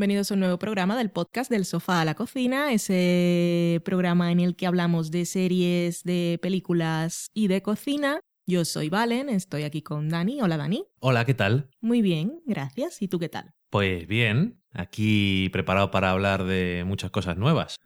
Bienvenidos a un nuevo programa del podcast del sofá a la cocina, ese programa en el que hablamos de series, de películas y de cocina. Yo soy Valen, estoy aquí con Dani. Hola Dani. Hola, ¿qué tal? Muy bien, gracias. ¿Y tú qué tal? Pues bien, aquí preparado para hablar de muchas cosas nuevas.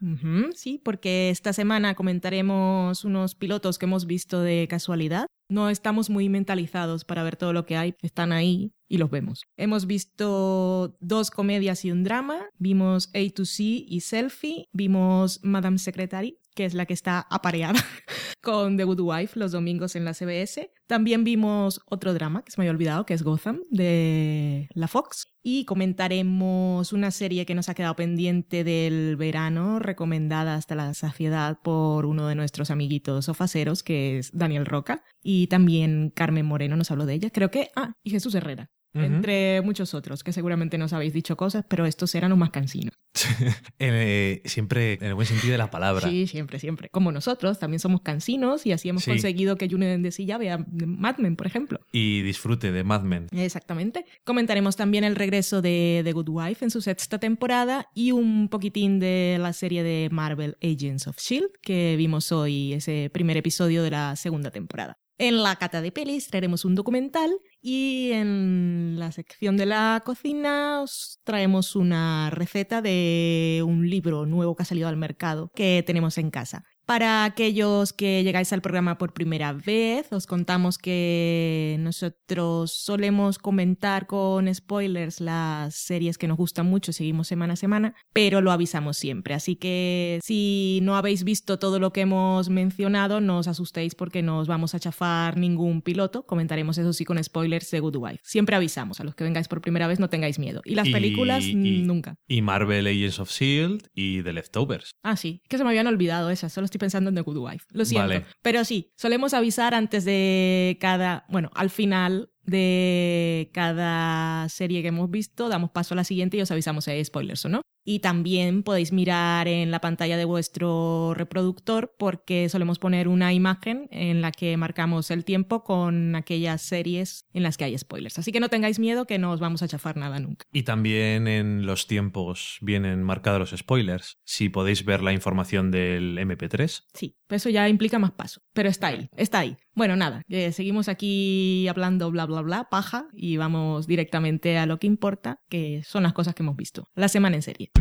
Sí, porque esta semana comentaremos unos pilotos que hemos visto de casualidad. No estamos muy mentalizados para ver todo lo que hay, están ahí y los vemos. Hemos visto dos comedias y un drama, vimos A to C y Selfie, vimos Madame Secretary, que es la que está apareada con The Good Wife los domingos en la CBS. También vimos otro drama que se me había olvidado, que es Gotham, de la Fox. Y comentaremos una serie que nos ha quedado pendiente del verano, recomendada hasta la saciedad por uno de nuestros amiguitos sofaceros, que es Daniel Roca. Y también Carmen Moreno nos habló de ella. Creo que... Ah, y Jesús Herrera. Entre muchos otros, que seguramente nos habéis dicho cosas, pero estos eran los más cansinos. Eh, siempre en el buen sentido de la palabra. Sí, siempre, siempre. Como nosotros, también somos cansinos y así hemos Sí. conseguido que Junen de Silla vea Mad Men, por ejemplo. Y disfrute de Mad Men. Exactamente. Comentaremos también el regreso de The Good Wife en su sexta temporada y un poquitín de la serie de Marvel Agents of Shield que vimos hoy, ese primer episodio de la segunda temporada. En la cata de pelis traeremos un documental y en la sección de la cocina os traemos una receta de un libro nuevo que ha salido al mercado que tenemos en casa. Para aquellos que llegáis al programa por primera vez, os contamos que nosotros solemos comentar con spoilers las series que nos gustan mucho, seguimos semana a semana, pero lo avisamos siempre. Así que si no habéis visto todo lo que hemos mencionado, no os asustéis porque no os vamos a chafar ningún piloto. Comentaremos eso sí con spoilers de Good Wife. Siempre avisamos, a los que vengáis por primera vez no tengáis miedo. Y las Y- películas, y- nunca. Y Marvel Agents of S.H.I.E.L.D. y The Leftovers. Ah, sí, que se me habían olvidado esas, solo estoy pensando en The Good Wife. Lo siento. Vale. Pero sí, solemos avisar antes de cada, bueno, al final de cada serie que hemos visto, damos paso a la siguiente y os avisamos si hay spoilers o no. Y también podéis mirar en la pantalla de vuestro reproductor porque solemos poner una imagen en la que marcamos el tiempo con aquellas series en las que hay spoilers. Así que no tengáis miedo que no os vamos a chafar nada nunca. Y también en los tiempos vienen marcados los spoilers. Si podéis ver la información del MP3. Sí, eso ya implica más paso, pero está ahí, está ahí. Bueno, nada, seguimos aquí hablando bla bla bla, paja, y vamos directamente a lo que importa, que son las cosas que hemos visto. La semana en serie.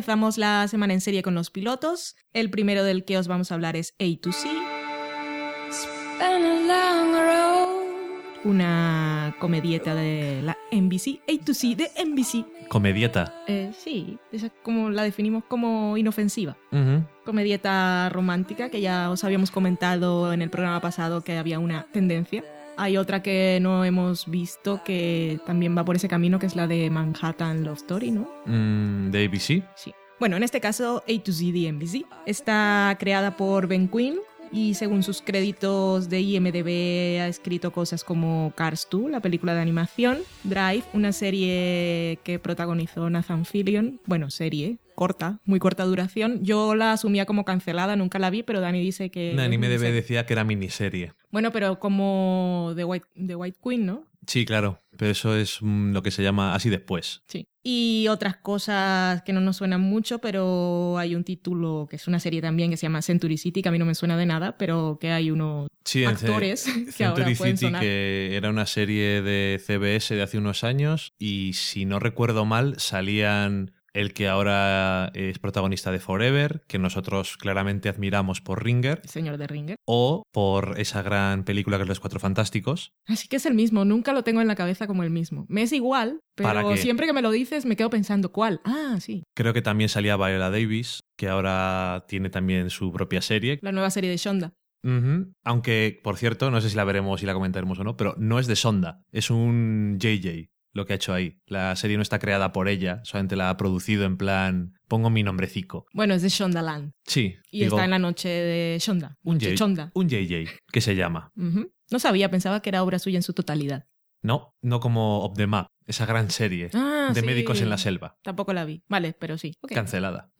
Empezamos la semana en serie con los pilotos. El primero del que os vamos a hablar es A to C, Been a long road. una comedieta de la NBC. A to C de NBC. Comedieta. Eh, sí, esa es como la definimos como inofensiva. Ujú. comedieta romántica que ya os habíamos comentado en el programa pasado que había una tendencia. Hay otra que no hemos visto que también va por ese camino, que es la de Manhattan Love Story, ¿no? Mm, de ABC. Sí. Bueno, en este caso, A to Z de NBC. Está creada por Ben Quinn y según sus créditos de IMDb ha escrito cosas como Cars 2, la película de animación, Drive, una serie que protagonizó Nathan Fillion, bueno, serie corta, muy corta duración. Yo la asumía como cancelada, nunca la vi, pero Dani dice que... En miniserie. decía que era miniserie. Bueno, pero como The White, The White Queen, ¿no? Sí, claro. Pero eso es mm, lo que se llama así después. Sí. Y otras cosas que no nos suenan mucho, pero hay un título que es una serie también que se llama Century City, que a mí no me suena de nada, pero que hay unos Sí, actores Ce- que ahora Century pueden City, sonar. que era una serie de CBS de hace unos años y si no recuerdo mal salían el que ahora es protagonista de Forever, que nosotros claramente admiramos por Ringer, El señor de Ringer. o por esa gran película que es Los Cuatro Fantásticos. Así que es el mismo, nunca lo tengo en la cabeza como el mismo. Me es igual, ¿Para pero siempre que me lo dices me quedo pensando, ¿cuál? Ah, sí, Creo que también salía Viola Davis, que ahora tiene también su propia serie. la nueva serie de Shonda. Aunque, por cierto, no sé si la veremos y la comentaremos o no, pero no es de Sonda, es un JJ. Lo que ha hecho ahí. La serie no está creada por ella, solamente la ha producido en plan, pongo mi nombrecico. Bueno, es de Shondaland. Sí. Y digo, está en la noche de Shonda. un, Noche J- Shonda. un JJ, que se llama. No sabía, pensaba que era obra suya en su totalidad. No, no como Of the Map, esa gran serie Ah, de sí. médicos en la selva. Tampoco la vi. Vale, pero sí. Cancelada.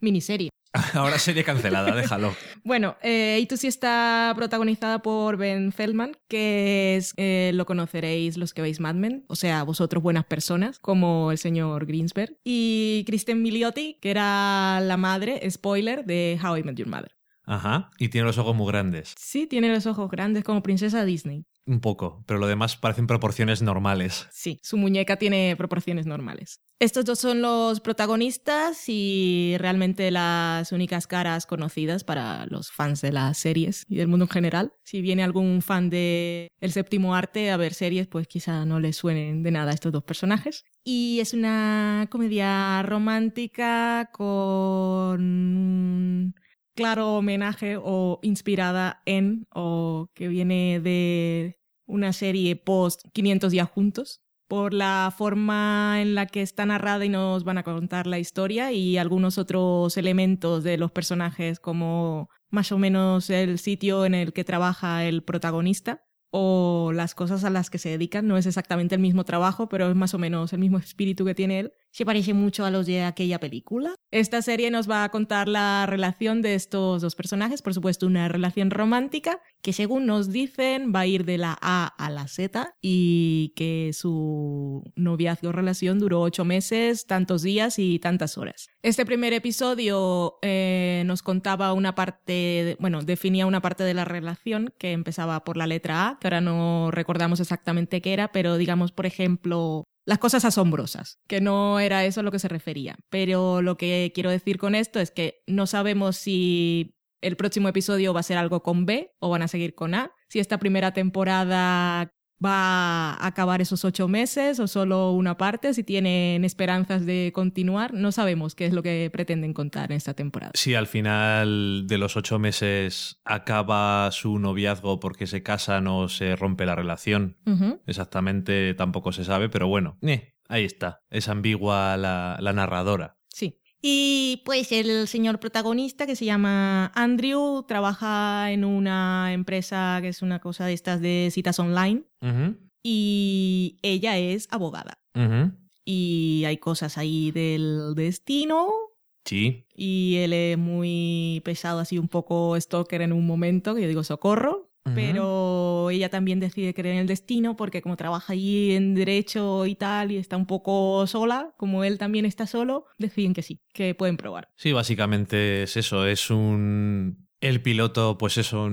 Miniserie. Ahora serie cancelada, déjalo. Bueno, eh, A2C está protagonizada por Ben Feldman, que es, eh, lo conoceréis los que veis Mad Men, o sea, vosotros buenas personas, como el señor Greensberg, y Kristen Milioti, que era la madre, spoiler, de How I Met Your Mother. Ajá. Y tiene los ojos muy grandes. Sí, tiene los ojos grandes como princesa Disney. Un poco, pero lo demás parecen proporciones normales. Sí, su muñeca tiene proporciones normales. Estos dos son los protagonistas y realmente las únicas caras conocidas para los fans de las series y del mundo en general. Si viene algún fan de El Séptimo Arte a ver series, pues quizá no les suenen de nada estos dos personajes. Y es una comedia romántica con un claro homenaje o inspirada en o que viene de una serie post 500 días juntos por la forma en la que está narrada y nos van a contar la historia y algunos otros elementos de los personajes como más o menos el sitio en el que trabaja el protagonista o las cosas a las que se dedican. No es exactamente el mismo trabajo, pero es más o menos el mismo espíritu que tiene él. Se parece mucho a los de aquella película. Esta serie nos va a contar la relación de estos dos personajes, por supuesto una relación romántica que según nos dicen va a ir de la A a la Z y que su noviazgo relación duró ocho meses, tantos días y tantas horas. Este primer episodio eh, nos contaba una parte, bueno, definía una parte de la relación que empezaba por la letra A, que ahora no recordamos exactamente qué era, pero digamos, por ejemplo, las cosas asombrosas, que no era eso a lo que se refería. Pero lo que quiero decir con esto es que no sabemos si el próximo episodio va a ser algo con B o van a seguir con A, si esta primera temporada va a acabar esos ocho meses o solo una parte, si tienen esperanzas de continuar, no sabemos qué es lo que pretenden contar en esta temporada. Si al final de los ocho meses acaba su noviazgo porque se casan o se rompe la relación, exactamente tampoco se sabe, pero bueno, eh, ahí está. Es ambigua la, la narradora. Sí. Y pues el señor protagonista que se llama Andrew trabaja en una empresa que es una cosa de estas de citas online. Y ella es abogada. Y hay cosas ahí del destino. Sí, y él es muy pesado, así un poco stalker en un momento, que yo digo socorro. Pero ella también decide creer en el destino porque como trabaja allí en derecho y tal y está un poco sola, como él también está solo, deciden que sí, que pueden probar. Sí, básicamente es eso, es un... El piloto, pues eso,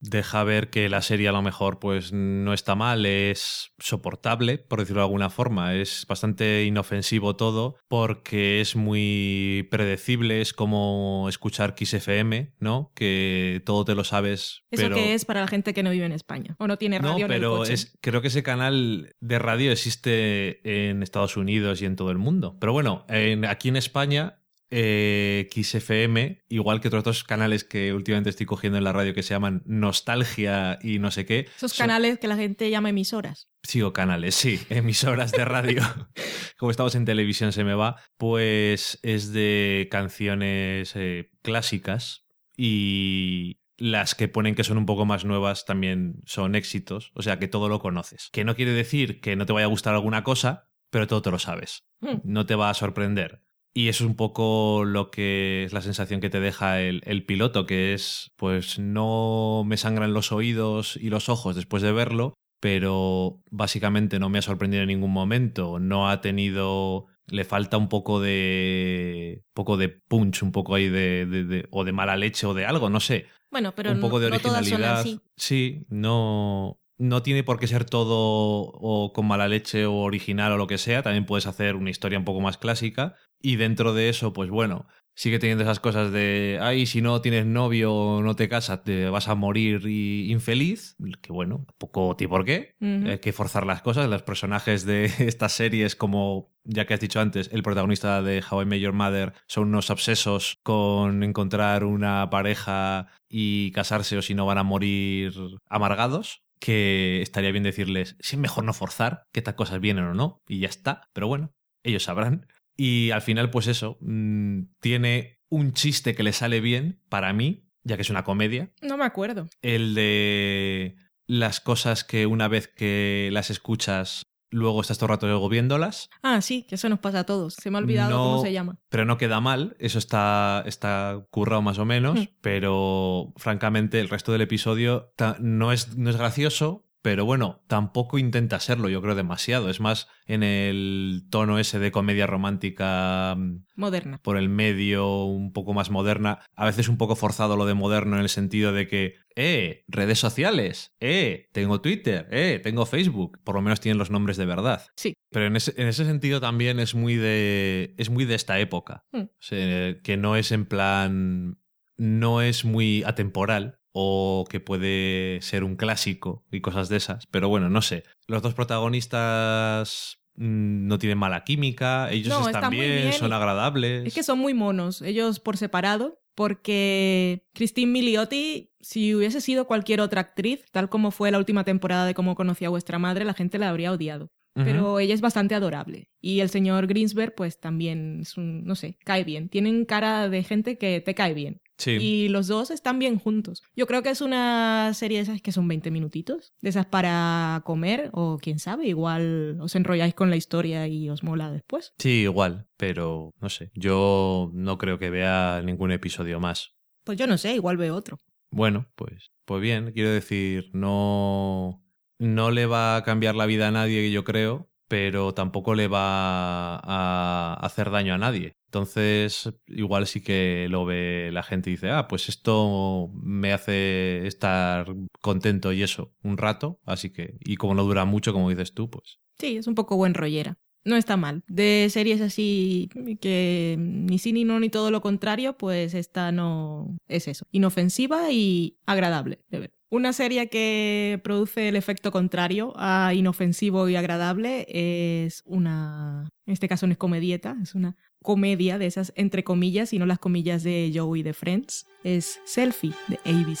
deja ver que la serie a lo mejor pues no está mal, es soportable, por decirlo de alguna forma, es bastante inofensivo todo, porque es muy predecible, es como escuchar Kiss FM, ¿no? Que todo te lo sabes, ¿Eso pero... qué es para la gente que no vive en España? ¿O no tiene No, radio en el pero coche? es, creo que ese canal de radio existe en Estados Unidos y en todo el mundo. Pero bueno, en- aquí en España, eh, XFM, igual que otros dos canales que últimamente estoy cogiendo en la radio que se llaman Nostalgia y no sé qué. Esos son- canales que la gente llama emisoras. Sí, o canales, sí, emisoras de radio. Como estamos en televisión se me va, pues es de canciones eh, clásicas y las que ponen que son un poco más nuevas también son éxitos, o sea que todo lo conoces. Que no quiere decir que no te vaya a gustar alguna cosa, pero todo te lo sabes. Mm. No te va a sorprender. Y eso es un poco lo que es la sensación que te deja el, el piloto, que es, pues no me sangran los oídos y los ojos después de verlo, pero básicamente no me ha sorprendido en ningún momento. No ha tenido. Le falta un poco de. poco de punch, un poco ahí de, de- de- o de mala leche o de algo, no sé. Bueno, pero un poco no, de no todas son originalidad. así. Sí, no. No tiene por qué ser todo o con mala leche o original o lo que sea. También puedes hacer una historia un poco más clásica. Y dentro de eso, pues bueno, sigue teniendo esas cosas de, ay, si no tienes novio o no te casas, te vas a morir y infeliz. Que bueno, poco tiene por qué. Hay que forzar las cosas. Los personajes de estas series, como ya que has dicho antes, el protagonista de How I Met Your Mother, son unos obsesos con encontrar una pareja y casarse o si no van a morir amargados. Que estaría bien decirles si es mejor no forzar, que estas cosas vienen o no, y ya está. Pero bueno, ellos sabrán. Y al final, pues eso, mm, tiene un chiste que le sale bien para mí, ya que es una comedia. No me acuerdo. El de las cosas que una vez que las escuchas, luego estás todo el rato luego viéndolas. Ah, sí, que eso nos pasa a todos. Se me ha olvidado No- cómo se llama. Pero no queda mal, eso está, está currado más o menos, Hmm. pero francamente el resto del episodio no es, no es gracioso, pero bueno, tampoco intenta serlo, yo creo demasiado. Es más en el tono ese de comedia romántica mm, Moderna. por el medio, un poco más moderna. A veces un poco forzado lo de moderno en el sentido de que, eh, redes sociales, eh, tengo Twitter, eh, tengo Facebook. Por lo menos tienen los nombres de verdad. Sí. Pero en ese, en ese sentido también es muy de, es muy de esta época. Mm. O sea, que no es en plan, no es muy atemporal o que puede ser un clásico y cosas de esas. Pero bueno, no sé. Los dos protagonistas mm, no tienen mala química, ellos No, están bien, bien son agradables. Es que son muy monos, ellos por separado, porque Christine Miliotti, si hubiese sido cualquier otra actriz, tal como fue la última temporada de Cómo conocí a vuestra madre, la gente la habría odiado. Pero ella es bastante adorable. Y el señor Greensberg, pues también es un, no sé, cae bien. Tienen cara de gente que te cae bien. Sí. Y los dos están bien juntos. Yo creo que es una serie de esas que son 20 minutitos, de esas para comer, o quién sabe, igual os enrolláis con la historia y os mola después. Sí, igual, pero no sé. Yo no creo que vea ningún episodio más. Pues yo no sé, igual veo otro. Bueno, pues, pues bien, quiero decir, no, no le va a cambiar la vida a nadie, yo creo, pero tampoco le va a hacer daño a nadie. Entonces, igual sí que lo ve la gente y dice, ah, pues esto me hace estar contento y eso, un rato, así que, y como no dura mucho, como dices tú, pues Sí, es un poco buen rollera. No está mal. De series así que ni sí ni no ni todo lo contrario, pues esta no es eso. Inofensiva y agradable de ver. Una serie que produce el efecto contrario a inofensivo y agradable es una, en este caso no es comedieta, es una comedia de esas entre comillas y no las comillas de Joey de Friends. Es Selfie de ABC.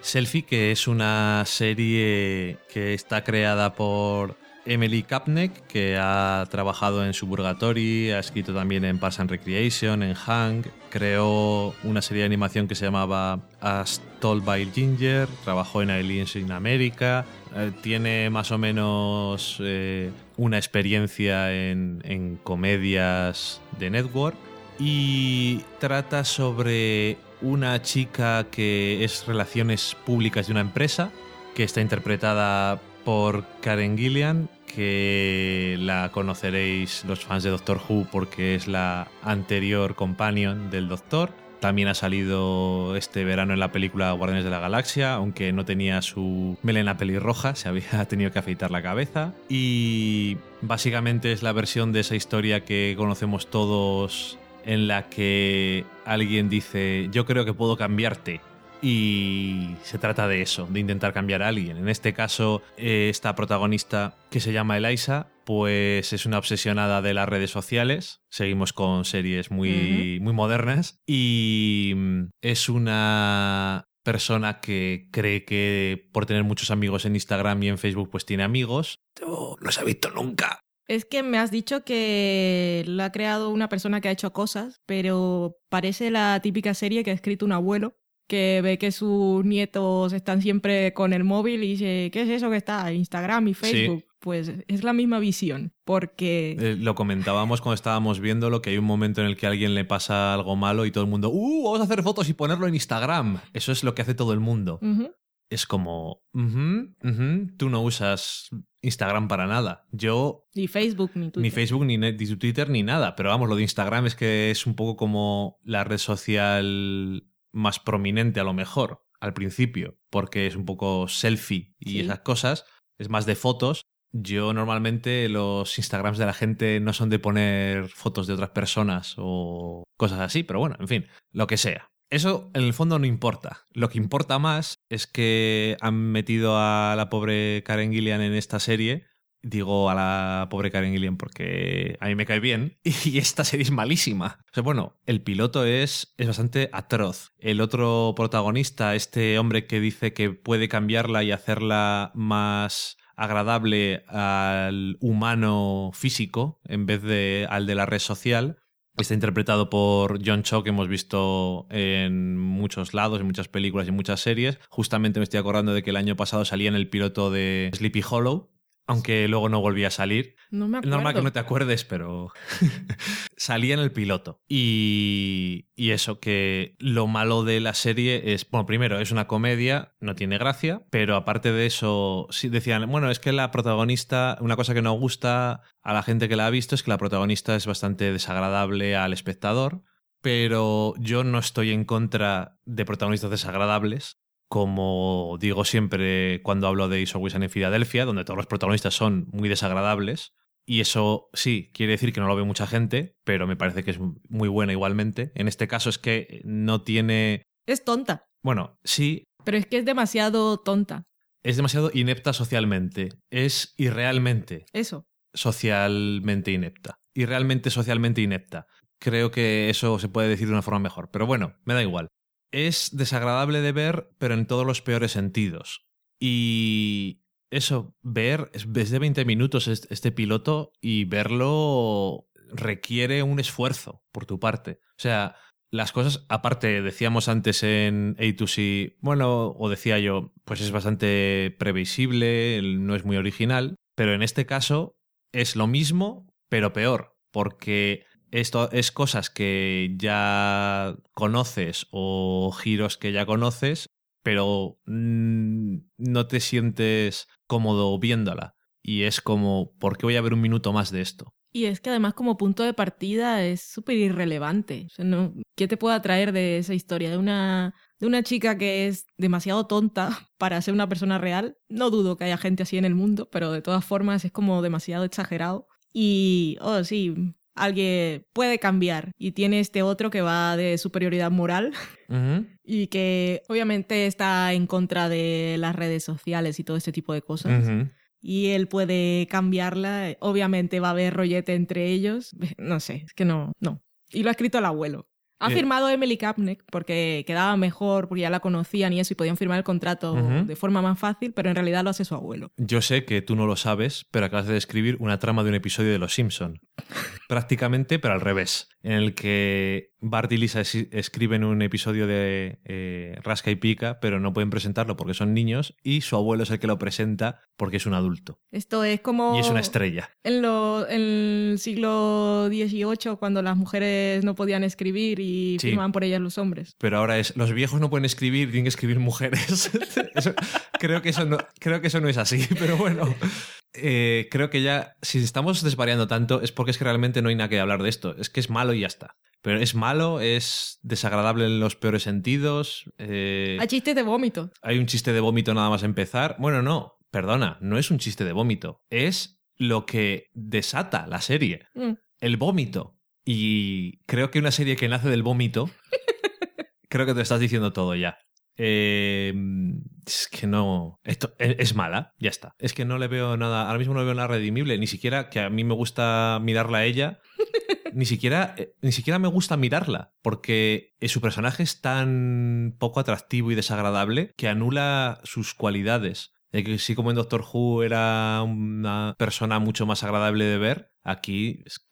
Selfie, que es una serie que está creada por Emily Kapnek, que ha trabajado en Suburgatory, ha escrito también en Parks and Recreation, en Hank, creó una serie de animación que se llamaba As Told by Ginger, trabajó en Aliens in America, eh, tiene más o menos eh, una experiencia en, en comedias de network y trata sobre una chica que es relaciones públicas de una empresa, que está interpretada por Karen Gillian, que la conoceréis los fans de Doctor Who porque es la anterior companion del Doctor. También ha salido este verano en la película Guardianes de la Galaxia, aunque no tenía su melena pelirroja, se había tenido que afeitar la cabeza. Y básicamente es la versión de esa historia que conocemos todos en la que alguien dice, yo creo que puedo cambiarte. Y se trata de eso, de intentar cambiar a alguien. En este caso, eh, esta protagonista que se llama Eliza, pues es una obsesionada de las redes sociales. Seguimos con series muy, muy modernas. Y mm, es una persona que cree que por tener muchos amigos en Instagram y en Facebook, pues tiene amigos. Oh, no se ha visto nunca. Es que me has dicho que la ha creado una persona que ha hecho cosas, pero parece la típica serie que ha escrito un abuelo que ve que sus nietos están siempre con el móvil y dice, ¿qué es eso que está? Instagram y Facebook. Pues es la misma visión, porque... Eh, lo comentábamos cuando estábamos viéndolo, que hay un momento en el que a alguien le pasa algo malo y todo el mundo, ¡uh! Vamos a hacer fotos y ponerlo en Instagram. Eso es lo que hace todo el mundo. Es como, "Ujú, ujú, tú no usas Instagram para nada. Yo Ni Facebook ni Twitter. ni Facebook, ni Twitter, ni nada. Pero vamos, lo de Instagram es que es un poco como la red social más prominente a lo mejor al principio, porque es un poco selfie y Sí. esas cosas. Es más de fotos. Yo normalmente los Instagrams de la gente no son de poner fotos de otras personas o cosas así, pero bueno, en fin, lo que sea. Eso en el fondo no importa. Lo que importa más es que han metido a la pobre Karen Gillian en esta serie digo a la pobre Karen Gillian porque a mí me cae bien y esta serie es malísima. O sea, bueno, el piloto es, es bastante atroz. El otro protagonista, este hombre que dice que puede cambiarla y hacerla más agradable al humano físico en vez de al de la red social, Está interpretado por John Cho, que hemos visto en muchos lados, en muchas películas y en muchas series. Justamente me estoy acordando de que el año pasado salía en el piloto de Sleepy Hollow, aunque luego no volvía a salir. No me Es acuerdo. normal que no te acuerdes, pero salía en el piloto. Y, y eso, que lo malo de la serie es, bueno, primero, es una comedia, no tiene gracia, pero aparte de eso, sí decían, bueno, es que la protagonista, una cosa que no gusta a la gente que la ha visto es que la protagonista es bastante desagradable al espectador. Pero yo no estoy en contra de protagonistas desagradables, como digo siempre cuando hablo de Is Always Sunny en Filadelfia, donde todos los protagonistas son muy desagradables. Y eso sí, quiere decir que no lo ve mucha gente, pero me parece que es muy buena igualmente. En este caso es que no tiene... Es tonta, Bueno, sí, pero es que es demasiado tonta. es demasiado inepta socialmente. Es irrealmente Eso. socialmente inepta. Irrealmente socialmente inepta. Creo que eso se puede decir de una forma mejor. Pero bueno, me da igual. Es desagradable de ver, pero en todos los peores sentidos. Y eso, ver, es de 20 minutos es- este piloto y verlo requiere un esfuerzo por tu parte. O sea, las cosas, aparte, decíamos antes en A2C, bueno, o decía yo, pues es bastante previsible, no es muy original, pero en este caso es lo mismo, pero peor, porque esto es cosas que ya conoces o giros que ya conoces, pero mm, no te sientes cómodo viéndola. Y es como, ¿por qué voy a ver un minuto más de esto? Y es que además como punto de partida es súper irrelevante. No, ¿Qué te puede atraer de esa historia? De una, de una chica que es demasiado tonta para ser una persona real. No dudo que haya gente así en el mundo, pero de todas formas es como demasiado exagerado. Y, oh, sí, alguien puede cambiar. Y tiene este otro que va de superioridad moral y que obviamente está en contra de las redes sociales y todo este tipo de cosas y él puede cambiarla. Obviamente va a haber rollete entre ellos. No sé, es que no, no. Y lo ha escrito el abuelo. Ha firmado Emily Kapnek porque quedaba mejor, porque ya la conocían y eso, y podían firmar el contrato de forma más fácil, pero en realidad lo hace su abuelo. Yo sé que tú no lo sabes, pero acabas de describir una trama de un episodio de Los Simpson. Prácticamente, pero al revés. En el que Bart y Lisa es- escriben un episodio de eh, Rasca y Pica, pero no pueden presentarlo porque son niños, y su abuelo es el que lo presenta porque es un adulto. Esto es como Y es una estrella. en, lo, en el siglo XVIII, cuando las mujeres no podían escribir y Sí. firmaban por ellas los hombres. Pero ahora es, los viejos no pueden escribir, tienen que escribir mujeres. Eso- creo, que eso no, creo que eso no es así, pero bueno. Eh, creo que ya, si estamos desvariando tanto, es porque es que realmente no hay nada que hablar de esto. Es que es malo y ya está. Pero es malo, es desagradable en los peores sentidos. eh, Hay chistes de vómito. hay un chiste de vómito nada más empezar. Bueno, no, perdona, no es un chiste de vómito. Es lo que desata la serie Mm. el vómito. Y creo que una serie que nace del vómito, creo que te estás diciendo todo ya. Eh, es que no. Esto es, es mala, ya está. Es que no le veo nada. Ahora mismo no le veo nada redimible. Ni siquiera que a mí me gusta mirarla a ella. Ni siquiera, eh, ni siquiera me gusta mirarla. Porque su personaje es tan poco atractivo y desagradable que anula sus cualidades. De que sí, como en Doctor Who era una persona mucho más agradable de ver, aquí es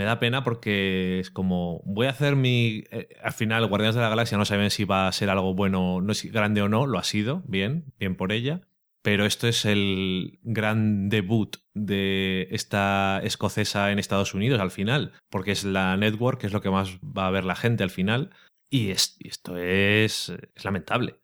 me da pena porque es como, voy a hacer mi... eh, al final, Guardianes de la Galaxia no saben si va a ser algo bueno, no es grande o no, lo ha sido, bien, bien por ella. Pero esto es el gran debut de esta escocesa en Estados Unidos al final, porque es la network, que es lo que más va a ver la gente al final. Y, y esto es, es lamentable.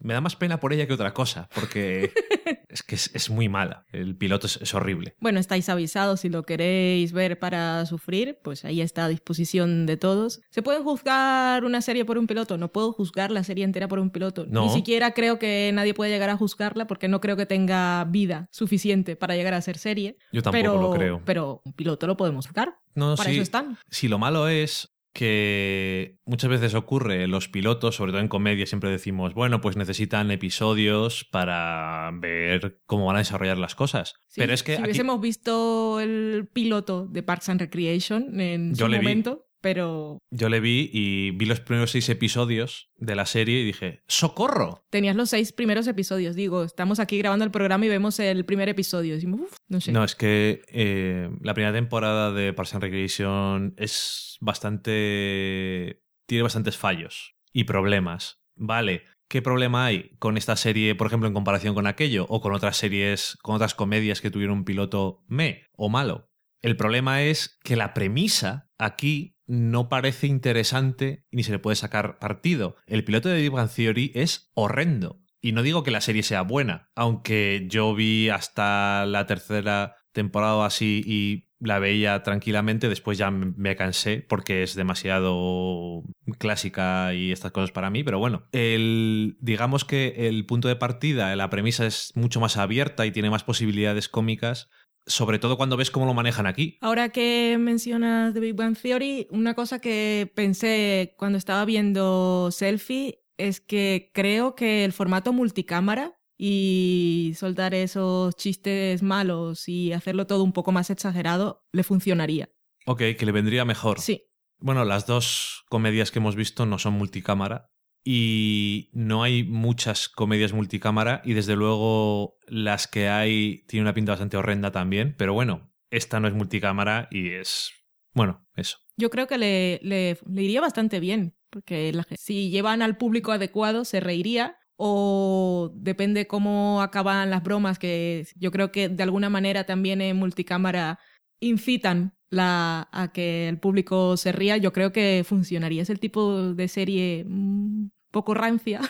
Me da más pena por ella que otra cosa, porque es que es, es muy mala. El piloto es, es horrible. Bueno, estáis avisados si lo queréis ver para sufrir, pues ahí está a disposición de todos. ¿Se puede juzgar una serie por un piloto? No puedo juzgar la serie entera por un piloto. No. Ni siquiera creo que nadie puede llegar a juzgarla porque no creo que tenga vida suficiente para llegar a ser serie. Yo tampoco pero, lo creo. Pero un piloto lo podemos juzgar. No, para sí. eso están. Si lo malo es que muchas veces ocurre los pilotos, sobre todo en comedia, siempre decimos, bueno, pues necesitan episodios para ver cómo van a desarrollar las cosas. Sí, Pero es que si aquí- hubiésemos visto el piloto de Parks and Recreation en Yo su momento, pero yo le vi y vi los primeros seis episodios de la serie y dije, ¡socorro! tenías los seis primeros episodios. Digo, estamos aquí grabando el programa y vemos el primer episodio. Decimos, "Uf", no sé. No, es que eh, la primera temporada de Parks and Recreation es bastante... tiene bastantes fallos y problemas. Vale, ¿qué problema hay con esta serie, por ejemplo, en comparación con aquello? O con otras series, con otras comedias que tuvieron un piloto me o malo. El problema es que la premisa aquí no parece interesante ni se le puede sacar partido. El piloto de Big Bang Theory es horrendo. Y no digo que la serie sea buena, aunque yo vi hasta la tercera temporada así y la veía tranquilamente, después ya me cansé porque es demasiado clásica y estas cosas para mí, pero bueno, el, digamos que el punto de partida, la premisa es mucho más abierta y tiene más posibilidades cómicas, sobre todo cuando ves cómo lo manejan aquí. Ahora que mencionas The Big Bang Theory, una cosa que pensé cuando estaba viendo Selfie es que creo que el formato multicámara y soltar esos chistes malos y hacerlo todo un poco más exagerado le funcionaría. Ok, que le vendría mejor. Sí, Bueno, las dos comedias que hemos visto no son multicámara y no hay muchas comedias multicámara y desde luego las que hay tienen una pinta bastante horrenda también, pero bueno, esta no es multicámara y es... Bueno, eso. yo creo que le, le- le iría bastante bien, porque si llevan al público adecuado se reiría o depende cómo acaban las bromas, que yo creo que de alguna manera también en multicámara incitan la, a que el público se ría, yo creo que funcionaría. Es el tipo de serie un poco rancia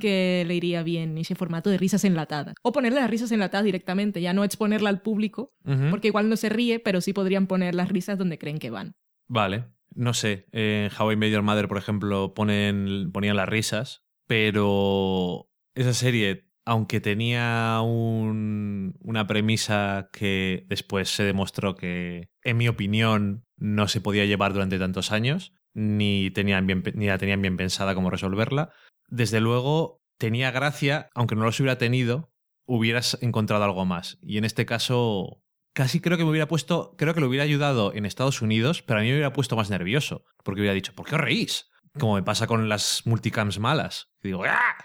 que le iría bien ese formato de risas enlatadas. O ponerle las risas enlatadas directamente, ya no exponerla al público, porque igual no se ríe, pero sí podrían poner las risas donde creen que van. Vale. No sé, en How I Met Your Mother, por ejemplo, ponen, ponían las risas, pero esa serie, aunque tenía un- una premisa que después se demostró que, en mi opinión, no se podía llevar durante tantos años, ni, tenían bien, ni la tenían bien pensada cómo resolverla, desde luego tenía gracia, aunque no los hubiera tenido, hubieras encontrado algo más. Y en este caso, casi creo que me hubiera puesto, creo que lo hubiera ayudado en Estados Unidos, pero a mí me hubiera puesto más nervioso, porque hubiera dicho, ¿por qué os reís? Como me pasa con las multicams malas. Digo, ¡ah!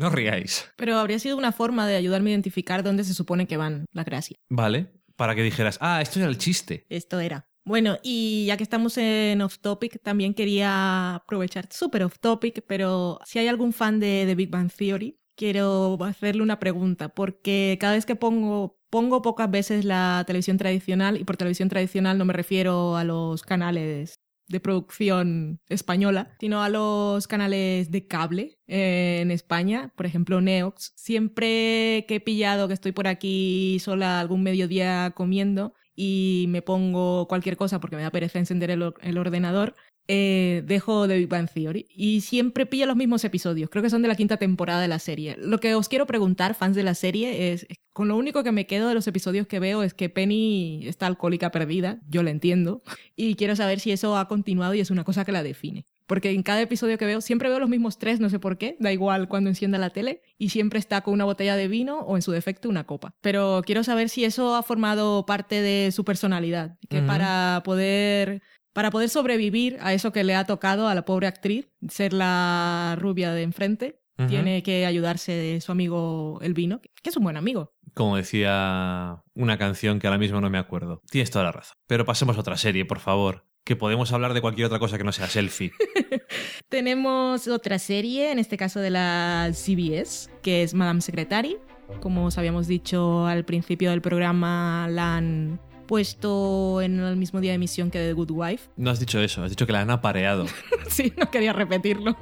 No riáis. Pero habría sido una forma de ayudarme a identificar dónde se supone que van la gracia. Vale, para que dijeras, ah, esto era el chiste. Esto era. Bueno, y ya que estamos en off topic, también quería aprovechar, súper off topic, pero si hay algún fan de, de Big Bang Theory, quiero hacerle una pregunta, porque cada vez que pongo, pongo pocas veces la televisión tradicional, y por televisión tradicional no me refiero a los canales de producción española, sino a los canales de cable eh, en España, por ejemplo Neox. Siempre que he pillado que estoy por aquí sola algún mediodía comiendo y me pongo cualquier cosa porque me da pereza encender el, or- el ordenador, eh, dejo de Big Bang Theory y siempre pillo los mismos episodios. Creo que son de la quinta temporada de la serie. Lo que os quiero preguntar, fans de la serie, es, con lo único que me quedo de los episodios que veo es que Penny está alcohólica perdida, yo la entiendo, y quiero saber si eso ha continuado y es una cosa que la define. Porque en cada episodio que veo, siempre veo los mismos tres, no sé por qué, da igual cuando encienda la tele, y siempre está con una botella de vino o en su defecto una copa. Pero quiero saber si eso ha formado parte de su personalidad, que para poder para poder sobrevivir a eso que le ha tocado a la pobre actriz, ser la rubia de enfrente, tiene que ayudarse de su amigo el vino, que es un buen amigo. Como decía una canción que ahora mismo no me acuerdo. Tienes toda la razón. Pero pasemos a otra serie, por favor. Que podemos hablar de cualquier otra cosa que no sea selfie. Tenemos otra serie, en este caso de la CBS, que es Madame Secretary. Como os habíamos dicho al principio del programa, la han puesto en el mismo día de emisión que The Good Wife. No has dicho eso, has dicho que la han apareado. Sí, no quería repetirlo,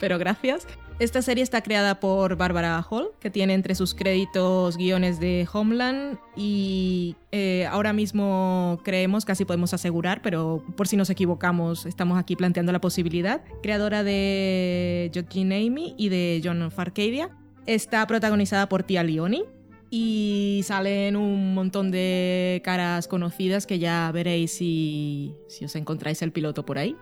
pero gracias. Esta serie está creada por Barbara Hall, que tiene entre sus créditos guiones de Homeland y eh, ahora mismo creemos, casi podemos asegurar, pero por si nos equivocamos, estamos aquí planteando la posibilidad, creadora de Georgine Amy y de John of Arcadia. Está protagonizada por Tia Leoni, y salen un montón de caras conocidas que ya veréis si, si os encontráis el piloto por ahí.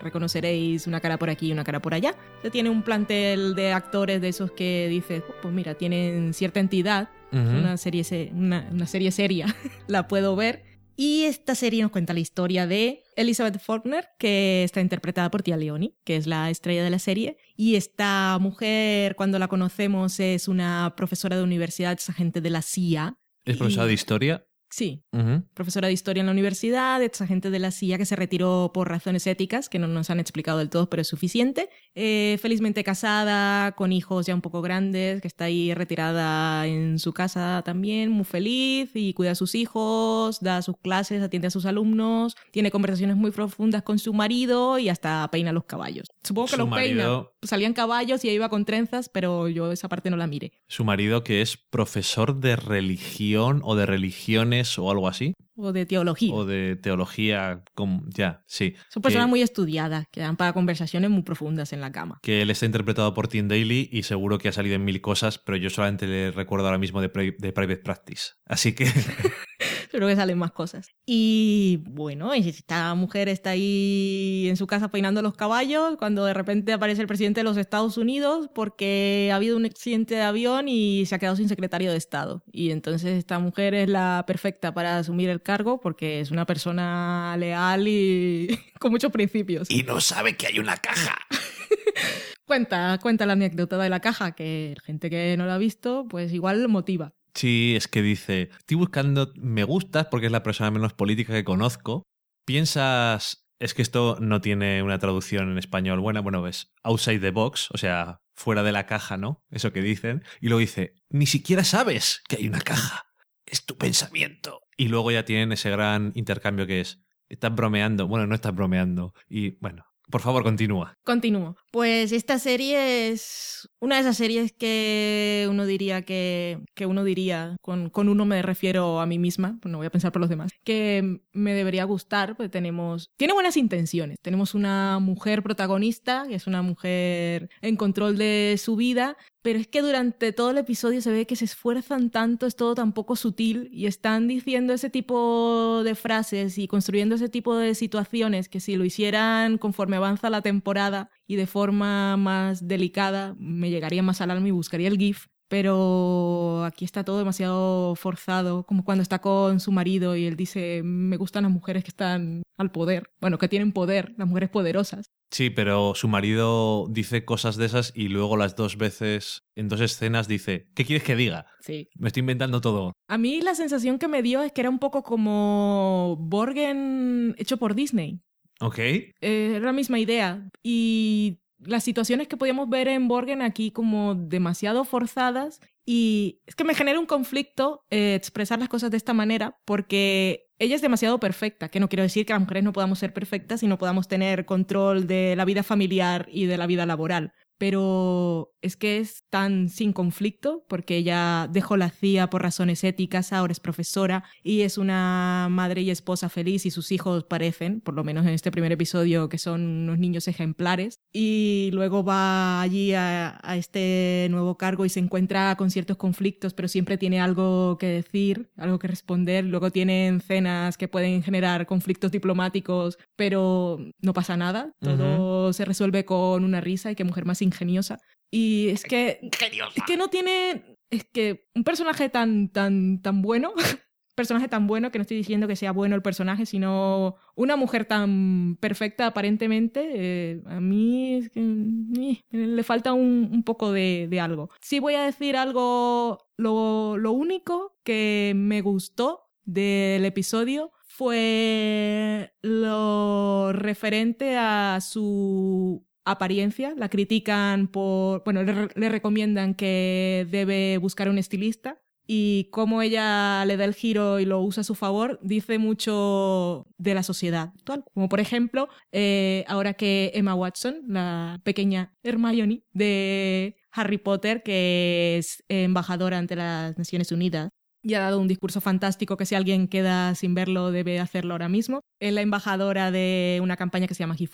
Reconoceréis una cara por aquí y una cara por allá. Se tiene un plantel de actores de esos que dices, "Oh, pues mira, tienen cierta entidad Ujú. una serie, se- una, una serie seria, la puedo ver. Y esta serie nos cuenta la historia de Elizabeth Faulkner, que está interpretada por Tia Leoni, que es la estrella de la serie. Y esta mujer, cuando la conocemos, es una profesora de universidad, es agente de la CIA. Es profesora Y- de historia. Sí, Ujú. profesora de historia en la universidad, ex agente de la CIA que se retiró por razones éticas, que no nos han explicado del todo, pero es suficiente. Eh, felizmente casada, con hijos ya un poco grandes, que está ahí retirada en su casa también, muy feliz y cuida a sus hijos, da sus clases, atiende a sus alumnos, tiene conversaciones muy profundas con su marido y hasta peina los caballos. Supongo que Su los peina. marido- Salían caballos y iba con trenzas, pero yo esa parte no la miré. Su marido, que es profesor de religión o de religiones o algo así. O de teología. O de teología. como- Ya, sí. Son personas que, muy estudiadas, que dan para conversaciones muy profundas en la cama. que él está interpretado por Tim Daly y seguro que ha salido en mil cosas, pero yo solamente le recuerdo ahora mismo de Private Practice. Así que. Seguro que salen más cosas. Y bueno, esta mujer está ahí en su casa peinando los caballos cuando de repente aparece el presidente de los Estados Unidos porque ha habido un accidente de avión y se ha quedado sin secretario de Estado. Y entonces esta mujer es la perfecta para asumir el cargo porque es una persona leal y con muchos principios. y no sabe que hay una caja. Cuenta, cuenta la anécdota de la caja que gente que no la ha visto pues igual motiva. Sí, es que dice, estoy buscando me gustas porque es la persona menos política que conozco. Piensas, es que esto no tiene una traducción en español buena, bueno, ves, outside the box, o sea, fuera de la caja, ¿no? Eso que dicen. Y luego dice, ni siquiera sabes que hay una caja. Es tu pensamiento. Y luego ya tienen ese gran intercambio que es, estás bromeando, bueno, no estás bromeando. Y bueno, por favor, continúa. Continúo. Pues esta serie es una de esas series que uno diría que, que uno diría, con, con uno me refiero a mí misma, pues no voy a pensar por los demás, que me debería gustar, pues tenemos, tiene buenas intenciones. Tenemos una mujer protagonista, que es una mujer en control de su vida, pero es que durante todo el episodio se ve que se esfuerzan tanto, es todo tan poco sutil y están diciendo ese tipo de frases y construyendo ese tipo de situaciones que si lo hicieran conforme avanza la temporada y de forma más delicada me llegaría más al alma y buscaría el GIF. Pero aquí está todo demasiado forzado, como cuando está con su marido y él dice, me gustan las mujeres que están al poder, bueno, que tienen poder, las mujeres poderosas. Sí, pero su marido dice cosas de esas y luego las dos veces, en dos escenas, dice, ¿qué quieres que diga? Sí, Me estoy inventando todo. A mí la sensación que me dio es que era un poco como Borgen hecho por Disney. ¿Ok? Eh, era la misma idea. Y las situaciones que podíamos ver en Borgen aquí como demasiado forzadas. Y es que me genera un conflicto eh, expresar las cosas de esta manera porque ella es demasiado perfecta, que no quiero decir que las mujeres no podamos ser perfectas y no podamos tener control de la vida familiar y de la vida laboral. Pero es que es tan sin conflicto porque ella dejó la CIA por razones éticas, ahora es profesora y es una madre y esposa feliz y sus hijos parecen, por lo menos en este primer episodio, que son unos niños ejemplares. Y luego va allí a, a este nuevo cargo y se encuentra con ciertos conflictos, pero siempre tiene algo que decir, algo que responder. Luego tienen cenas que pueden generar conflictos diplomáticos, pero no pasa nada. Todo se resuelve con una risa y qué mujer más ingeniosa. Y es que es que no tiene. Es que un personaje tan, tan, tan bueno. personaje tan bueno que no estoy diciendo que sea bueno el personaje, sino una mujer tan perfecta aparentemente. eh, a mí es que, eh, le falta un, un poco de, de algo. Sí voy a decir algo. Lo, lo único que me gustó del episodio fue lo referente a su apariencia, la critican por, bueno, le, recomiendan que debe buscar un estilista y cómo ella le da el giro y lo usa a su favor, dice mucho de la sociedad actual. Como por ejemplo, eh, ahora que Emma Watson, la pequeña Hermione de Harry Potter, que es embajadora ante las Naciones Unidas, y ha dado un discurso fantástico que si alguien queda sin verlo debe hacerlo ahora mismo. Es la embajadora de una campaña que se llama He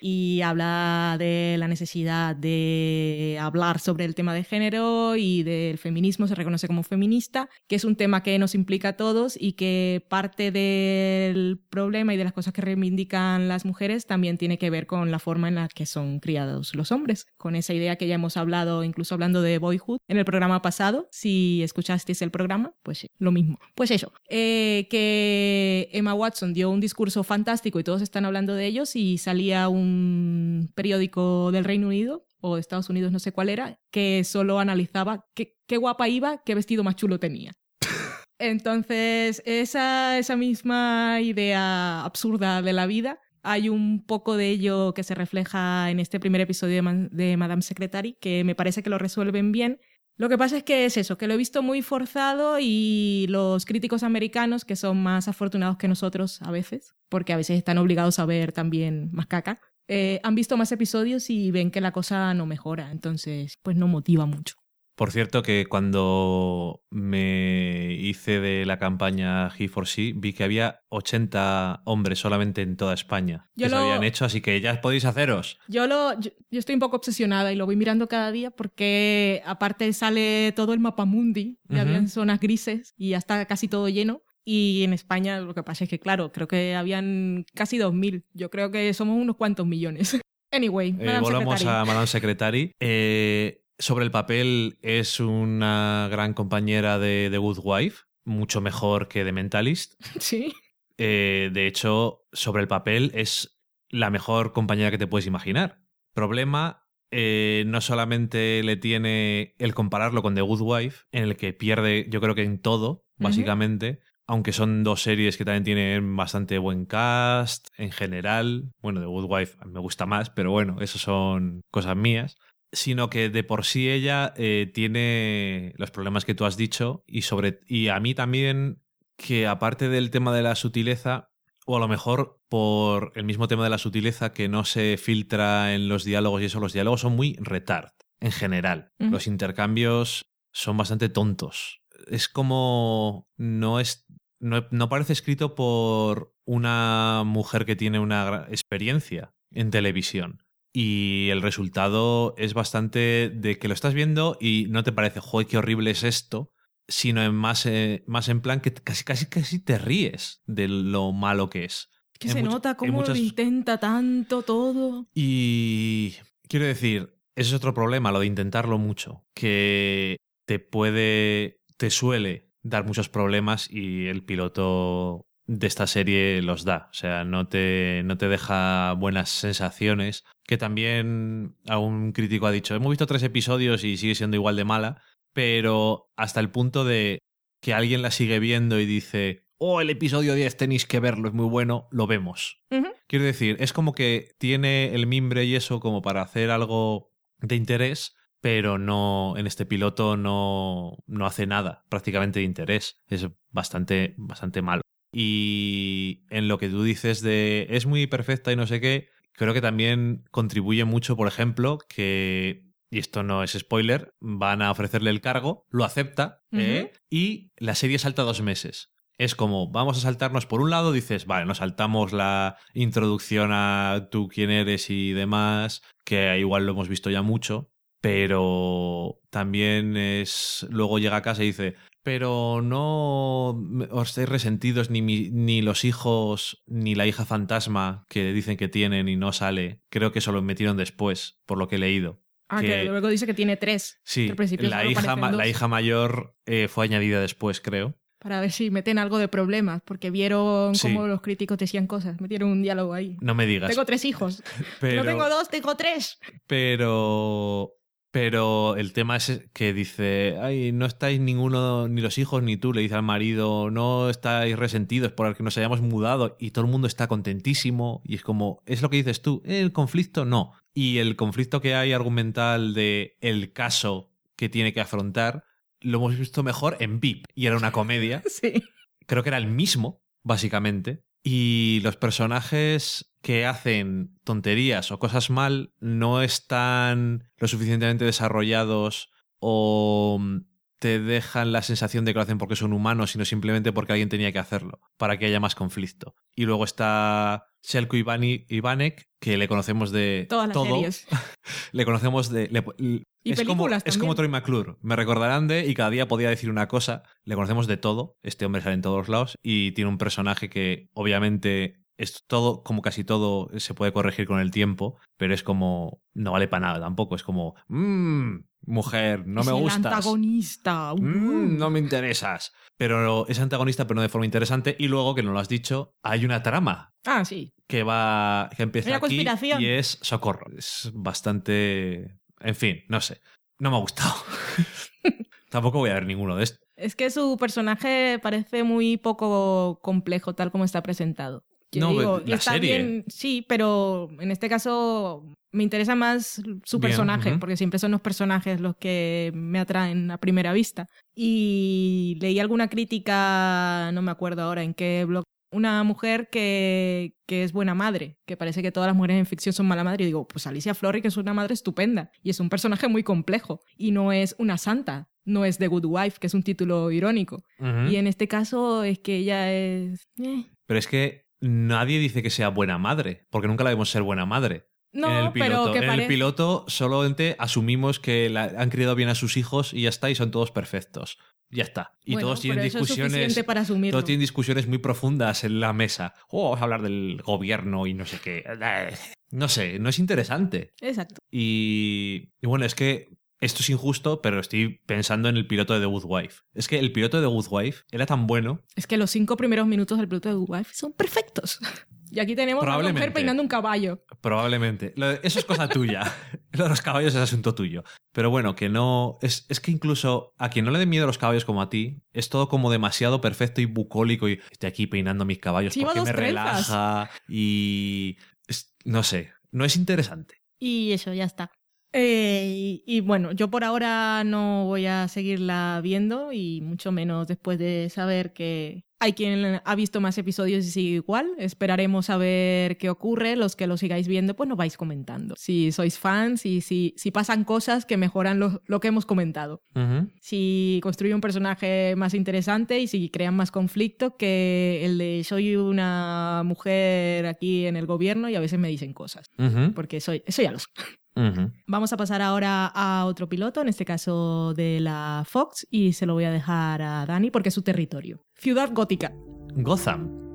y habla de la necesidad de hablar sobre el tema de género y del feminismo, se reconoce como feminista, que es un tema que nos implica a todos y que parte del problema y de las cosas que reivindican las mujeres también tiene que ver con la forma en la que son criados los hombres, con esa idea que ya hemos hablado, incluso hablando de Boyhood en el programa pasado, si escuchasteis el programa, pues lo mismo. Pues eso, eh, que Emma Watson dio un discurso fantástico y todos están hablando de ellos y salía un periódico del Reino Unido o de Estados Unidos, no sé cuál era, que solo analizaba qué, qué guapa iba, qué vestido más chulo tenía. Entonces, esa, esa misma idea absurda de la vida, hay un poco de ello que se refleja en este primer episodio de, Ma- de Madame Secretary, que me parece que lo resuelven bien. Lo que pasa es que es eso, que lo he visto muy forzado y los críticos americanos, que son más afortunados que nosotros a veces, porque a veces están obligados a ver también más caca, eh, han visto más episodios y ven que la cosa no mejora, entonces pues no motiva mucho. Por cierto, que cuando me hice de la campaña He for She, vi que había 80 hombres solamente en toda España Yo que se lo- habían hecho, así que ya podéis haceros. Yo, lo, yo, yo estoy un poco obsesionada y lo voy mirando cada día porque aparte sale todo el mapa mundi y Ujú. habían zonas grises y ya está casi todo lleno. Y en España lo que pasa es que, claro, creo que habían casi 2.000. Yo creo que somos unos cuantos millones. Anyway, Eh, volvamos Secretary. a Madame Secretary. Eh, sobre el papel es una gran compañera de The Good Wife, mucho mejor que The Mentalist. Sí. Eh, de hecho, sobre el papel es la mejor compañera que te puedes imaginar. Problema, eh, no solamente le tiene el compararlo con The Good Wife, en el que pierde, yo creo que en todo, básicamente. Aunque son dos series que también tienen bastante buen cast en general. Bueno, The Good Wife me gusta más, pero bueno, eso son cosas mías. Sino que de por sí ella eh, tiene los problemas que tú has dicho y sobre y a mí también que aparte del tema de la sutileza, o a lo mejor por el mismo tema de la sutileza que no se filtra en los diálogos y eso, los diálogos son muy retard en general. Los intercambios son bastante tontos. Es como no es no, no parece escrito por una mujer que tiene una experiencia en televisión. Y el resultado es bastante de que lo estás viendo y no te parece, joder, qué horrible es esto, sino en más, eh, más en plan que casi, casi, casi te ríes de lo malo que es. Que En se mucho- nota cómo muchas- lo intenta tanto todo. Y quiero decir, ese es otro problema, lo de intentarlo mucho, que te puede, te suele dar muchos problemas y el piloto de esta serie los da. O sea, no te, no te deja buenas sensaciones. Que también algún crítico ha dicho, hemos visto tres episodios y sigue siendo igual de mala, pero hasta el punto de que alguien la sigue viendo y dice, oh, el episodio 10 tenéis que verlo, es muy bueno, lo vemos. Quiero decir, es como que tiene el mimbre y eso como para hacer algo de interés, pero no en este piloto no, no hace nada prácticamente de interés. Es bastante, bastante malo. Y en lo que tú dices de es muy perfecta y no sé qué, creo que también contribuye mucho, por ejemplo, que, y esto no es spoiler, van a ofrecerle el cargo, lo acepta, ¿eh? y la serie salta dos meses. Es como, vamos a saltarnos por un lado, dices, vale, nos saltamos la introducción a tú quién eres y demás, que igual lo hemos visto ya mucho, pero también es, luego llega a casa y dice, pero no os estáis resentidos ni, mi- ni los hijos ni la hija fantasma que dicen que tienen y no sale. Creo que eso lo metieron después, por lo que he leído. Ah, Que- que luego dice que tiene tres. Sí, la hija, la hija mayor eh, fue añadida después, creo. Para ver si meten algo de problemas, porque vieron Sí. cómo los críticos decían cosas. Metieron un diálogo ahí. No me digas. Tengo tres hijos. pero, No tengo dos, tengo tres. pero, pero el tema es que dice, ay, no estáis ninguno, ni los hijos ni tú, le dice al marido, no estáis resentidos por el que nos hayamos mudado y todo el mundo está contentísimo y es como, es lo que dices tú, el conflicto no. Y el conflicto que hay argumental de el caso que tiene que afrontar, lo hemos visto mejor en VIP y era una comedia. Sí. creo que era el mismo, básicamente. Y los personajes que hacen tonterías o cosas mal no están lo suficientemente desarrollados o mm, te dejan la sensación de que lo hacen porque son humanos, sino simplemente porque alguien tenía que hacerlo, para que haya más conflicto. Y luego está Shelko Ivani- Ivanek, que le conocemos de Todas las todo. series. Le conocemos de... le- Y es, como, es como Troy. McClure. Me recordarán de y cada día podía decir una cosa. Le conocemos de todo. Este hombre sale en todos lados y tiene un personaje que obviamente es todo, como casi todo, se puede corregir con el tiempo, pero es como... No vale para nada tampoco. Es como... Mmm, mujer, no Es me gustas. antagonista. uh. Mm, no me interesas. Pero es antagonista, pero no de forma interesante. Y luego, que no lo has dicho, hay una trama Ah, sí. que va. que empieza aquí y es socorro. Es bastante. En fin, no sé. No me ha gustado. Tampoco voy a ver ninguno de estos. Es que su personaje parece muy poco complejo tal como está presentado. Yo No, digo, la está serie. bien, sí, pero en este caso me interesa más su Bien, personaje, porque siempre son los personajes los que me atraen a primera vista. Y leí alguna crítica, no me acuerdo ahora en qué blog, una mujer que, que es buena madre, que parece que todas las mujeres en ficción son mala madre. Y digo, pues Alicia Florrick es una madre estupenda y es un personaje muy complejo y no es una santa, no es The Good Wife, que es un título irónico. Y en este caso es que ella es... eh. Pero es que nadie dice que sea buena madre, porque nunca la vemos ser buena madre. No, en el piloto, pero que en el piloto solamente asumimos que la- han criado bien a sus hijos y ya está, y son todos perfectos. Ya está. Y Bueno, todos tienen discusiones. para. Todos tienen discusiones muy profundas en la mesa. Oh, vamos a hablar del gobierno y no sé qué. No sé, no es interesante. Exacto. Y, y bueno, es que esto es injusto, pero estoy pensando en el piloto de The Good Wife. Es que el piloto de The Good Wife era tan bueno. Es que los cinco primeros minutos del piloto de Good Wife son perfectos. Y aquí tenemos a una mujer peinando un caballo. Probablemente. Eso es cosa tuya. Lo de los caballos es asunto tuyo. Pero bueno, que no. Es, es que incluso a quien no le den miedo los caballos como a ti, es todo como demasiado perfecto y bucólico. Y estoy aquí peinando mis caballos porque me trenzas. relaja. Y. es- no sé. No es interesante. Y eso, ya está. Eh, y, y bueno, yo por ahora no voy a seguirla viendo y mucho menos después de saber que hay quien ha visto más episodios y sigue igual. Esperaremos a ver qué ocurre. Los que lo sigáis viendo, pues nos vais comentando. Si sois fans y si, si pasan cosas que mejoran lo, lo que hemos comentado. Ujú. Si construye un personaje más interesante y si crean más conflicto que el de soy una mujer aquí en el gobierno y a veces me dicen cosas. Ujú. Porque soy, eso ya lo sé. Vamos a pasar ahora a otro piloto, en este caso de la Fox, y se lo voy a dejar a Dani porque es su territorio. Ciudad Gótica. Gotham.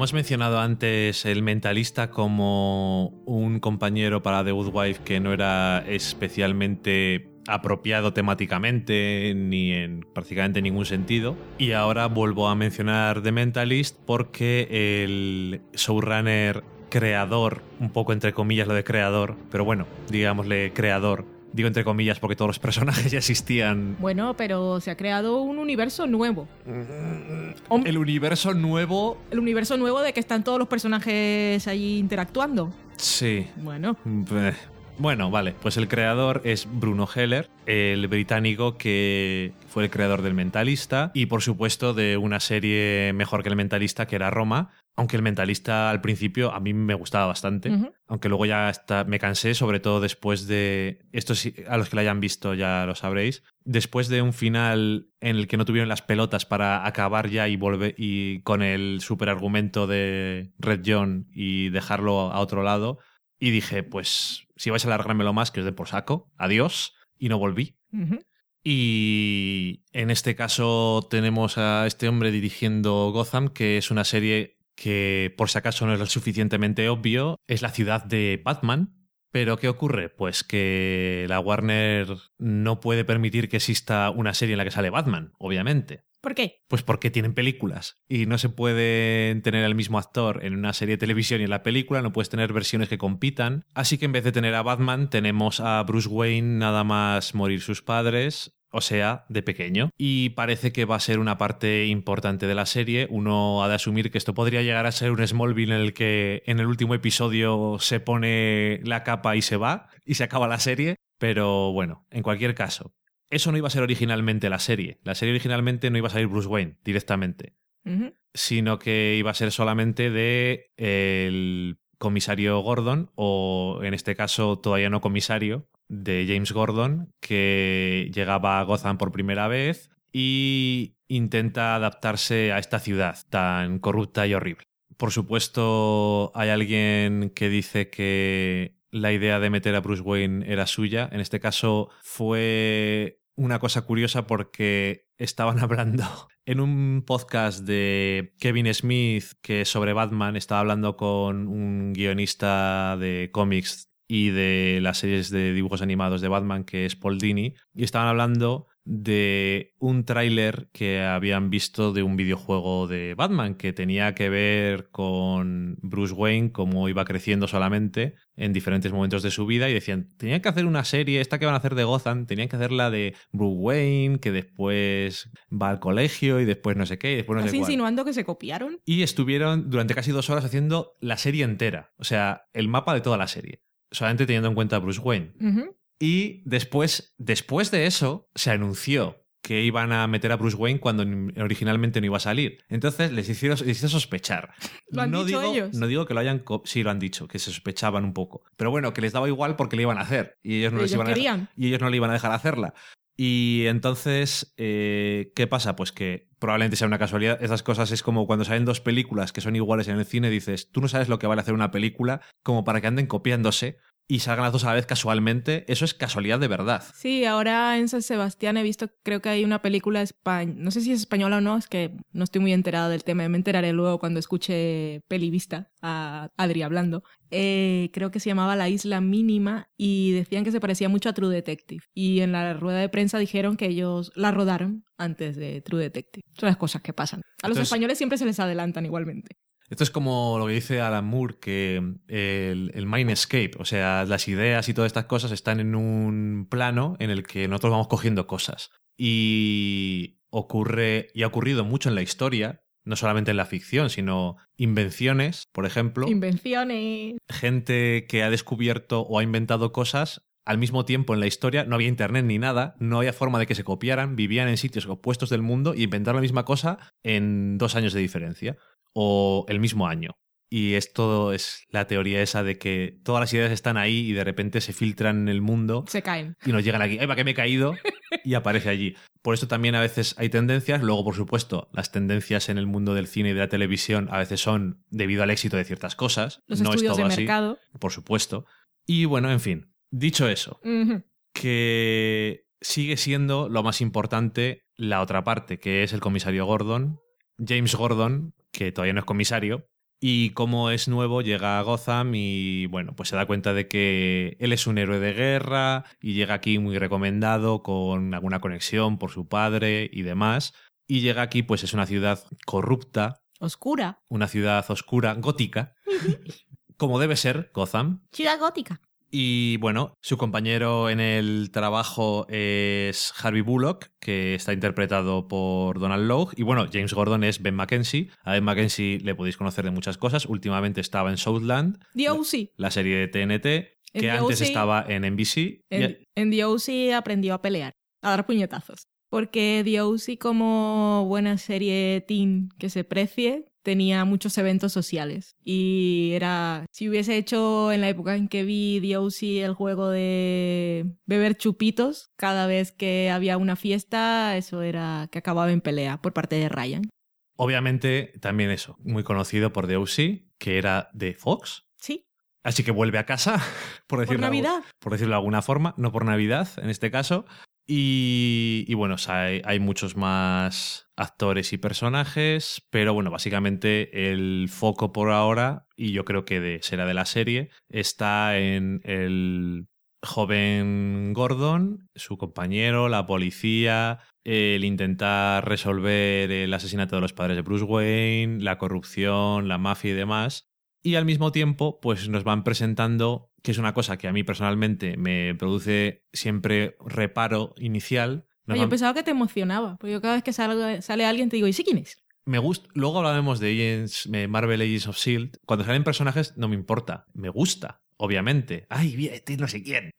Hemos mencionado antes el mentalista como un compañero para The Good Wife que no era especialmente apropiado temáticamente ni en prácticamente ningún sentido. Y ahora vuelvo a mencionar The Mentalist porque el showrunner creador, un poco entre comillas lo de creador, pero bueno, digámosle creador, digo entre comillas porque todos los personajes ya existían. Bueno, pero se ha creado un universo nuevo. Hom- El universo nuevo, El universo nuevo de que están todos los personajes allí interactuando. sí, Bueno, Eh, Bueno, vale, pues el creador es Bruno Heller, el británico que fue el creador del Mentalista y por supuesto de una serie mejor que el Mentalista que era Roma, aunque el Mentalista al principio a mí me gustaba bastante, aunque luego ya hasta me cansé, sobre todo después de, esto a los que lo hayan visto ya lo sabréis, después de un final en el que no tuvieron las pelotas para acabar ya y volver y con el superargumento de Red John y dejarlo a otro lado, y dije, pues si vais a alargármelo más, que os dé por saco, adiós, y no volví. Y en este caso tenemos a este hombre dirigiendo Gotham, que es una serie que por si acaso no es lo suficientemente obvio, es la ciudad de Batman. Pero ¿qué ocurre? Pues que la Warner no puede permitir que exista una serie en la que sale Batman, obviamente. ¿Por qué? Pues porque tienen películas y no se puede tener al mismo actor en una serie de televisión y en la película, no puedes tener versiones que compitan. Así que en vez de tener a Batman, tenemos a Bruce Wayne nada más morir sus padres, o sea, de pequeño. Y parece que va a ser una parte importante de la serie. Uno ha de asumir que esto podría llegar a ser un Smallville en el que en el último episodio se pone la capa y se va y se acaba la serie. Pero bueno, en cualquier caso, eso no iba a ser originalmente la serie. La serie originalmente no iba a salir Bruce Wayne directamente. Sino que iba a ser solamente de el comisario Gordon, o en este caso todavía no comisario, de James Gordon, que llegaba a Gotham por primera vez y intenta adaptarse a esta ciudad tan corrupta y horrible. Por supuesto, hay alguien que dice que la idea de meter a Bruce Wayne era suya. En este caso fue una cosa curiosa porque estaban hablando en un podcast de Kevin Smith que sobre Batman, estaba hablando con un guionista de cómics y de las series de dibujos animados de Batman que es Paul Dini y estaban hablando de un tráiler que habían visto de un videojuego de Batman que tenía que ver con Bruce Wayne, cómo iba creciendo solamente en diferentes momentos de su vida y decían, tenían que hacer una serie, esta que van a hacer de Gotham, tenían que hacer la de Bruce Wayne, que después va al colegio y después no sé qué, y después no ¿Estás sé cuál. insinuando que se copiaron? Y estuvieron durante casi dos horas haciendo la serie entera, o sea, el mapa de toda la serie, solamente teniendo en cuenta a Bruce Wayne. Y después, después de eso, se anunció que iban a meter a Bruce Wayne cuando originalmente no iba a salir. Entonces les hicieron, les hizo sospechar. ¿Lo han no dicho digo, ellos? No digo que lo hayan... Sí, lo han dicho, que se sospechaban un poco. Pero bueno, que les daba igual porque le iban a hacer. Y ellos no, les iban a dejar- y ellos no le iban a dejar hacerla. Y entonces, eh, ¿qué pasa? Pues que probablemente sea una casualidad. Esas cosas es como cuando salen dos películas que son iguales en el cine, dices, tú no sabes lo que vale hacer una película como para que anden copiándose y salgan las dos a la vez casualmente. Eso es casualidad de verdad. Sí, ahora en San Sebastián he visto, creo que hay una película española, no sé si es española o no, es que no estoy muy enterada del tema, me enteraré luego cuando escuche Pelivista a Adri hablando. Eh, creo que se llamaba La Isla Mínima y decían que se parecía mucho a True Detective. Y en la rueda de prensa dijeron que ellos la rodaron antes de True Detective. Son las cosas que pasan. A los Entonces- españoles siempre se les adelantan igualmente. Esto es como lo que dice Alan Moore, que el, el Mindscape, o sea, las ideas y todas estas cosas están en un plano en el que nosotros vamos cogiendo cosas. Y ocurre, y ha ocurrido mucho en la historia, no solamente en la ficción, sino invenciones, por ejemplo. Invenciones. gente que ha descubierto o ha inventado cosas al mismo tiempo en la historia, no había internet ni nada, no había forma de que se copiaran, vivían en sitios opuestos del mundo y inventaron la misma cosa en dos años de diferencia o el mismo año. Y esto es la teoría esa de que todas las ideas están ahí y de repente se filtran en el mundo Se caen. y nos llegan aquí, ¡ay, va que me he caído! Y aparece allí. Por eso también a veces hay tendencias. Luego, por supuesto, las tendencias en el mundo del cine y de la televisión a veces son debido al éxito de ciertas cosas. Los no es todo de así, mercado. por supuesto. Y bueno, en fin, dicho eso, que sigue siendo lo más importante la otra parte, que es el comisario Gordon, James Gordon, que todavía no es comisario, y como es nuevo llega a Gotham y bueno, pues se da cuenta de que él es un héroe de guerra y llega aquí muy recomendado con alguna conexión por su padre y demás. Y llega aquí pues es una ciudad corrupta, Oscura. una ciudad oscura, gótica, como debe ser Gotham, Ciudad gótica. Y bueno, su compañero en el trabajo es Harvey Bullock, que está interpretado por Donald Logue. Y bueno, James Gordon es Ben Mackenzie. A Ben Mackenzie le podéis conocer de muchas cosas. Últimamente estaba en Southland, The O.C. la serie de TNT, que antes O.C. estaba en NBC. En, Y- en The O.C. aprendió a pelear, a dar puñetazos. Porque The O.C. como buena serie teen que se precie, tenía muchos eventos sociales. Y era, si hubiese hecho en la época en que vi The O.C. el juego de beber chupitos, cada vez que había una fiesta, eso era que acababa en pelea por parte de Ryan. Obviamente, también eso, muy conocido por The O.C., que era de Fox. Sí, Así que vuelve a casa, por por decirlo, de algún- Navidad. por decirlo de alguna forma, no por Navidad en este caso. Y, y bueno, hay muchos más actores y personajes, pero bueno, básicamente el foco por ahora, y yo creo que de, será de la serie, está en el joven Gordon, su compañero, la policía, el intentar resolver el asesinato de los padres de Bruce Wayne, la corrupción, la mafia y demás. Y al mismo tiempo, pues nos van presentando, que es una cosa que a mí personalmente me produce siempre reparo inicial. nos Oye, yo pensaba que te emocionaba, porque yo cada vez que salga- sale alguien te digo, ¿y sí quién es? me gusta. Luego hablaremos de de Marvel Agents of Shield. Cuando salen personajes, no me importa. Me gusta, obviamente. Ay, bien, este no sé quién.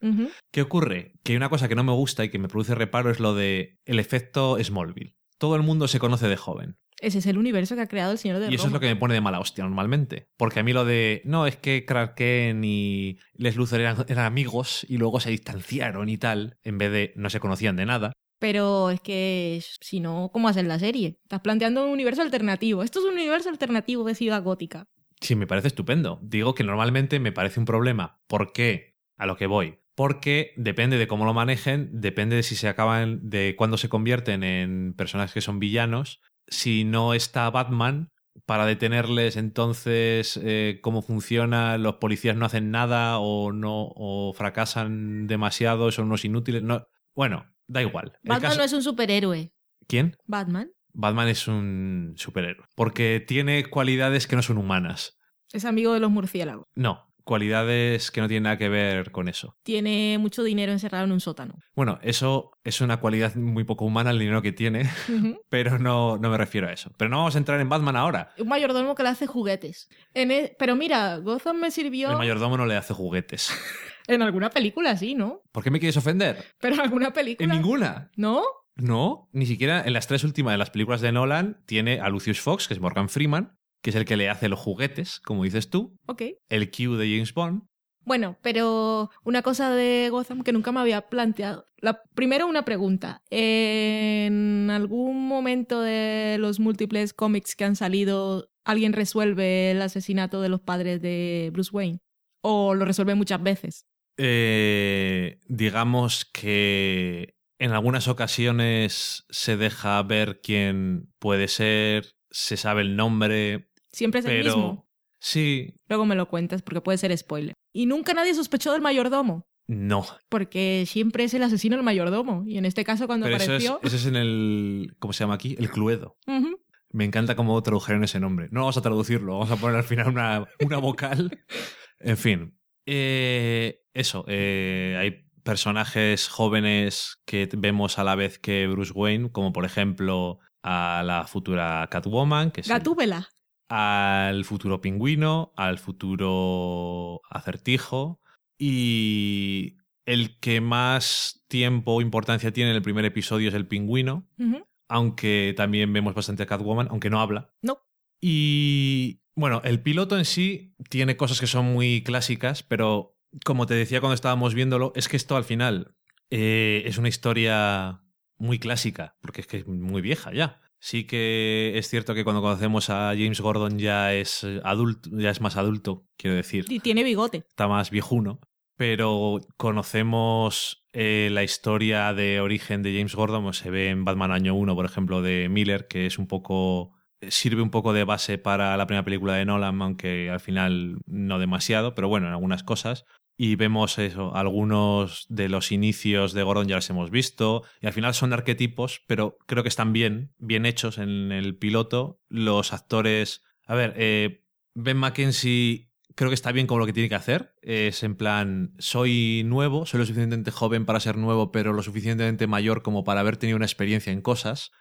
¿Qué ocurre? Que una cosa que no me gusta y que me produce reparo es lo de el efecto Smallville. Todo el mundo se conoce de joven. Ese es el universo que ha creado el señor de Y eso es lo que me pone de mala hostia normalmente. Porque a mí lo de, no, es que Kent y Les Luthor eran, eran amigos y luego se distanciaron y tal, en vez de no se conocían de nada. Pero es que si no, ¿cómo hacer la serie? Estás planteando un universo alternativo. Esto es un universo alternativo de ciudad gótica. Sí, me parece estupendo. Digo que normalmente me parece un problema. ¿Por qué? A lo que voy. Porque depende de cómo lo manejen, depende de si se acaban, de cuándo se convierten en personajes que son villanos. Si no está Batman para detenerles, entonces eh, cómo funciona, los policías no hacen nada o no o fracasan demasiado, son unos inútiles. No, bueno, da igual. Batman caso- no es un superhéroe. ¿Quién? Batman Batman es un superhéroe. Porque tiene cualidades que no son humanas. es amigo de los murciélagos. No, cualidades que no tienen nada que ver con eso. Tiene mucho dinero encerrado en un sótano. Bueno, eso es una cualidad muy poco humana, el dinero que tiene, pero no, no me refiero a eso. Pero no vamos a entrar en Batman ahora. un mayordomo que le hace juguetes. En e- Pero mira, Gotham me sirvió El mayordomo no le hace juguetes. en alguna película, sí, ¿no? ¿Por qué me quieres ofender? Pero en alguna En película. ninguna. ¿No? No, ni siquiera en las tres últimas de las películas de Nolan tiene a Lucius Fox, que es Morgan Freeman, que es el que le hace los juguetes, como dices tú, Ok. el Q de James Bond. Bueno, pero una cosa de Gotham que nunca me había planteado. La, primero una pregunta. ¿En algún momento de los múltiples cómics que han salido alguien resuelve el asesinato de los padres de Bruce Wayne? ¿O lo resuelve muchas veces? Eh, digamos que en algunas ocasiones se deja ver quién puede ser, se sabe el nombre, Siempre es el pero mismo. sí, Luego me lo cuentas porque puede ser spoiler. Y nunca nadie sospechó del mayordomo. no. Porque siempre es el asesino el mayordomo. Y en este caso cuando Pero eso es, apareció... eso es en el, ¿cómo se llama aquí? El Cluedo. Ujú. Me encanta cómo tradujeron ese nombre. No vamos a traducirlo, vamos a poner al final una, una vocal. En fin. Eh, eso, eh, hay personajes jóvenes que vemos a la vez que Bruce Wayne, como por ejemplo a la futura Catwoman, que es el- Gatúbela. Al futuro pingüino, al futuro acertijo y el que más tiempo o importancia tiene en el primer episodio es el pingüino, aunque también vemos bastante a Catwoman, aunque no habla. No. Y bueno, el piloto en sí tiene cosas que son muy clásicas, pero como te decía cuando estábamos viéndolo, es que esto al final eh, es una historia muy clásica, porque es que es muy vieja ya. Sí que es cierto que cuando conocemos a James Gordon ya es eh, adulto, ya es más adulto, quiero decir Y tiene bigote. está más viejuno, pero conocemos eh, la historia de origen de James Gordon, pues se ve en Batman Año 1, por ejemplo, de Miller, que es un poco sirve un poco de base para la primera película de Nolan, aunque al final no demasiado, pero bueno, en algunas cosas. Y vemos eso, algunos de los inicios de Gordon ya los hemos visto, y al final son arquetipos, pero creo que están bien, bien hechos en el piloto. Los actores... A ver, eh, Ben Mackenzie creo que está bien como lo que tiene que hacer. Es en plan, soy nuevo, soy lo suficientemente joven para ser nuevo, pero lo suficientemente mayor como para haber tenido una experiencia en cosas.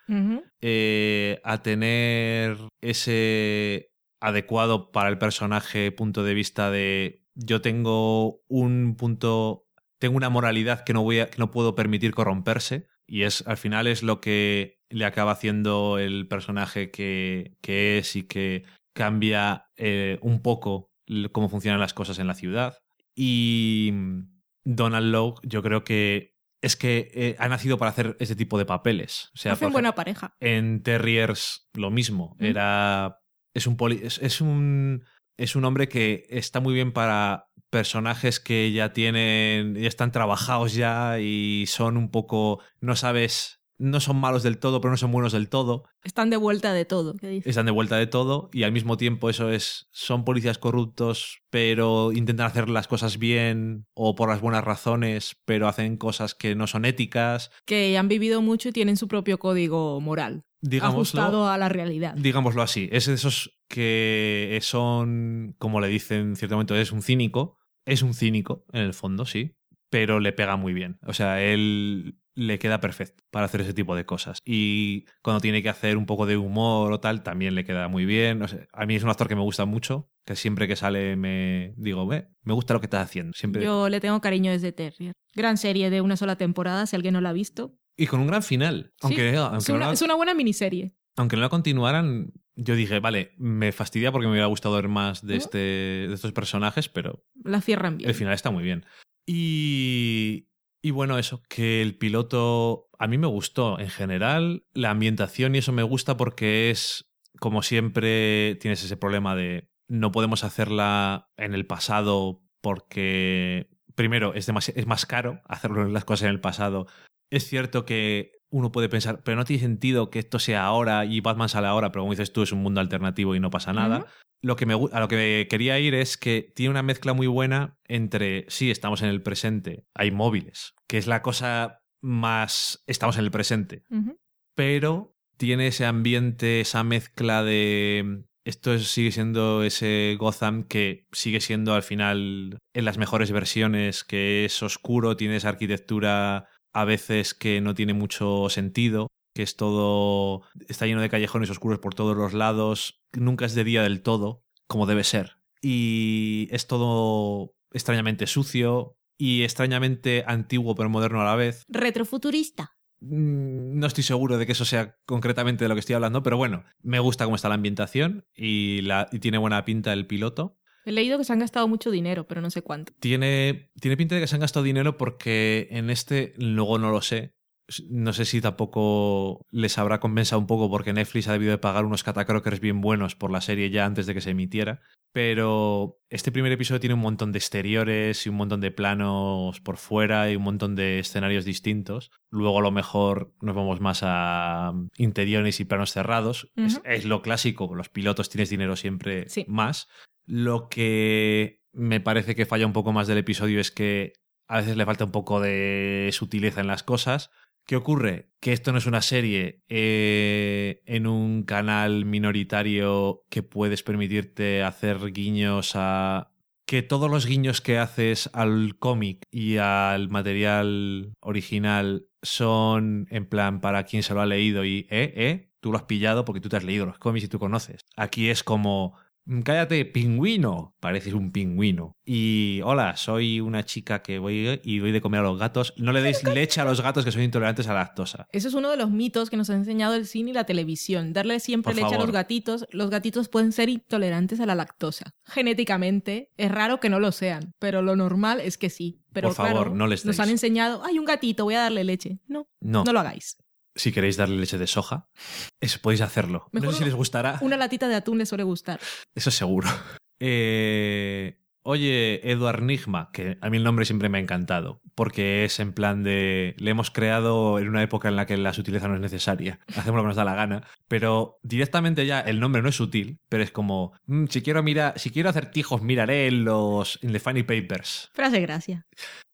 Eh, a tener ese adecuado para el personaje punto de vista de yo tengo un punto, tengo una moralidad que no voy a, que no puedo permitir corromperse y es al final es lo que le acaba haciendo el personaje que, que es y que cambia eh, un poco cómo funcionan las cosas en la ciudad. Y Donald Lowe, yo creo que es que eh, ha nacido para hacer ese tipo de papeles. O sea, Hacen buena pareja. en Terriers lo mismo. Mm. Era. Es un, poli- es, es un. Es un hombre que está muy bien para personajes que ya tienen. ya están trabajados ya y son un poco. No sabes. No son malos del todo, pero no son buenos del todo. Están de vuelta de todo. ¿qué dices? Están de vuelta de todo y al mismo tiempo eso es. Son policías corruptos, pero intentan hacer las cosas bien o por las buenas razones, pero hacen cosas que no son éticas. Que han vivido mucho y tienen su propio código moral. Digámoslo. Ajustado a la realidad. digámoslo así, es de esos que son, como le dicen en cierto momento, es un cínico. Es un cínico, en el fondo, sí, pero le pega muy bien. O sea, él le queda perfecto para hacer ese tipo de cosas. Y cuando tiene que hacer un poco de humor o tal, también le queda muy bien. O sea, a mí es un actor que me gusta mucho, que siempre que sale me digo, ve, me gusta lo que estás haciendo. Siempre. Yo le tengo cariño desde Terrier. Gran serie de una sola temporada, si alguien no la ha visto. Y con un gran final. Sí, Aunque, Es no una, la- es una buena miniserie. aunque no la continuaran, yo dije, vale, me fastidia porque me hubiera gustado ver más de, este, de estos personajes, pero La cierran bien. el final está muy bien. Y, y bueno, eso, que el piloto a mí me gustó en general, la ambientación y eso me gusta porque es, como siempre, tienes ese problema de no podemos hacerla en el pasado porque, primero, es, es más caro hacerlo las cosas en el pasado. Es cierto que uno puede pensar, pero no tiene sentido que esto sea ahora y Batman sale ahora, pero como dices tú, es un mundo alternativo y no pasa nada. Lo que me, a lo que quería ir es que tiene una mezcla muy buena entre, sí, estamos en el presente, hay móviles, que es la cosa más, estamos en el presente, pero tiene ese ambiente, esa mezcla de... Esto es- sigue siendo ese Gotham que sigue siendo al final en las mejores versiones, que es oscuro, tiene esa arquitectura a veces que no tiene mucho sentido, que es todo... está lleno de callejones oscuros por todos los lados, nunca es de día del todo, como debe ser. Y es todo extrañamente sucio y extrañamente antiguo pero moderno a la vez. Retrofuturista. Mm, No estoy seguro de que eso sea concretamente de lo que estoy hablando, pero bueno, me gusta cómo está la ambientación y, la, y tiene buena pinta el piloto. He leído que se han gastado mucho dinero, pero no sé cuánto. Tiene, tiene pinta de que se han gastado dinero porque en este, luego no lo sé, no sé si tampoco les habrá compensado un poco porque Netflix ha debido de pagar unos catacrockers bien buenos por la serie ya antes de que se emitiera. Pero este primer episodio tiene un montón de exteriores y un montón de planos por fuera y un montón de escenarios distintos. Luego a lo mejor nos vamos más a interiores y planos cerrados. es, lo clásico, los pilotos tienes dinero siempre Sí. más. Lo que me parece que falla un poco más del episodio es que a veces le falta un poco de sutileza en las cosas. ¿Qué ocurre? Que esto no es una serie eh, en un canal minoritario que puedes permitirte hacer guiños a... Que todos los guiños que haces al cómic y al material original son en plan para quien se lo ha leído y, eh, eh, tú lo has pillado porque tú te has leído los cómics y tú conoces. Aquí es como, "Mm, cállate, pingüino. Pareces un pingüino. Y hola, soy una chica que voy y doy de comer a los gatos. No le deis leche a los gatos que son intolerantes a la lactosa. Eso es uno de los mitos que nos ha enseñado el cine y la televisión. Darle siempre Por leche a los gatitos. Los gatitos pueden ser intolerantes a la lactosa. Genéticamente, es raro que no lo sean, pero lo normal es que sí. Pero Por favor, claro, no les nos deis. han enseñado, hay un gatito, voy a darle leche. No, No, no lo hagáis. Si queréis darle leche de soja, eso podéis hacerlo. Mejor no sé si les gustará. Una latita de atún le suele gustar. Eso seguro. Eh, oye, Edward Nigma, que a mí el nombre siempre me ha encantado, porque es en plan de... Le hemos creado en una época en la que la sutileza no es necesaria. Hacemos lo que nos da la gana. Pero directamente ya el nombre no es sutil, pero es como... "Mm, si, quiero mirar, si quiero hacer tijos, miraré en los... En the Funny Papers. Frase gracia.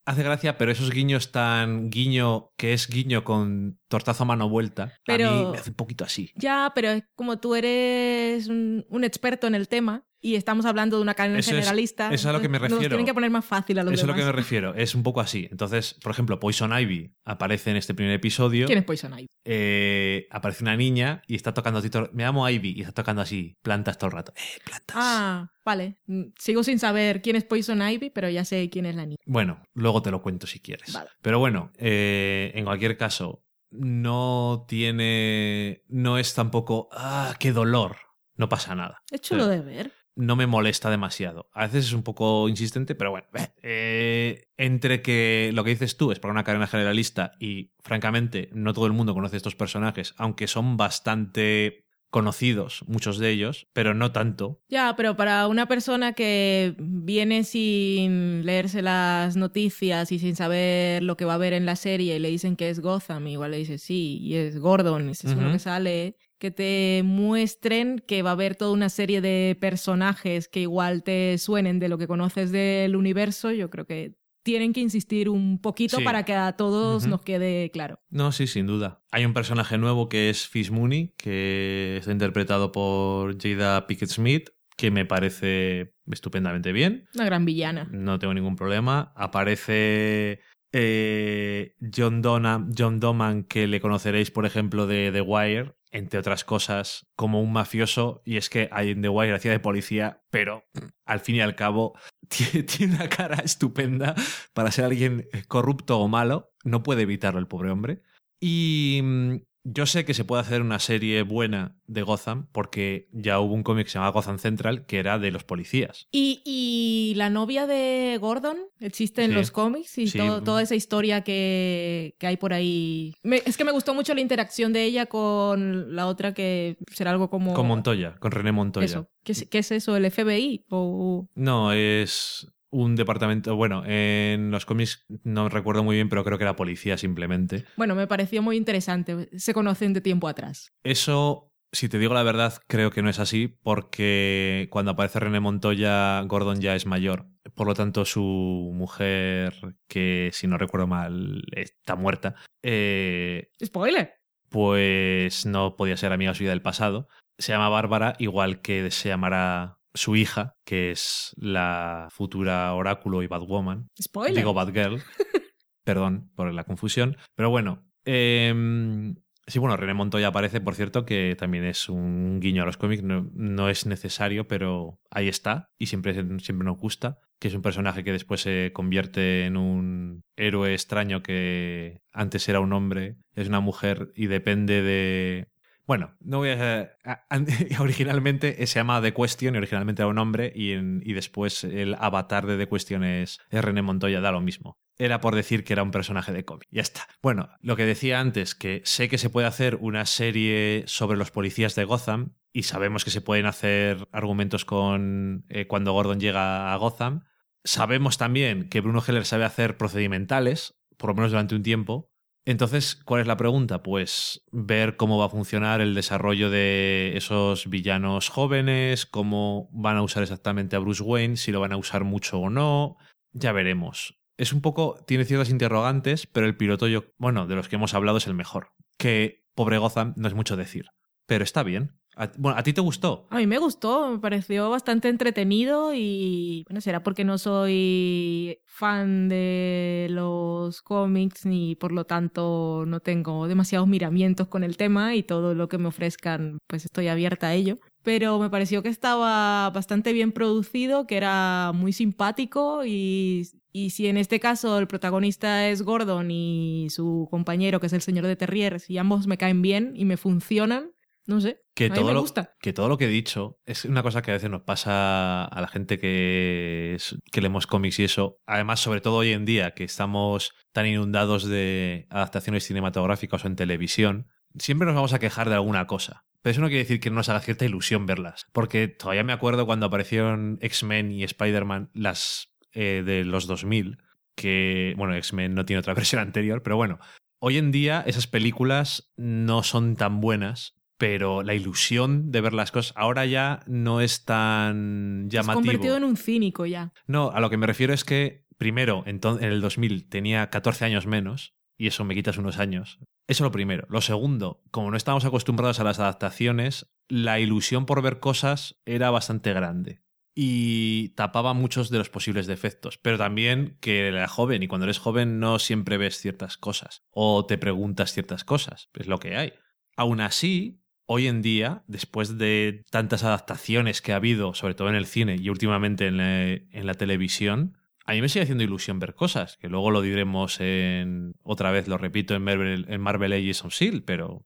Hace gracia, pero esos guiños tan guiño que es guiño con tortazo a mano vuelta, a mí Pero- me hace un poquito así. Ya, pero es como tú eres un, un experto en el tema y estamos hablando de una cadena Eso es- generalista. eso es a lo que me entonces Nos refiero. tienen que poner más fácil a los Eso es a lo que me refiero, es un poco así. Entonces, por ejemplo, Poison Ivy aparece en este primer episodio. ¿Quién es Poison Ivy? Eh, aparece una niña y está tocando así Me llamo Ivy y está tocando así plantas todo el rato. Eh, plantas. Ah, vale. Mm, Sigo sin saber quién es Poison Ivy, pero ya sé quién es la niña. Bueno, luego te lo cuento si quieres. Vale. Pero bueno, eh, en cualquier caso, no tiene. No es tampoco. ¡Ah, qué dolor! No pasa nada. Es chulo de ver. no me molesta demasiado. A veces es un poco insistente, pero bueno. eh, entre que lo que dices tú es para una cadena generalista y, francamente, no todo el mundo conoce estos personajes, aunque son bastante conocidos, muchos de ellos, pero no tanto. Ya, pero para una persona que viene sin leerse las noticias y sin saber lo que va a ver en la serie y le dicen que es Gotham, igual le dice sí, y es Gordon, ese es uno Ujú. que sale, que te muestren que va a haber toda una serie de personajes que igual te suenen de lo que conoces del universo, yo creo que tienen que insistir un poquito Sí. para que a todos nos quede claro. No, sí, sin duda. Hay un personaje nuevo que es Fish Mooney, que está interpretado por Jada Pickett Smith, que me parece estupendamente bien. Una gran villana. No tengo ningún problema. Aparece eh, John, Dona, John Doman, que le conoceréis, por ejemplo, de The Wire, entre otras cosas, como un mafioso. Y es que en The Wire hacía de policía, pero al fin y al cabo tiene, una cara estupenda para ser alguien corrupto o malo. No puede evitarlo el pobre hombre. Y mm, Yo sé que se puede hacer una serie buena de Gotham porque ya hubo un cómic que se llama Gotham Central que era de los policías. Y, y la novia de Gordon existe en Sí. los cómics y Sí. todo- toda esa historia que, que hay por ahí. Me- es que me gustó mucho la interacción de ella con la otra que será algo como... Con Montoya, con René Montoya. Eso. ¿Qué es, qué es eso? ¿El FBI? O... No, es un departamento. Bueno, en los cómics no recuerdo muy bien, pero creo que era policía simplemente. Bueno, me pareció muy interesante. Se conocen de tiempo atrás. Eso, si te digo la verdad, creo que no es así, porque cuando aparece René Montoya, Gordon ya es mayor. Por lo tanto, su mujer, que si no recuerdo mal, está muerta, eh, ¡Spoiler! pues no podía ser amiga suya del pasado. Se llama Bárbara, igual que se llamará su hija, que es la futura oráculo y Batwoman. ¡Spoiler! Digo Batgirl. Perdón por la confusión. Pero bueno. em, sí, bueno, René Montoya aparece, por cierto, que también es un guiño a los cómics. No, no es necesario, pero ahí está. Y siempre, siempre nos gusta. Que es un personaje que después se convierte en un héroe extraño que antes era un hombre, es una mujer y depende de. Bueno, no voy a. originalmente se llama The Question y originalmente era un hombre y, y después el avatar de The Question es, es René Montoya, da lo mismo. Era por decir que era un personaje de cómic. Ya está. Bueno, lo que decía antes, que sé que se puede hacer una serie sobre los policías de Gotham y sabemos que se pueden hacer argumentos con eh, cuando Gordon llega a Gotham. Sabemos también que Bruno Heller sabe hacer procedimentales, por lo menos durante un tiempo. Entonces, ¿cuál es la pregunta? Pues ver cómo va a funcionar el desarrollo de esos villanos jóvenes, cómo van a usar exactamente a Bruce Wayne, si lo van a usar mucho o no. Ya veremos. Es un poco, tiene ciertas interrogantes, pero el piloto yo, bueno, de los que hemos hablado es el mejor. Que pobre Gotham no es mucho decir, pero está bien. A- bueno, ¿a ti te gustó? A mí me gustó, me pareció bastante entretenido y bueno, será porque no soy fan de los cómics ni por lo tanto no tengo demasiados miramientos con el tema y todo lo que me ofrezcan pues estoy abierta a ello. Pero me pareció que estaba bastante bien producido, que era muy simpático y, y si en este caso el protagonista es Gordon y su compañero que es el señor de Terriers y ambos me caen bien y me funcionan, no sé, que a mí todo me lo, gusta. que todo lo que he dicho es una cosa que a veces nos pasa a la gente que, es- que leemos cómics y eso. Además, sobre todo hoy en día, que estamos tan inundados de adaptaciones cinematográficas o en televisión, siempre nos vamos a quejar de alguna cosa. Pero eso no quiere decir que no nos haga cierta ilusión verlas. Porque todavía me acuerdo cuando aparecieron X-Men y Spider-Man, las eh, de los 2000, que, bueno, X-Men no tiene otra versión anterior, pero bueno, hoy en día esas películas no son tan buenas pero la ilusión de ver las cosas ahora ya no es tan Se ha llamativo. convertido en un cínico ya. No, a lo que me refiero es que, primero, en el 2000 tenía 14 años menos, y eso me quitas unos años. Eso lo primero. Lo segundo, como no estábamos acostumbrados a las adaptaciones, la ilusión por ver cosas era bastante grande. Y tapaba muchos de los posibles defectos. Pero también que era joven, y cuando eres joven no siempre ves ciertas cosas. O te preguntas ciertas cosas. Es lo que hay. Aún así, hoy en día, después de tantas adaptaciones que ha habido, sobre todo en el cine y últimamente en la, en la televisión, a mí me sigue haciendo ilusión ver cosas, que luego lo diremos en, otra vez lo repito, en Marvel, en Marvel Agents of S.H.I.E.L.D., pero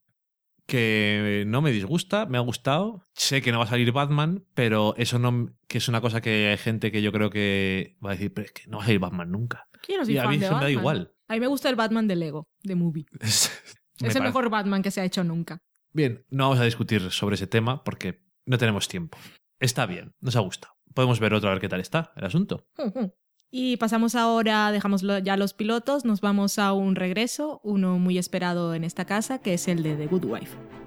que no me disgusta, me ha gustado. Sé que no va a salir Batman, pero eso no, que es una cosa que hay gente que yo creo que va a decir, pero es que no va a salir Batman nunca. Soy Y a mí eso me da igual. A mí me gusta el Batman de Lego, de Movie. Es el parece- mejor Batman que se ha hecho nunca. Bien, no vamos a discutir sobre ese tema porque no tenemos tiempo. Está bien, nos ha gustado. Podemos ver otro a ver qué tal está el asunto. Y pasamos ahora, dejamos ya los pilotos, nos vamos a un regreso, uno muy esperado en esta casa, que es el de The Good Wife.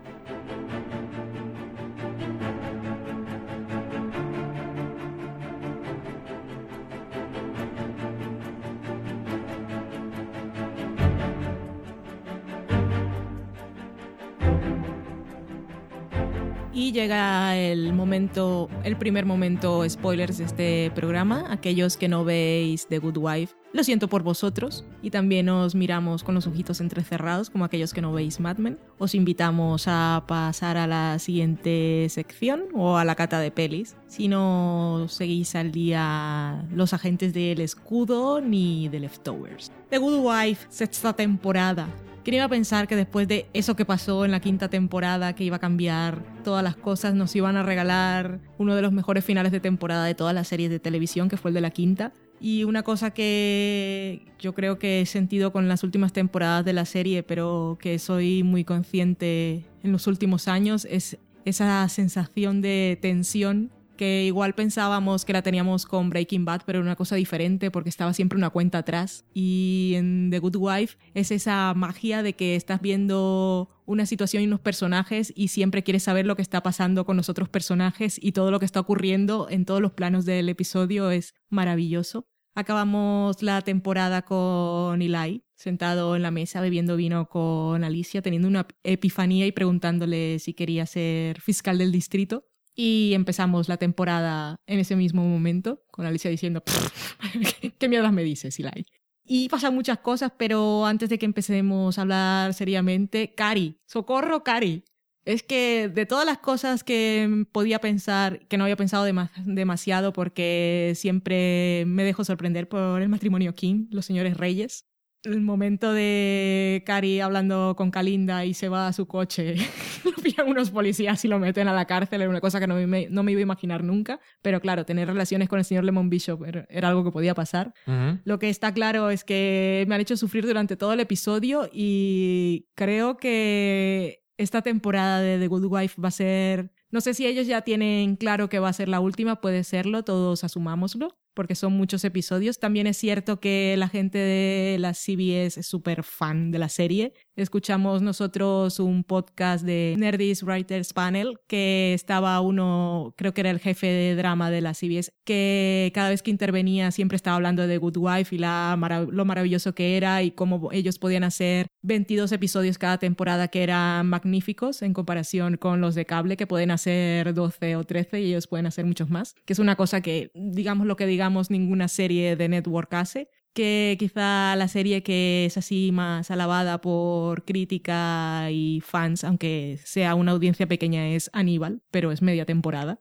Y llega el momento, el primer momento spoilers de este programa. Aquellos que no veis The Good Wife, lo siento por vosotros. Y también os miramos con los ojitos entrecerrados, como aquellos que no veis Mad Men. Os invitamos a pasar a la siguiente sección o a la cata de pelis. Si no seguís al día los agentes del escudo ni de Leftovers. The Good Wife, sexta temporada. ¿Quién iba a pensar que después de eso que pasó en la quinta temporada, que iba a cambiar todas las cosas, nos iban a regalar uno de los mejores finales de temporada de todas las series de televisión, que fue el de la quinta? Y una cosa que yo creo que he sentido con las últimas temporadas de la serie, pero que soy muy consciente en los últimos años, es esa sensación de tensión que igual pensábamos que la teníamos con Breaking Bad, pero era una cosa diferente porque estaba siempre una cuenta atrás. Y en The Good Wife es esa magia de que estás viendo una situación y unos personajes y siempre quieres saber lo que está pasando con los otros personajes y todo lo que está ocurriendo en todos los planos del episodio es maravilloso. Acabamos la temporada con Eli, sentado en la mesa bebiendo vino con Alicia, teniendo una epifanía y preguntándole si quería ser fiscal del distrito. Y empezamos la temporada en ese mismo momento, con Alicia diciendo, ¿qué mierdas me dices, Eli? Y pasan muchas cosas, pero antes de que empecemos a hablar seriamente, Cari, socorro, Cari. Es que de todas las cosas que podía pensar, que no había pensado dema- demasiado porque siempre me dejo sorprender por el matrimonio King, los señores reyes. El momento de Cari hablando con Kalinda y se va a su coche, lo pillan unos policías y lo meten a la cárcel, era una cosa que no me, no me iba a imaginar nunca. Pero claro, tener relaciones con el señor Lemon Bishop era, era algo que podía pasar. Ujú. Lo que está claro es que me han hecho sufrir durante todo el episodio y creo que esta temporada de The Good Wife va a ser... No sé si ellos ya tienen claro que va a ser la última, puede serlo, todos asumámoslo, porque son muchos episodios. También es cierto que la gente de la CBS es súper fan de la serie. Escuchamos nosotros un podcast de Nerdist Writers Panel que estaba uno, creo que era el jefe de drama de la CBS, que cada vez que intervenía siempre estaba hablando de Good Wife y lo maravilloso que era y cómo ellos podían hacer 22 episodios cada temporada que eran magníficos en comparación con los de cable que pueden hacer 12 o 13 y ellos pueden hacer muchos más, que es una cosa que digamos lo que digamos ninguna serie de network hace que quizá la serie que es así más alabada por crítica y fans, aunque sea una audiencia pequeña, es Aníbal, pero es media temporada,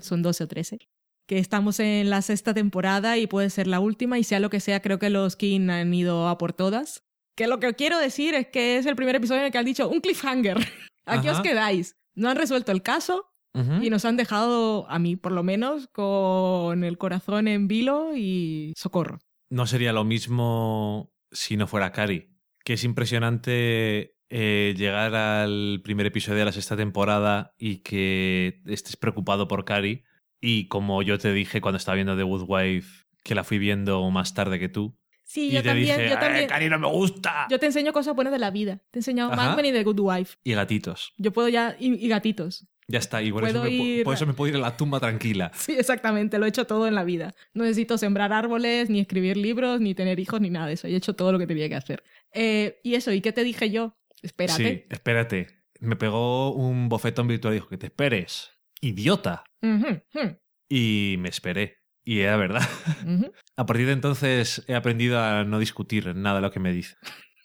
son 12 o 13. Que estamos en la sexta temporada y puede ser la última, y sea lo que sea, creo que los King han ido a por todas. Que lo que quiero decir es que es el primer episodio en el que han dicho un cliffhanger. Aquí os quedáis. No han resuelto el caso, Y nos han dejado, a mí por lo menos, con el corazón en vilo y socorro. no sería lo mismo si no fuera Cari. Que es impresionante eh, llegar al primer episodio de la sexta temporada y que estés preocupado por Cari. Y como yo te dije cuando estaba viendo The Good Wife, que la fui viendo más tarde que tú. Sí, y yo te también, dije, yo también. "Eh, Cari no me gusta. Yo te enseño cosas buenas de la vida. Te he enseñado. Mad Men y The Good Wife. Y gatitos. Yo puedo ya. Y, y gatitos. Ya está. Y por eso, me, ir- por eso me puedo ir a la tumba tranquila. Sí, exactamente. Lo he hecho todo en la vida. No necesito sembrar árboles, ni escribir libros, ni tener hijos, ni nada de eso. He hecho todo lo que tenía que hacer. Eh, y eso, ¿y qué te dije yo? Espérate. Sí, espérate. Me pegó un bofetón virtual y dijo que te esperes. Idiota. Ujú, Y me esperé. Y era verdad. A partir de entonces he aprendido a no discutir nada de lo que me dice.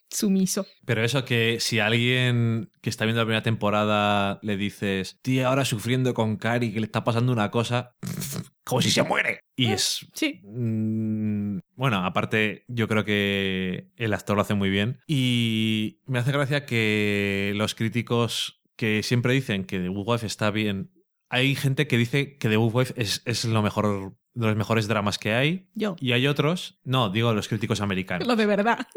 Sumiso. Pero eso que si alguien que está viendo la primera temporada le dices, tía, ahora sufriendo con Cari, que le está pasando una cosa, como si se muere. Y Eh, es... Sí. mm, Bueno, aparte yo creo que el actor lo hace muy bien. Y me hace gracia que los críticos que siempre dicen que The Good Wife está bien, hay gente que dice que The Good Wife es, es lo mejor de los mejores dramas que hay. Yo. Y hay otros, no, digo los críticos americanos, Lo de verdad.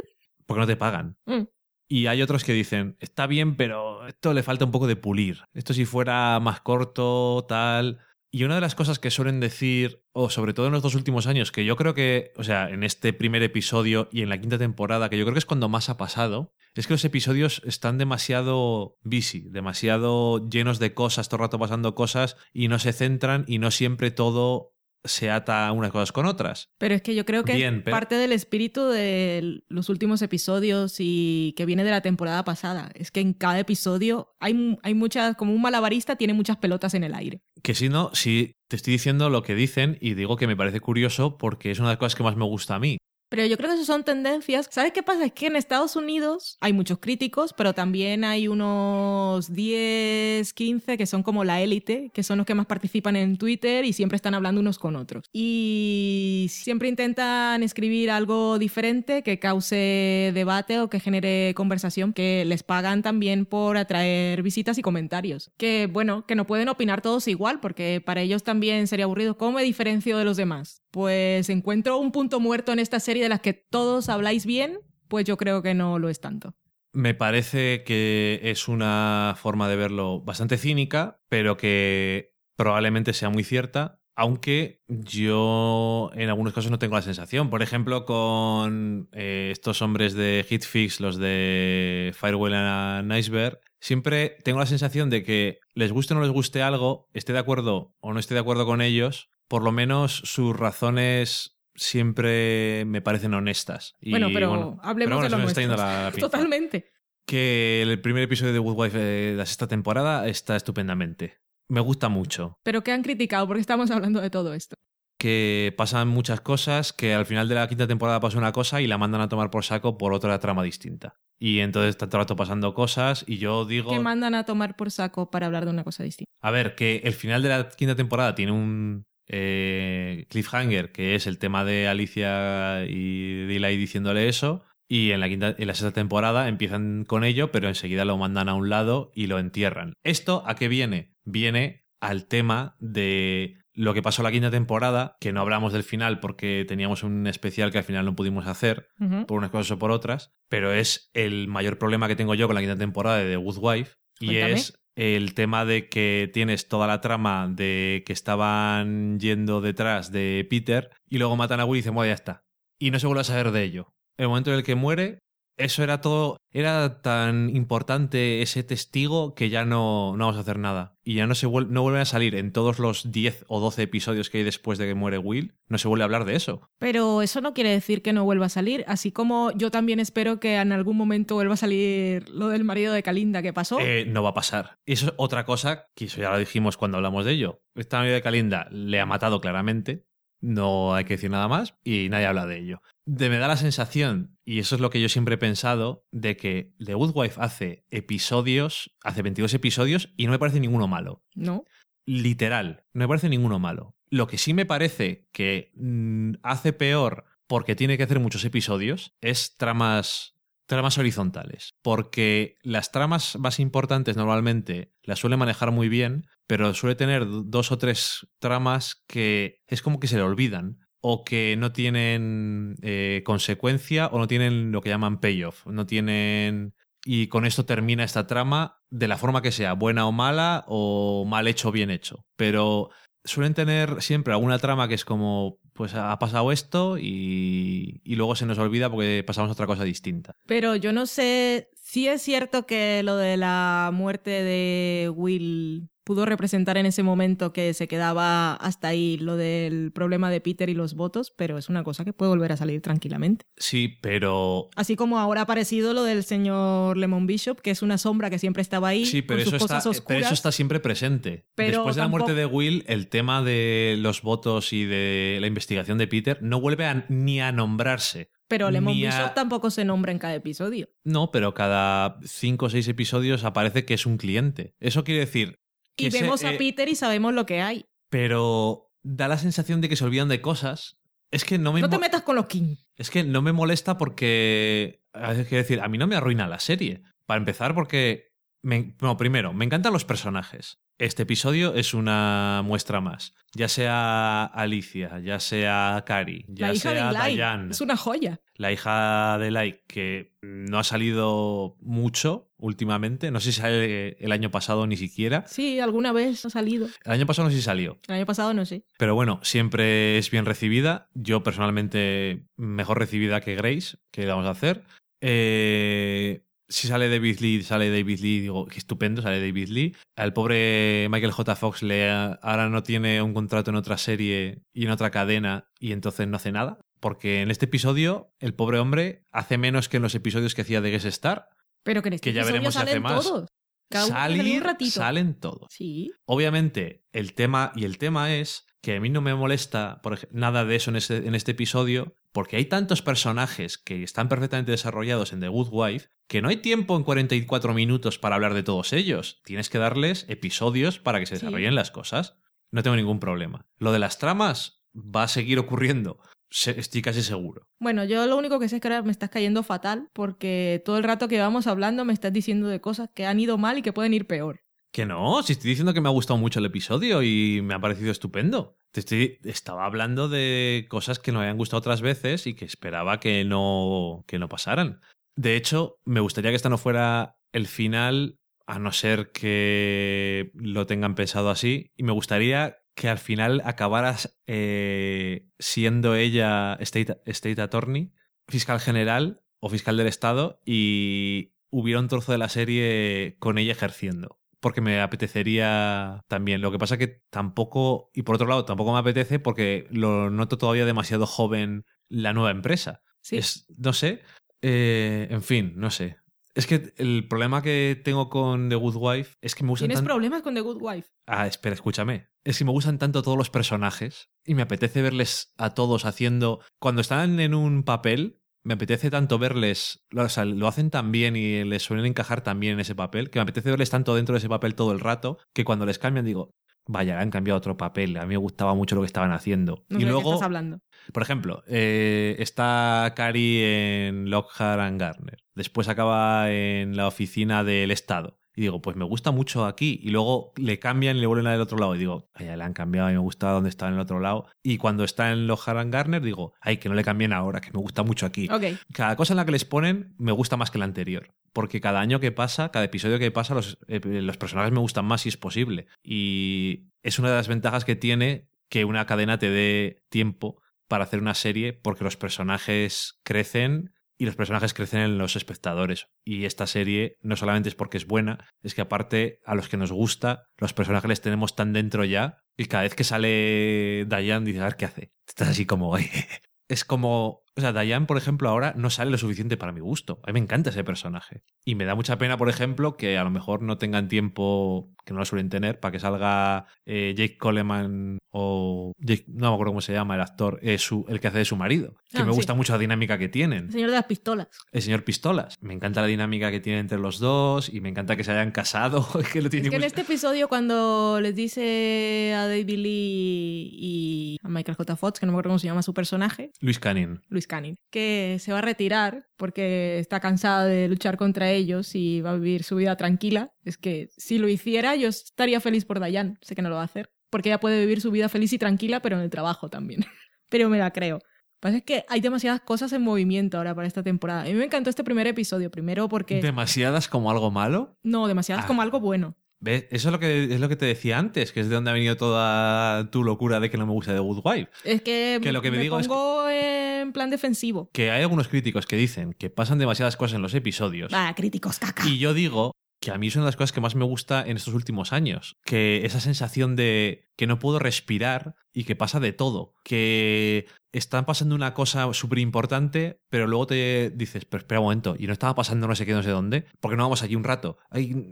Porque no te pagan. Mm. Y hay otros que dicen, está bien, pero esto le falta un poco de pulir. Esto si fuera más corto, tal. Y una de las cosas que suelen decir, o sobre todo en los dos últimos años, que yo creo que, o sea, en este primer episodio y en la quinta temporada, que yo creo que es cuando más ha pasado, es que los episodios están demasiado busy, demasiado llenos de cosas, todo el rato pasando cosas, y no se centran y no siempre todo se ata unas cosas con otras. Pero es que yo creo que Bien, es pero- parte del espíritu de los últimos episodios y que viene de la temporada pasada. Es que en cada episodio hay, hay muchas, como un malabarista tiene muchas pelotas en el aire. Que si no, si te estoy diciendo lo que dicen y digo que me parece curioso porque es una de las cosas que más me gusta a mí. Pero yo creo que eso son tendencias. ¿Sabes qué pasa? Es que en Estados Unidos hay muchos críticos, pero también hay unos 10, 15 que son como la élite, que son los que más participan en Twitter y siempre están hablando unos con otros. Y siempre intentan escribir algo diferente que cause debate o que genere conversación, que les pagan también por atraer visitas y comentarios. Que bueno, que no pueden opinar todos igual, porque para ellos también sería aburrido. ¿Cómo me diferencio de los demás? Pues encuentro un punto muerto en esta serie de las que todos habláis bien, pues yo creo que no lo es tanto. Me parece que es una forma de verlo bastante cínica, pero que probablemente sea muy cierta, aunque yo en algunos casos no tengo la sensación. Por ejemplo, con eh, estos hombres de Hitfix, los de Firewall and Iceberg, siempre tengo la sensación de que les guste o no les guste algo, esté de acuerdo o no esté de acuerdo con ellos, por lo menos sus razones siempre me parecen honestas. Y, bueno, pero hablemos bueno, de lo la. Totalmente. Que el primer episodio de Good Wife de la sexta temporada está estupendamente. Me gusta mucho. Pero que han criticado porque estamos hablando de todo esto. Que pasan muchas cosas, que al final de la quinta temporada pasa una cosa y la mandan a tomar por saco por otra trama distinta. Y entonces está todo el rato pasando cosas y yo digo... Que mandan a tomar por saco para hablar de una cosa distinta. A ver, que el final de la quinta temporada tiene un eh, cliffhanger, que es el tema de Alicia y Delay diciéndole eso. Y en la, quinta, en la sexta temporada empiezan con ello, pero enseguida lo mandan a un lado y lo entierran. ¿Esto a qué viene? Viene al tema de lo que pasó la quinta temporada, que no hablamos del final porque teníamos un especial que al final no pudimos hacer, por unas cosas o por otras, pero es el mayor problema que tengo yo con la quinta temporada de The Good Wife y Cuéntame. es el tema de que tienes toda la trama de que estaban yendo detrás de Peter y luego matan a Will y dicen, bueno, ya está. Y no se vuelve a saber de ello. El momento en el que muere, eso era todo, era tan importante ese testigo que ya no, no vamos a hacer nada. Y ya no, se vuel- no vuelven a salir en todos los 10 o 12 episodios que hay después de que muere Will, no se vuelve a hablar de eso. Pero eso no quiere decir que no vuelva a salir, así como yo también espero que en algún momento vuelva a salir lo del marido de Kalinda que pasó. Eh, no va a pasar. Eso es otra cosa, que eso ya lo dijimos cuando hablamos de ello. Esta Navidad de Kalinda le ha matado claramente, no hay que decir nada más, y nadie habla de ello. De, me da la sensación, y eso es lo que yo siempre he pensado, de que The Good Wife hace episodios, hace 22 episodios, y no me parece ninguno malo. ¿No? Literal, no me parece ninguno malo. Lo que sí me parece que mm, hace peor porque tiene que hacer muchos episodios es tramas tramas horizontales, porque las tramas más importantes normalmente las suele manejar muy bien, pero suele tener dos o tres tramas que es como que se le olvidan o que no tienen eh, consecuencia o no tienen lo que llaman payoff, no tienen y con esto termina esta trama de la forma que sea, buena o mala o mal hecho o bien hecho, pero suelen tener siempre alguna trama que es como, pues ha pasado esto y, luego se nos olvida porque pasamos a otra cosa distinta. Pero yo no sé si es cierto que lo de la muerte de Will pudo representar en ese momento que se quedaba hasta ahí lo del problema de Peter y los votos, pero es una cosa que puede volver a salir tranquilamente. Sí, pero... Así como ahora ha aparecido lo del señor Lemon Bishop, que es una sombra que siempre estaba ahí Sí, pero con eso, sus está, cosas pero eso está siempre presente. Pero Después de la muerte de Will, el tema de los votos y de la investigación de Peter no vuelve a- ni a nombrarse. Pero Lemon a- Bishop tampoco se nombra en cada episodio. No, pero cada cinco o seis episodios aparece que es un cliente. Eso quiere decir... Y que ese, vemos a eh, Peter y sabemos lo que hay. Pero da la sensación de que se olvidan de cosas. Es que no me, No te metas con los King. es que no me molesta porque. Es decir, a mí no me arruina la serie. Para empezar, porque. me- no, primero, me encantan los personajes. Este episodio es una muestra más. Ya sea Alicia, ya sea Cari, ya la hija de sea Eli. Diane, Es una joya. la hija de Lai, que no ha salido mucho últimamente. No sé si sale el año pasado ni siquiera. Sí, alguna vez ha salido. El año pasado no sé si salió. El año pasado no sé. Pero bueno, siempre es bien recibida. Yo personalmente mejor recibida que Grace, que le vamos a hacer. Eh, si sale David Lee, sale David Lee, digo, qué estupendo, sale David Lee. Al pobre Michael J. Fox le, ahora no tiene un contrato en otra serie y en otra cadena y entonces no hace nada. Porque en este episodio el pobre hombre hace menos que en los episodios que hacía de Guest Star. Pero que en este Que ya veremos si hace salen más. todos. Cada uno sale un Salir, ratito. salen todos. Sí. Obviamente, el tema, y el tema es que a mí no me molesta por nada de eso en, este episodio, porque hay tantos personajes que están perfectamente desarrollados en The Good Wife que no hay tiempo en 44 minutos para hablar de todos ellos. Tienes que darles episodios para que se Sí. desarrollen las cosas. No tengo ningún problema. Lo de las tramas va a seguir ocurriendo. Estoy casi seguro. Bueno, yo lo único que sé es que ahora me estás cayendo fatal porque todo el rato que vamos hablando me estás diciendo de cosas que han ido mal y que pueden ir peor. Que no, si estoy diciendo que me ha gustado mucho el episodio y me ha parecido estupendo. Te estoy, estaba hablando de cosas que no habían gustado otras veces y que esperaba que no, que no pasaran. De hecho, me gustaría que esta no fuera el final, a no ser que lo tengan pensado así. Y me gustaría que al final acabaras eh, siendo ella State, State Attorney, fiscal general o fiscal del Estado y hubiera un trozo de la serie con ella ejerciendo. Porque me apetecería también. Lo que pasa que tampoco, y por otro lado, tampoco me apetece porque lo noto todavía demasiado joven la nueva empresa. Sí. Es, no sé. eh, en fin, no sé. Es que el problema que tengo con The Good Wife es que me gustan ¿Tienes tan- problemas con The Good Wife? Ah, espera, escúchame. Es que me gustan tanto todos los personajes y me apetece verles a todos haciendo. Cuando están en un papel, me apetece tanto verles. O sea, lo hacen tan bien y les suelen encajar tan bien en ese papel que me apetece verles tanto dentro de ese papel todo el rato que cuando les cambian digo. Vaya, han cambiado otro papel. A mí me gustaba mucho lo que estaban haciendo. No y qué luego, estás hablando. por ejemplo, eh, está Cari en Lockhart and Garner. Después acaba en la oficina del Estado. Y digo, pues me gusta mucho aquí. Y luego le cambian y le vuelven al otro lado. Y digo, ay, ya le han cambiado y me gusta donde está en el otro lado. Y cuando está en Lockhart and Garner, digo, ay, que no le cambien ahora, que me gusta mucho aquí. Ok. Cada cosa en la que les ponen me gusta más que la anterior. Porque cada año que pasa, cada episodio que pasa, los, eh, los personajes me gustan más si es posible. Y es una de las ventajas que tiene que una cadena te dé tiempo para hacer una serie porque los personajes crecen y los personajes crecen en los espectadores. Y esta serie no solamente es porque es buena, es que aparte a los que nos gusta, los personajes les tenemos tan dentro ya y cada vez que sale Diane dices, a ver qué hace. Estás así como... es como... O sea, Diane, por ejemplo, ahora no sale lo suficiente para mi gusto. A mí me encanta ese personaje. Y me da mucha pena, por ejemplo, que a lo mejor no tengan tiempo, que no lo suelen tener, para que salga eh, Jake Coleman o... Jake- no me acuerdo cómo se llama el actor, eh, su- el que hace de su marido. Que Ah, me sí. gusta mucho la dinámica que El tienen. señor de las pistolas. El señor Pistolas. Me encanta la dinámica que tienen entre los dos y me encanta que se hayan casado. Es que lo tiene Es que en muy- este episodio cuando les dice a David Lee y a Michael J. Fox, que no me acuerdo cómo se llama su personaje, Luis Canning. Luis Canning, que se va a retirar porque está cansada de luchar contra ellos y va a vivir su vida tranquila, es que si lo hiciera yo estaría feliz por Dayan, sé que no lo va a hacer, porque ella puede vivir su vida feliz y tranquila, pero en el trabajo también. pero me la creo. Lo que pasa es que hay demasiadas cosas en movimiento ahora para esta temporada. A mí me encantó este primer episodio, primero porque... ¿Demasiadas como algo malo? No, demasiadas Ah. como algo bueno. ¿Ves? Eso es lo, que, es lo que te decía antes, que es de donde ha venido toda tu locura de que no me gusta The Good Wife. Es que, Que lo que me digo es pongo en plan defensivo. Que hay algunos críticos que dicen que pasan demasiadas cosas en los episodios. Va, críticos, caca. Y yo digo que a mí es una de las cosas que más me gusta en estos últimos años. Que esa sensación de que no puedo respirar y que pasa de todo. Que está pasando una cosa súper importante, pero luego te dices, pero espera un momento, y no estaba pasando no sé qué, no sé dónde, porque no vamos allí un rato. Ay,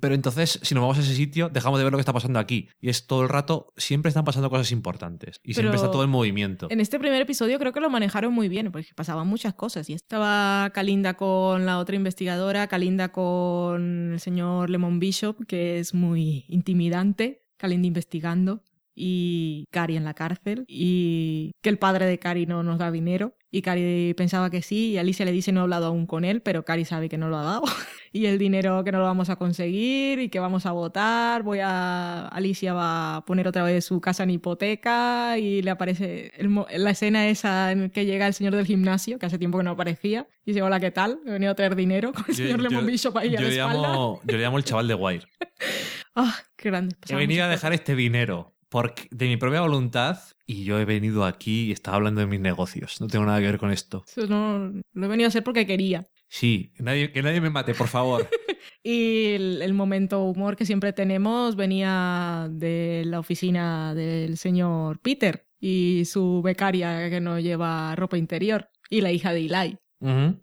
pero entonces, si nos vamos a ese sitio, dejamos de ver lo que está pasando aquí. Y es todo el rato, siempre están pasando cosas importantes. Y siempre está todo en movimiento. En este primer episodio creo que lo manejaron muy bien, porque pasaban muchas cosas. Y estaba Kalinda con la otra investigadora, Kalinda con el señor Lemon Bishop, que es muy intimidante, Kalinda investigando, y Cari en la cárcel, y que el padre de Cari no nos da dinero. Y Cari pensaba que sí, y Alicia le dice no he hablado aún con él, pero Cari sabe que no lo ha dado. y el dinero que no lo vamos a conseguir y que vamos a votar. Voy a. Alicia va a poner otra vez su casa en hipoteca y le aparece el la escena esa en que llega el señor del gimnasio, que hace tiempo que no aparecía, y dice: Hola, ¿qué tal? He venido a traer dinero con el Yo- señor yo- Lemon Bishop ahí a yo la le espalda. yo le llamo el chaval de Wire. ¡Ah, qué grande! He venido a dejar este dinero porque, de mi propia voluntad y yo he venido aquí y estaba hablando de mis negocios. No tengo nada que ver con esto. Eso no, lo he venido a hacer porque quería. Sí, que nadie, que nadie me mate, por favor. Y el, el momento humor que siempre tenemos venía de la oficina del señor Peter y su becaria que no lleva ropa interior y la hija de Eli.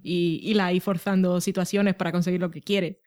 Y Eli forzando situaciones para conseguir lo que quiere.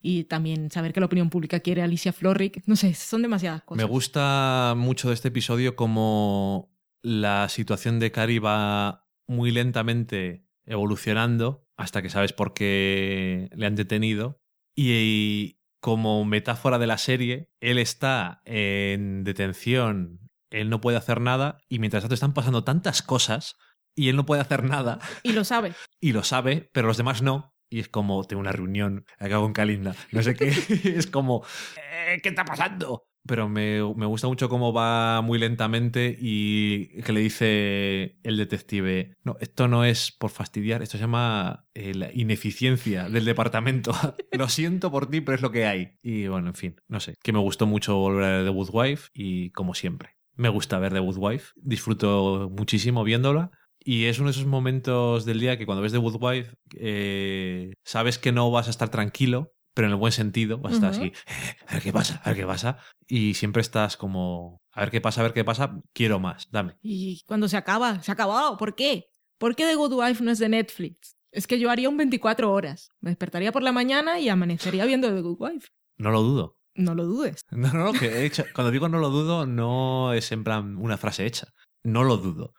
Y también saber que la opinión pública quiere a Alicia Florrick. No sé, son demasiadas cosas. Me gusta mucho de este episodio como la situación de Cari va muy lentamente evolucionando hasta que sabes por qué le han detenido. Y, como metáfora de la serie, él está en detención, él no puede hacer nada y mientras tanto están pasando tantas cosas y él no puede hacer nada Y lo sabe. y lo sabe, pero los demás no. Y es como, tengo una reunión, acabo con Kalinda, no sé qué. es como, "Eh, ¿qué está pasando? Pero me, me gusta mucho cómo va muy lentamente y que le dice el detective, no, esto no es por fastidiar, esto se llama eh, la ineficiencia del departamento. lo siento por ti, pero es lo que hay. Y bueno, en fin, no sé, que me gustó mucho volver a The Good Wife y como siempre. Me gusta ver The Good Wife, disfruto muchísimo viéndola y es uno de esos momentos del día que cuando ves The Good Wife eh, sabes que no vas a estar tranquilo, pero en el buen sentido, vas a estar así, "Eh, a ver qué pasa, a ver qué pasa. Y siempre estás como, a ver qué pasa, a ver qué pasa, quiero más, dame. Y cuando se acaba, se ha acabado. ¿Por qué? ¿Por qué The Good Wife no es de Netflix? Es que yo haría un 24 horas. Me despertaría por la mañana y amanecería viendo The Good Wife. No lo dudo. No lo dudes. No, no, no, que he hecho- cuando digo no lo dudo, no es en plan una frase hecha. No lo dudo.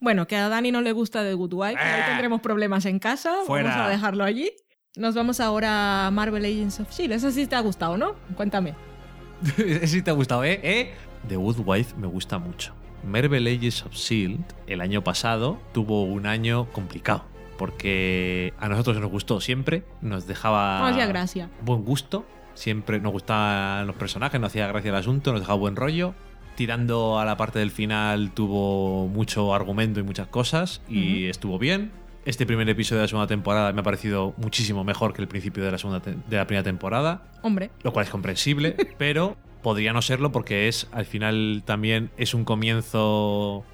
Bueno, que a Dani no le gusta The Good Wife. Ahí Ah. tendremos problemas en casa. Fuera. Vamos a dejarlo allí. Nos vamos ahora a Marvel Agents of S.H.I.E.L.D. Eso sí te ha gustado, ¿no? Cuéntame. si te ha gustado, ¿eh? ¿eh? The Good Wife me gusta mucho. Marvel Ages of S.H.I.E.L.D. el año pasado tuvo un año complicado. Porque a nosotros nos gustó siempre, nos dejaba No hacía gracia. buen gusto, siempre nos gustaban los personajes, nos hacía gracia el asunto, nos dejaba buen rollo. Tirando a la parte del final tuvo mucho argumento y muchas cosas y estuvo bien. Este primer episodio de la segunda temporada me ha parecido muchísimo mejor que el principio de la, segunda de la primera temporada Hombre, lo cual es comprensible, pero podría no serlo porque es al final también es un comienzo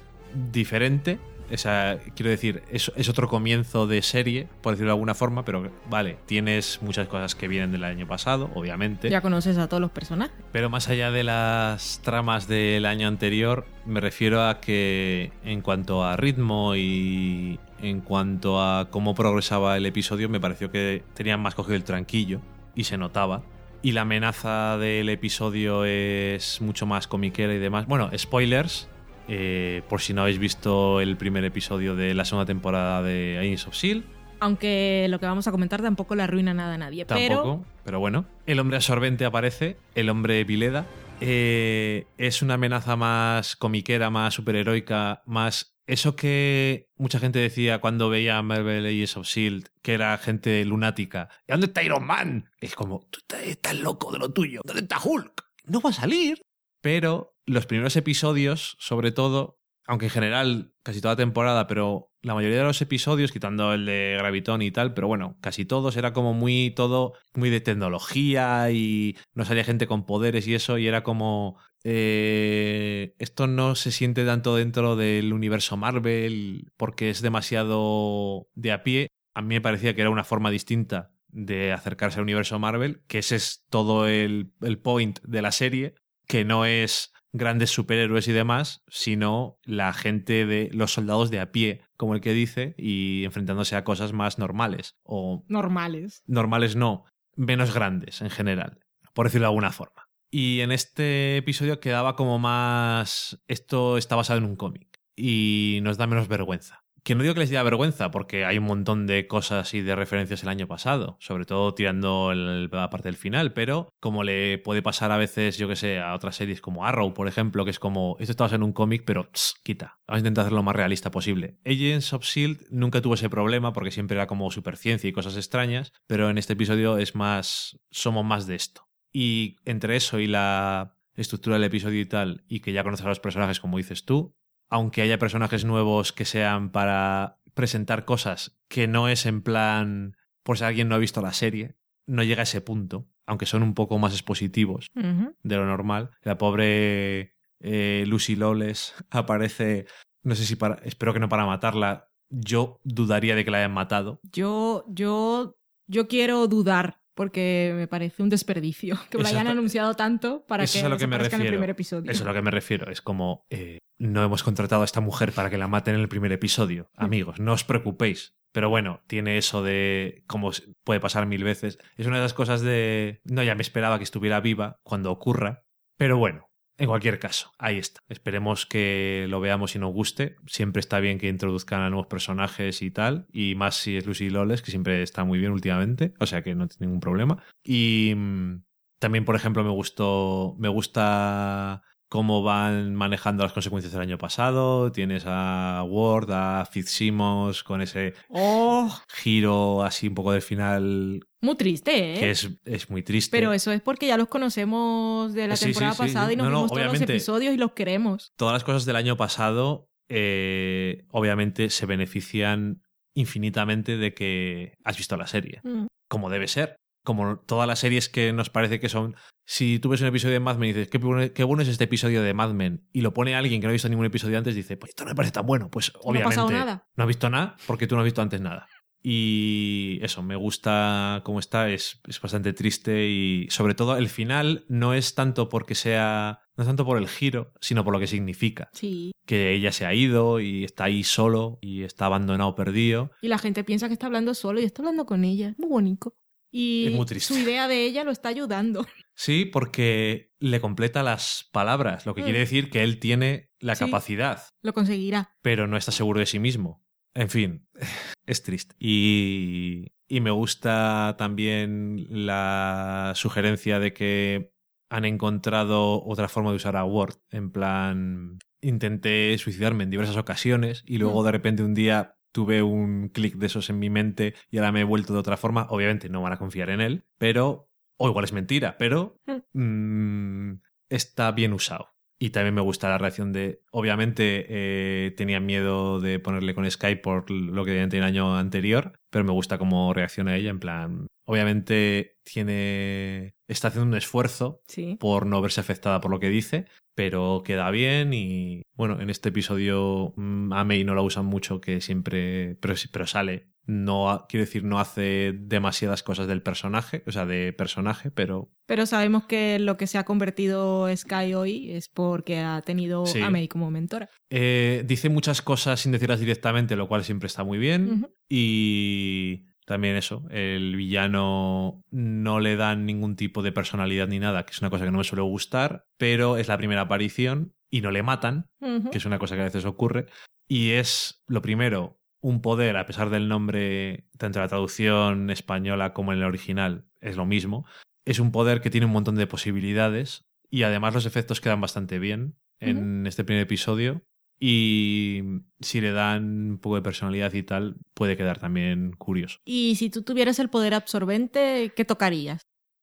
diferente. O sea, quiero decir, es, es otro comienzo de serie, por decirlo de alguna forma, pero vale, tienes muchas cosas que vienen del año pasado, obviamente. ya conoces a todos los personajes. Pero más allá de las tramas del año anterior, me refiero a que en cuanto a ritmo y en cuanto a cómo progresaba el episodio, me pareció que tenían más cogido el tranquillo y se notaba. Y la amenaza del episodio es mucho más comiquera y demás. Bueno, spoilers. Eh, por si no habéis visto el primer episodio de la segunda temporada de Agents of Shield, Aunque lo que vamos a comentar tampoco le arruina nada a nadie. Tampoco, pero... bueno. El hombre absorbente aparece, el hombre Vileda. Eh, es una amenaza más comiquera, más superheroica, más... Eso que mucha gente decía cuando veía Marvel Agents of S.H.I.E.L.D., que era gente lunática. ¿Y dónde está Iron Man? Es como, tú estás, estás loco de lo tuyo. ¿Dónde está Hulk? No va a salir. Pero los primeros episodios, sobre todo, aunque en general casi toda temporada, pero la mayoría de los episodios, quitando el de Gravitón y tal, pero bueno, casi todos era como muy todo, muy de tecnología y no salía gente con poderes y eso, y era como eh, esto no se siente tanto dentro del universo Marvel porque es demasiado de a pie. A mí me parecía que era una forma distinta de acercarse al universo Marvel, que ese es todo el, el point de la serie, que no es grandes superhéroes y demás, sino la gente de los soldados de a pie, como el que dice, y enfrentándose a cosas más normales. O Normales. normales no, menos grandes en general, por decirlo de alguna forma. Y en este episodio quedaba como más... Esto está basado en un cómic y nos da menos vergüenza. Que no digo que les diera vergüenza, porque hay un montón de cosas y de referencias el año pasado, sobre todo tirando la parte del final, pero como le puede pasar a veces, yo que sé, a otras series como Arrow, por ejemplo, que es como, esto está basado en un cómic, pero tss, quita, vamos a intentar hacerlo lo más realista posible. Agents of S.H.I.E.L.D. nunca tuvo ese problema porque siempre era como superciencia y cosas extrañas, pero en este episodio es más, somos más de esto. Y entre eso y la estructura del episodio y tal, y que ya conoces a los personajes como dices tú, aunque haya personajes nuevos que sean para presentar cosas que no es en plan, por si alguien no ha visto la serie, no llega a ese punto, aunque son un poco más expositivos de lo normal. La pobre eh, Lucy Lawless aparece, no sé si para, espero que no para matarla, yo dudaría de que la hayan matado. Yo, yo, yo quiero dudar porque me parece un desperdicio que lo hayan anunciado tanto para eso que es a lo que me desaparezca en el refiero. primer episodio. Eso es a lo que me refiero. Es como, eh, no hemos contratado a esta mujer para que la maten en el primer episodio. Amigos, no os preocupéis. Pero bueno, tiene eso de como puede pasar mil veces. Es una de esas cosas de no ya me esperaba que estuviera viva cuando ocurra, pero bueno. En cualquier caso, ahí está. Esperemos que lo veamos y nos guste. Siempre está bien que introduzcan a nuevos personajes y tal. Y más si es Lucy Loles, que siempre está muy bien últimamente. O sea que no tiene ningún problema. Y mm, también, por ejemplo, me gustó. Me gusta cómo van manejando las consecuencias del año pasado. Tienes a Ward, a Fitzsimmons con ese ¡Oh! giro así un poco del final Muy triste, ¿eh? que es, es muy triste. Pero eso es porque ya los conocemos de la Sí, temporada sí. pasada y nos No, no, vimos todos los episodios y los queremos. Todas las cosas del año pasado, eh, obviamente, se benefician infinitamente de que has visto la serie. Mm. Como debe ser. Como todas las series que nos parece que son. Si tú ves un episodio de Mad Men y dices, qué bueno, qué bueno es este episodio de Mad Men, y lo pone alguien que no ha visto ningún episodio antes, dice, pues esto no me parece tan bueno. Pues No ha obviamente. pasado nada. No has visto nada porque tú no has visto antes nada. Y eso, me gusta cómo está, es, es bastante triste y sobre todo el final no es tanto porque sea, no es tanto por el giro, sino por lo que significa. Sí. Que ella se ha ido y está ahí solo y está abandonado, perdido. Y la gente piensa que está hablando solo y está hablando con ella. Muy bonito. Y Es muy triste. su idea de ella lo está ayudando. Sí, porque le completa las palabras, lo que Mm. quiere decir que él tiene la Sí. capacidad, Lo conseguirá. pero no está seguro de sí mismo. En fin, es triste. Y, y me gusta también la sugerencia de que han encontrado otra forma de usar a Word. En plan, intenté suicidarme en diversas ocasiones y luego Mm. de repente un día tuve un clic de esos en mi mente y ahora me he vuelto de otra forma. Obviamente no van a confiar en él, pero... O igual es mentira, pero mm, está bien usado. Y también me gusta la reacción de. Obviamente eh, tenía miedo de ponerle con Skype por lo que tenía el año anterior, pero me gusta cómo reacciona ella. En plan, obviamente tiene. Está haciendo un esfuerzo Sí. por no verse afectada por lo que dice, pero queda bien y bueno, en este episodio mm, a May no la usan mucho, que siempre, pero, pero sale. No, quiero decir, no hace demasiadas cosas del personaje, o sea, de personaje, pero Pero sabemos que lo que se ha convertido Sky hoy es porque ha tenido Sí. a May como mentora. eh, dice muchas cosas sin decirlas directamente, lo cual siempre está muy bien. Y también eso, el villano no le dan ningún tipo de personalidad ni nada, que es una cosa que no me suele gustar, pero es la primera aparición y no le matan, que es una cosa que a veces ocurre. Y es, lo primero, un poder, a pesar del nombre, tanto en la traducción española como en el original, es lo mismo. Es un poder que tiene un montón de posibilidades y además los efectos quedan bastante bien en este primer episodio. Y si le dan un poco de personalidad y tal, puede quedar también curioso. Y si tú tuvieras el poder absorbente, ¿qué tocarías?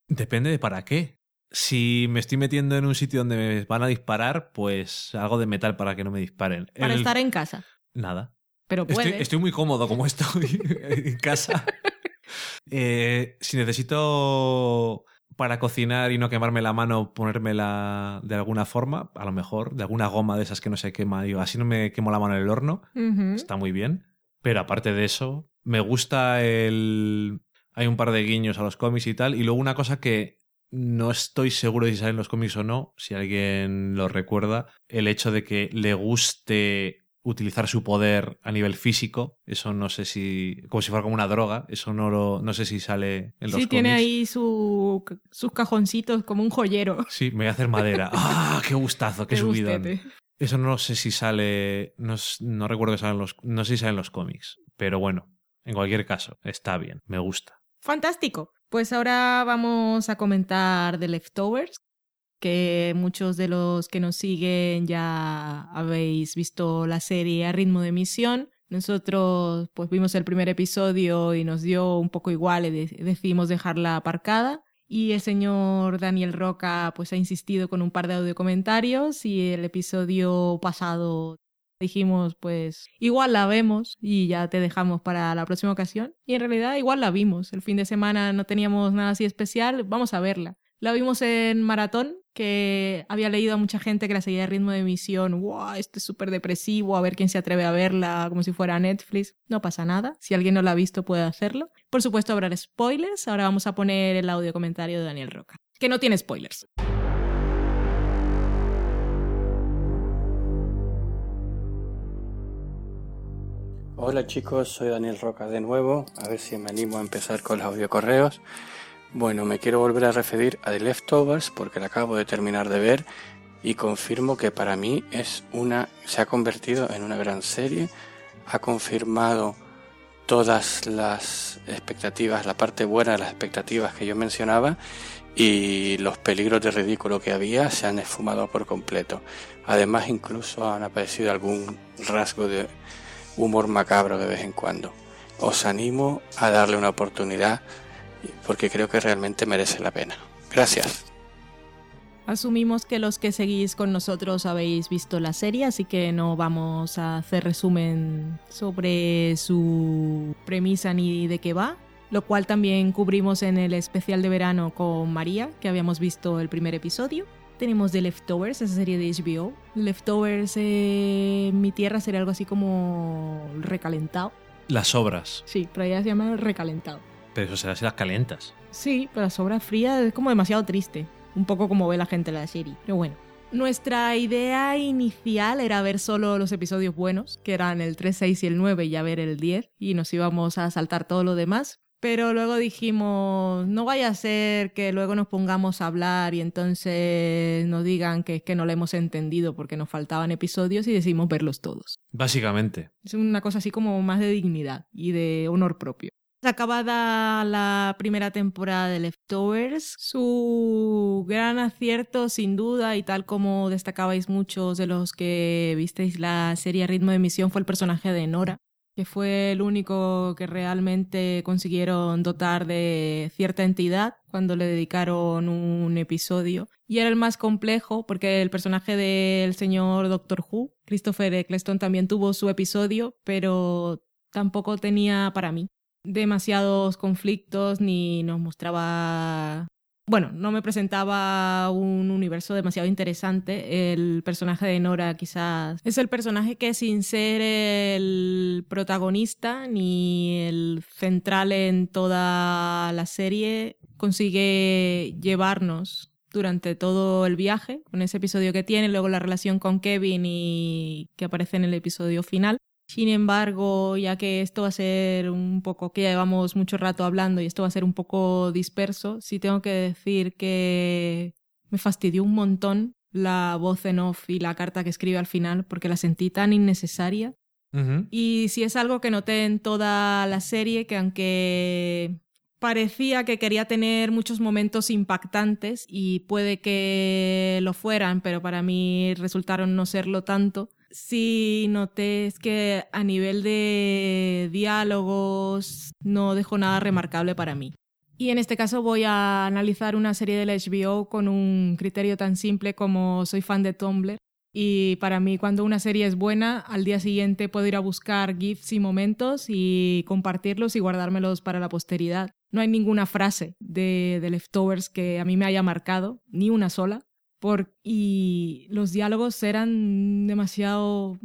Depende de para qué. Si me estoy metiendo en un sitio donde me van a disparar, pues algo de metal para que no me disparen. Para El- estar en casa. Nada. Pero estoy muy cómodo como estoy en casa. Eh, si necesito para cocinar y no quemarme la mano, ponérmela de alguna forma, a lo mejor, de alguna goma de esas que no se quema, digo, así no me quemo la mano en el horno, está muy bien. Pero aparte de eso, me gusta el... Hay un par de guiños a los cómics y tal. Y luego una cosa que no estoy seguro de si sale en los cómics o no, si alguien lo recuerda, el hecho de que le guste utilizar su poder a nivel físico, eso no sé si, como si fuera como una droga, eso no lo, no sé si sale en los Sí, cómics. tiene ahí su, sus cajoncitos como un joyero. Sí, me voy a hacer madera. ¡Ah, qué gustazo, qué gustete. Eso no sé si sale. No, no recuerdo que salen los. No sé si salen los cómics. Pero bueno, en cualquier caso, está bien, me gusta. Fantástico. Pues ahora vamos a comentar The Leftovers, que muchos de los que nos siguen ya habéis visto la serie a ritmo de emisión. Nosotros pues vimos el primer episodio y nos dio un poco igual y de- decidimos dejarla aparcada. Y el señor Daniel Roca pues ha insistido con un par de audio comentarios y el episodio pasado dijimos pues igual la vemos y ya te dejamos para la próxima ocasión. Y en realidad igual la vimos. El fin de semana no teníamos nada así especial, vamos a verla. La vimos en maratón, que había leído a mucha gente que la seguía de ritmo de emisión. ¡Wow! Esto es súper depresivo, a ver quién se atreve a verla como si fuera Netflix. No pasa nada. Si alguien no la ha visto, puede hacerlo. Por supuesto, habrá spoilers. Ahora vamos a poner el audio comentario de Daniel Roca, que no tiene spoilers. Hola chicos, soy Daniel Roca de nuevo, a ver si me animo a empezar con los audiocorreos. Bueno, me quiero volver a referir a The Leftovers porque la acabo de terminar de ver y confirmo que para mí es una se ha convertido en una gran serie, ha confirmado todas las expectativas, la parte buena de las expectativas que yo mencionaba y los peligros de ridículo que había se han esfumado por completo. Además, incluso han aparecido algún rasgo de humor macabro de vez en cuando. Os animo a darle una oportunidad porque creo que realmente merece la pena. Gracias. Asumimos que los que seguís con nosotros habéis visto la serie, así que no vamos a hacer resumen sobre su premisa ni de qué va, lo cual también cubrimos en el especial de verano con María, que habíamos visto el primer episodio. Tenemos The Leftovers, esa serie de HBO. Leftovers eh, en mi tierra sería algo así como recalentado. Las obras. Sí, pero allá se llama recalentado. Pero eso será si las calentas. Sí, pero la sobra fría es como demasiado triste. Un poco como ve la gente la serie. Pero bueno. Nuestra idea inicial era ver solo los episodios buenos, que eran el 3, 6 y el 9, y ya ver el 10, y nos íbamos a saltar todo lo demás. Pero luego dijimos, no vaya a ser que luego nos pongamos a hablar y entonces nos digan que es que no lo hemos entendido porque nos faltaban episodios y decidimos verlos todos. Básicamente. Es una cosa así como más de dignidad y de honor propio. Acabada la primera temporada de Leftovers, su gran acierto sin duda y tal como destacabais muchos de los que visteis la serie ritmo de emisión fue el personaje de Nora, que fue el único que realmente consiguieron dotar de cierta entidad cuando le dedicaron un episodio. Y era el más complejo porque el personaje del señor Doctor Who, Christopher Eccleston, también tuvo su episodio, pero tampoco tenía para mí demasiados conflictos ni nos mostraba bueno, no me presentaba un universo demasiado interesante. El personaje de Nora quizás es el personaje que sin ser el protagonista ni el central en toda la serie consigue llevarnos durante todo el viaje, con ese episodio que tiene, luego la relación con Kevin y que aparece en el episodio final. Sin embargo, ya que esto va a ser un poco, que ya llevamos mucho rato hablando y esto va a ser un poco disperso, sí tengo que decir que me fastidió un montón la voz en off y la carta que escribe al final porque la sentí tan innecesaria. Y si es algo que noté en toda la serie, que aunque parecía que quería tener muchos momentos impactantes y puede que lo fueran, pero para mí resultaron no serlo tanto, sí noté es que a nivel de diálogos no dejó nada remarcable para mí. Y en este caso voy a analizar una serie del HBO con un criterio tan simple como soy fan de Tumblr. Y para mí cuando una serie es buena, al día siguiente puedo ir a buscar GIFs y momentos y compartirlos y guardármelos para la posteridad. No hay ninguna frase de, de Leftovers que a mí me haya marcado, ni una sola y los diálogos eran demasiado,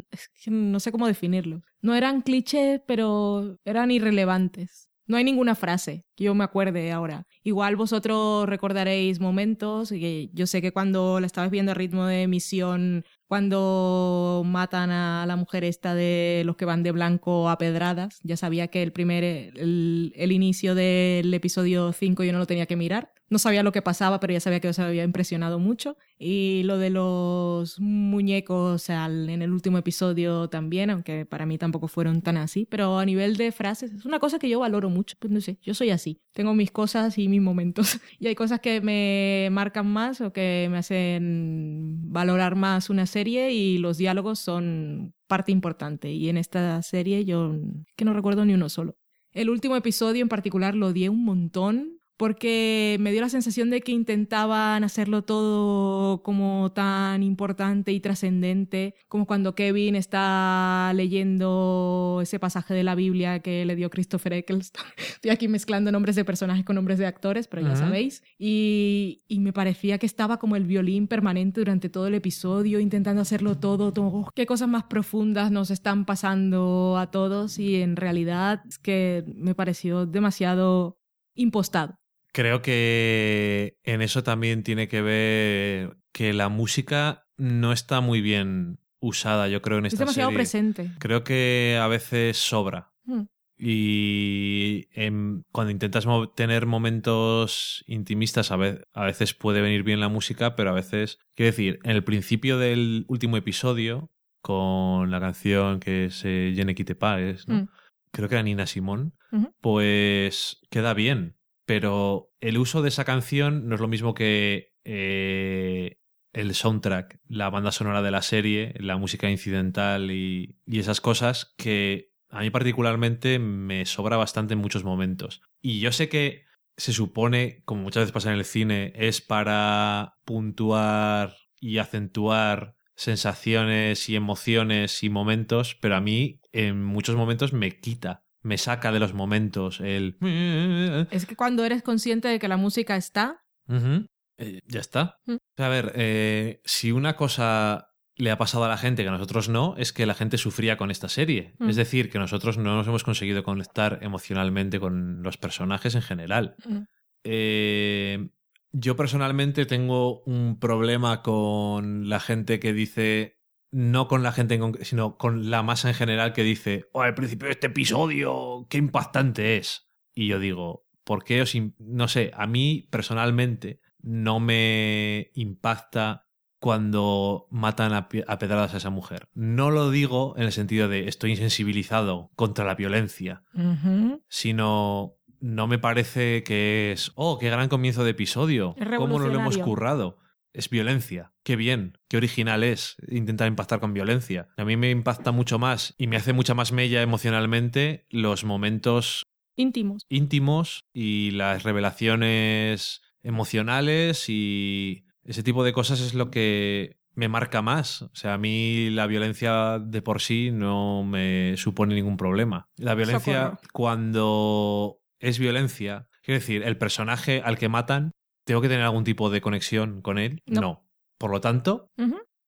no sé cómo definirlo. No eran clichés, pero eran irrelevantes. No hay ninguna frase yo me acuerde ahora. Igual vosotros recordaréis momentos, que yo sé que cuando la estabas viendo a ritmo de emisión, cuando matan a la mujer esta de los que van de blanco a pedradas, ya sabía que el primer, el, el inicio del episodio 5 yo no lo tenía que mirar, no sabía lo que pasaba, pero ya sabía que os había impresionado mucho. Y lo de los muñecos en el último episodio también, aunque para mí tampoco fueron tan así. Pero a nivel de frases, es una cosa que yo valoro mucho. Pues no sé, yo soy así. Tengo mis cosas y mis momentos. Y hay cosas que me marcan más o que me hacen valorar más una serie y los diálogos son parte importante. Y en esta serie yo que no recuerdo ni uno solo. El último episodio en particular lo odié un montón porque me dio la sensación de que intentaban hacerlo todo como tan importante y trascendente, como cuando Kevin está leyendo ese pasaje de la Biblia que le dio Christopher Eccleston. Estoy aquí mezclando nombres de personajes con nombres de actores, pero ya sabéis. Y, y, me parecía que estaba como el violín permanente durante todo el episodio, intentando hacerlo todo, todo. Qué cosas más profundas nos están pasando a todos y en realidad es que me pareció demasiado impostado. Creo que en eso también tiene que ver que la música no está muy bien usada, yo creo, en Es esta demasiado serie. presente. Creo que a veces sobra. Mm. Y cuando intentas tener momentos intimistas, a, a veces puede venir bien la música, pero a veces. Quiero decir, en el principio del último episodio, con la canción que es eh, Je ne quitte pas, es, ¿no? Mm. creo que era Nina Simón, pues queda bien. Pero el uso de esa canción no es lo mismo que eh, el soundtrack, la banda sonora de la serie, la música incidental y, y esas cosas que a mí particularmente me sobra bastante en muchos momentos. Y yo sé que se supone, como muchas veces pasa en el cine, es para puntuar y acentuar sensaciones y emociones y momentos, pero a mí en muchos momentos me quita, me saca de los momentos el... Es que cuando eres consciente de que la música está. Eh, ya está. Mm. A ver, eh, si una cosa le ha pasado a la gente que a nosotros no, es que la gente sufría con esta serie. Mm. Es decir, que nosotros no nos hemos conseguido conectar emocionalmente con los personajes en general. mm, Eh, yo personalmente tengo un problema con la gente que dice, no con la gente, en conc- sino con la masa en general que dice, oh, al principio de este episodio, qué impactante es. Y yo digo, ¿por qué os... No sé, a mí personalmente no me impacta cuando matan a, pedradas a esa mujer. No lo digo en el sentido de estoy insensibilizado contra la violencia, sino no me parece que es, oh, qué gran comienzo de episodio, cómo nos lo hemos currado. Es violencia, qué bien, qué original es intentar impactar con violencia. A mí me impacta mucho más y me hace mucha más mella emocionalmente los momentos íntimos. íntimos y las revelaciones emocionales y ese tipo de cosas es lo que me marca más. O sea, a mí la violencia de por sí no me supone ningún problema. La violencia Socorro. cuando es violencia, quiero decir, el personaje al que matan, ¿tengo que tener algún tipo de conexión con él? No. Por lo tanto,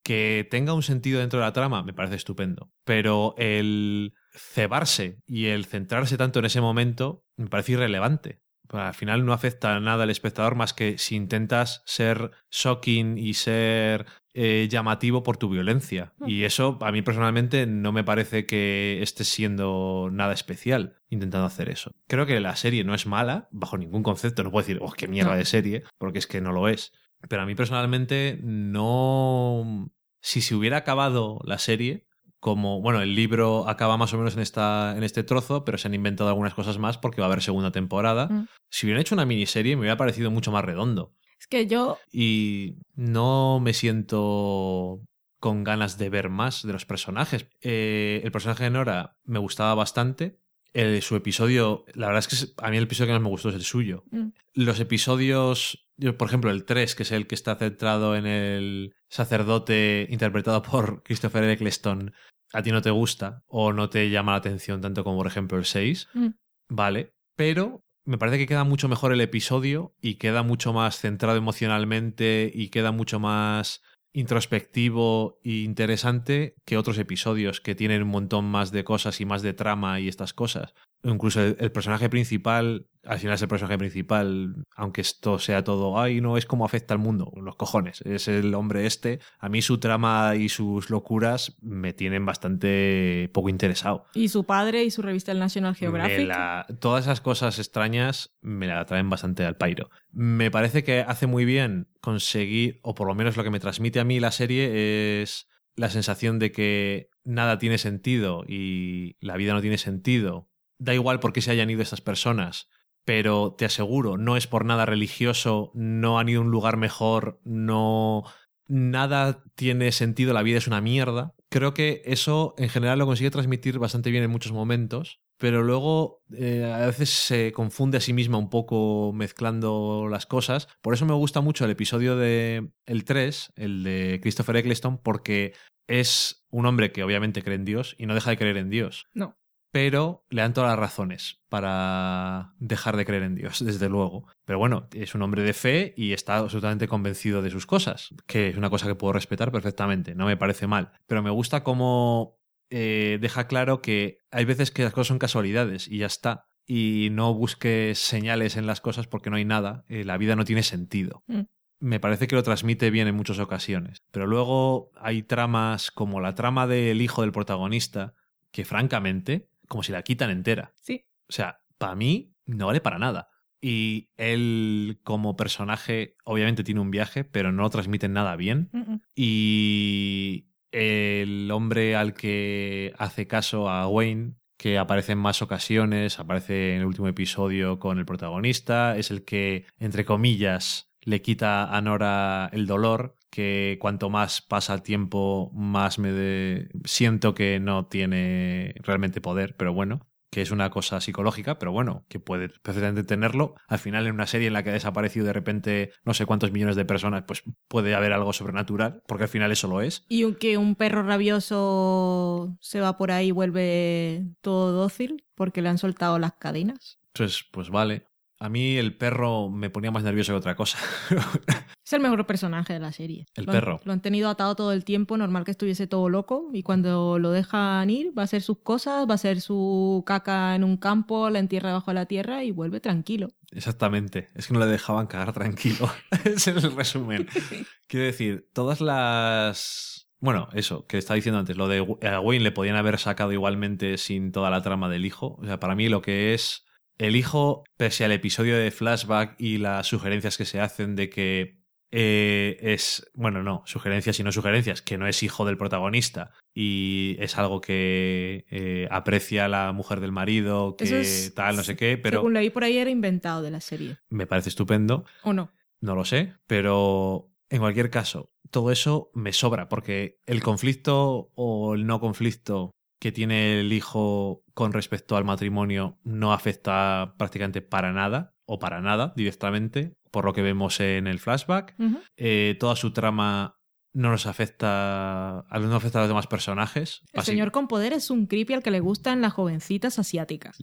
que tenga un sentido dentro de la trama me parece estupendo. Pero el cebarse y el centrarse tanto en ese momento me parece irrelevante. Al final no afecta nada al espectador más que si intentas ser shocking y ser eh, llamativo por tu violencia. Y eso a mí personalmente no me parece que esté siendo nada especial intentando hacer eso. Creo que la serie no es mala, bajo ningún concepto. No puedo decir, oh, qué mierda No. de serie, porque es que no lo es. Pero a mí personalmente no... Si se hubiera acabado la serie, como, bueno, el libro acaba más o menos en, esta, en este trozo, pero se han inventado algunas cosas más porque va a haber segunda temporada. Mm. Si hubieran hecho una miniserie me hubiera parecido mucho más redondo. Es que yo, Y no me siento con ganas de ver más de los personajes. Eh, el personaje de Nora me gustaba bastante. El- su episodio, la verdad es que a mí el episodio que más me gustó es el suyo. Mm. Los episodios, por ejemplo, el 3, que es el que está centrado en el sacerdote interpretado por Christopher Eccleston, a ti no te gusta o no te llama la atención tanto como, por ejemplo, el 6, Mm. vale. Pero me parece que queda mucho mejor el episodio y queda mucho más centrado emocionalmente y queda mucho más introspectivo e interesante que otros episodios que tienen un montón más de cosas y más de trama y estas cosas. Incluso el, el personaje principal, al final es el personaje principal, aunque esto sea todo, ay, no es como afecta al mundo, los cojones, es el hombre este. A mí su trama y sus locuras me tienen bastante poco interesado. y su padre y su revista el National Geographic. la- todas esas cosas extrañas me la traen bastante al pairo. Me parece que hace muy bien conseguir, o por lo menos lo que me transmite a mí la serie es la sensación de que nada tiene sentido y la vida no tiene sentido. Da igual por qué se hayan ido estas personas, pero te aseguro, no es por nada religioso, no han ido a un lugar mejor, no... Nada tiene sentido, la vida es una mierda. Creo que eso en general lo consigue transmitir bastante bien en muchos momentos, pero luego eh, a veces se confunde a sí misma un poco mezclando las cosas. Por eso me gusta mucho el episodio de el 3, el de Christopher Eccleston, porque es un hombre que obviamente cree en Dios y no deja de creer en Dios No. Pero le dan todas las razones para dejar de creer en Dios, desde luego. Pero bueno, es un hombre de fe y está absolutamente convencido de sus cosas, que es una cosa que puedo respetar perfectamente, no me parece mal. Pero me gusta cómo eh, deja claro que hay veces que las cosas son casualidades y ya está. Y no busques señales en las cosas porque no hay nada, eh, la vida no tiene sentido. Mm. me parece que lo transmite bien en muchas ocasiones. Pero luego hay tramas como la trama del hijo del protagonista, que francamente, como si la quitan entera. Sí. O sea, para mí no vale para nada. Y él como personaje obviamente tiene un viaje, pero no lo transmite nada bien. Y el hombre al que hace caso a Wayne, que aparece en más ocasiones, aparece en el último episodio con el protagonista, es el que, entre comillas, le quita a Nora el dolor, que cuanto más pasa el tiempo, más me de- siento que no tiene realmente poder, pero bueno, que es una cosa psicológica, pero bueno, que puede perfectamente tenerlo. Al final, en una serie en la que ha desaparecido de repente no sé cuántos millones de personas, pues puede haber algo sobrenatural, porque al final eso lo es. Y un- que un perro rabioso se va por ahí y vuelve todo dócil porque le han soltado las cadenas. Entonces, pues vale. A mí el perro me ponía más nervioso que otra cosa. Es el mejor personaje de la serie. El Lo han- perro. Lo han tenido atado todo el tiempo, normal que estuviese todo loco. Y cuando lo dejan ir, va a hacer sus cosas, va a hacer su caca en un campo, la entierra debajo de la tierra y vuelve tranquilo. Exactamente. Es que no le dejaban cagar tranquilo. Ese es el resumen. Quiero decir, todas las. Bueno, eso, que estaba diciendo antes, lo de a Wayne le podían haber sacado igualmente sin toda la trama del hijo. O sea, para mí lo que es. El hijo, pese al episodio de flashback y las sugerencias que se hacen de que eh, es. Bueno, no, sugerencias y no sugerencias, que no es hijo del protagonista y es algo que eh, aprecia la mujer del marido, que es- tal, no sé qué, pero Según leí por ahí, era inventado de la serie. me parece estupendo. ¿O no? No lo sé, pero en cualquier caso, todo eso me sobra porque el conflicto o el no conflicto que tiene el hijo con respecto al matrimonio no afecta prácticamente para nada o para nada directamente, por lo que vemos en el flashback. Eh, toda su trama no nos afecta, no afecta a los demás personajes. El Así- señor con poder es un creepy al que le gustan las jovencitas asiáticas.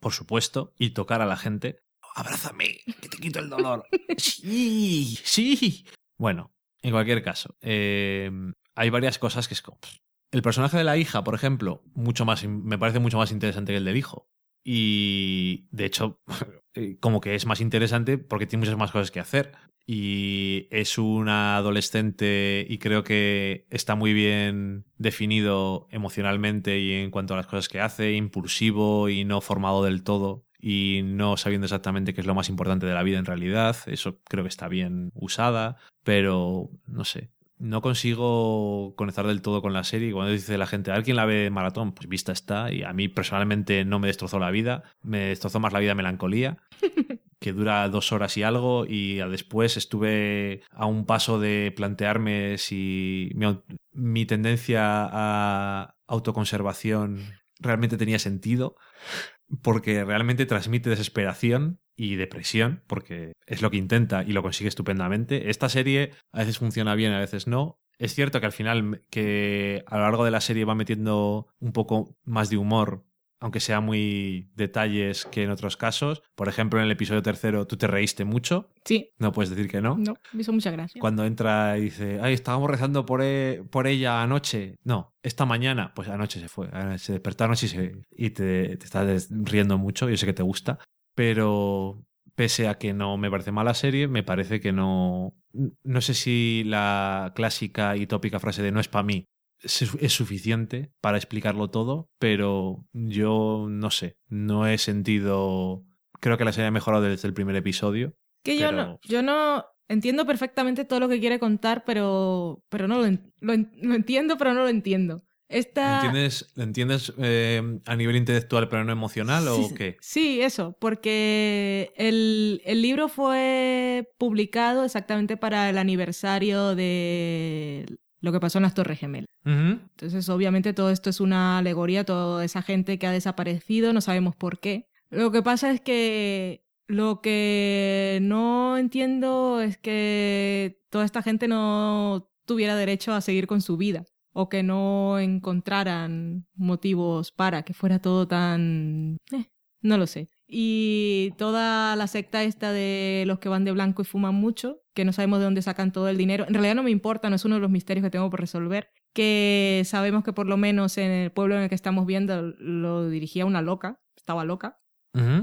por supuesto, y tocar a la gente. Abrázame, que te quito el dolor. Sí, sí. Bueno, en cualquier caso, eh, hay varias cosas que es como... El personaje de la hija, por ejemplo, mucho más, me parece mucho más interesante que el del hijo. Y de hecho, eh, como que es más interesante porque tiene muchas más cosas que hacer. Y es una adolescente y creo que está muy bien definido emocionalmente y en cuanto a las cosas que hace, impulsivo y no formado del todo y no sabiendo exactamente qué es lo más importante de la vida en realidad. Eso creo que está bien usada, pero no sé. No consigo conectar del todo con la serie. Cuando dice la gente, ¿alguien la ve maratón? Pues vista está. Y a mí personalmente no me destrozó la vida. Me destrozó más la vida melancolía que dura dos horas y algo y después estuve a un paso de plantearme si mi, mi tendencia a autoconservación realmente tenía sentido porque realmente transmite desesperación y depresión, porque es lo que intenta y lo consigue estupendamente. Esta serie a veces funciona bien, a veces no. Es cierto que al final, que a lo largo de la serie va metiendo un poco más de humor, aunque sea muy detalles que en otros casos. Por ejemplo, en el episodio tercero tú te reíste mucho, Sí, no puedes decir que no. no, me hizo mucha gracia. Cuando entra y dice, ay, estábamos rezando por, e- por ella anoche. No, esta mañana. Pues anoche se fue. Se despertó anoche y, se- y te, te estás riendo mucho. Yo sé que te gusta. Pero pese a que no me parece mala serie, me parece que no... No sé si la clásica y tópica frase de no es para mí es, suficiente para explicarlo todo, pero yo no sé, no he sentido... Creo que la serie ha mejorado desde el primer episodio. Que yo no, yo no entiendo perfectamente todo lo que quiere contar, pero, pero no lo, en- lo, en- lo entiendo, pero no lo entiendo. Esta... ¿Entiendes, ¿lo entiendes eh, a nivel intelectual pero no emocional o Sí, qué? Sí, eso, porque el, el libro fue publicado exactamente para el aniversario de lo que pasó en las Torres Gemelas. Entonces, obviamente, todo esto es una alegoría, toda esa gente que ha desaparecido, no sabemos por qué. Lo que pasa es que lo que no entiendo es que toda esta gente no tuviera derecho a seguir con su vida o que no encontraran motivos para que fuera todo tan... eh, no lo sé. Y toda la secta esta de los que van de blanco y fuman mucho, que no sabemos de dónde sacan todo el dinero, en realidad no me importa, no es uno de los misterios que tengo por resolver, que sabemos que por lo menos en el pueblo en el que estamos viendo lo dirigía una loca, estaba loca,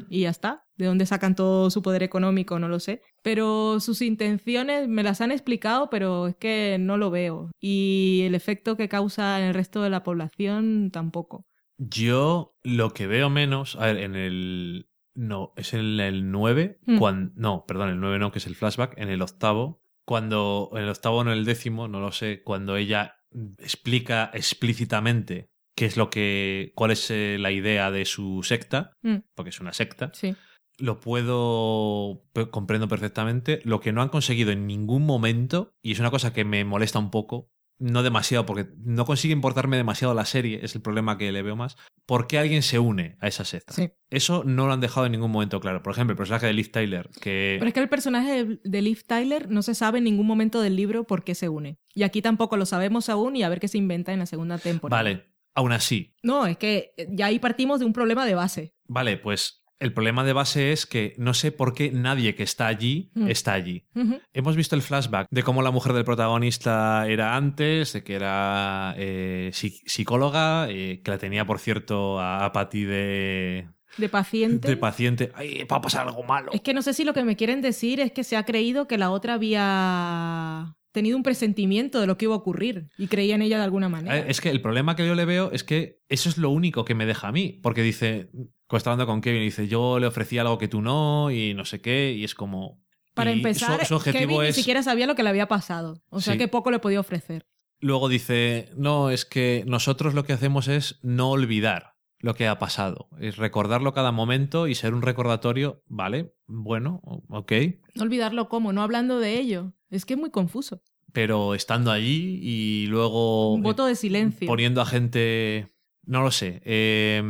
y ya está. De dónde sacan todo su poder económico, no lo sé. Pero sus intenciones me las han explicado, pero es que no lo veo. Y el efecto que causa en el resto de la población tampoco. Yo lo que veo menos, a ver, en el... No, es en el 9, Mm. cuan- no, perdón, el 9 no, que es el flashback, en el octavo, cuando, en el octavo o en el décimo, no lo sé, cuando ella explica explícitamente qué es lo que, cuál es eh, la idea de su secta, Mm, porque es una secta, sí. lo puedo, comprendo perfectamente. Lo que no han conseguido en ningún momento, y es una cosa que me molesta un poco, no demasiado, porque no consigue importarme demasiado la serie, es el problema que le veo más, ¿por qué alguien se une a esa secta? Sí. Eso no lo han dejado en ningún momento claro. Por ejemplo, el personaje de Liv Tyler, que... Pero es que el personaje de, de Liv Tyler no se sabe en ningún momento del libro por qué se une. Y aquí tampoco lo sabemos aún y a ver qué se inventa en la segunda temporada. Vale, aún así, No, es que ya ahí partimos de un problema de base. vale, pues el problema de base es que no sé por qué nadie que está allí Mm. está allí. Hemos visto el flashback de cómo la mujer del protagonista era antes, de que era eh, psi- psicóloga, eh, que la tenía, por cierto, a, a Patty de, De paciente. de paciente. ¡Ay, va a pasar algo malo! Es que no sé si lo que me quieren decir es que se ha creído que la otra había tenido un presentimiento de lo que iba a ocurrir y creía en ella de alguna manera. Eh, Es que el problema que yo le veo es que eso es lo único que me deja a mí. Porque dice, cuando hablando con Kevin, dice, yo le ofrecí algo que tú no, y no sé qué, y es como. Para empezar, su, su objetivo Kevin es. ni siquiera sabía lo que le había pasado. O sea Sí. que poco le podía ofrecer. Luego dice, no, es que nosotros lo que hacemos es no olvidar lo que ha pasado, es recordarlo cada momento y ser un recordatorio, vale, bueno, ok, No olvidarlo cómo, no hablando de ello. Es que es muy confuso. pero estando allí y luego Un voto de silencio. poniendo a gente, no lo sé, eh,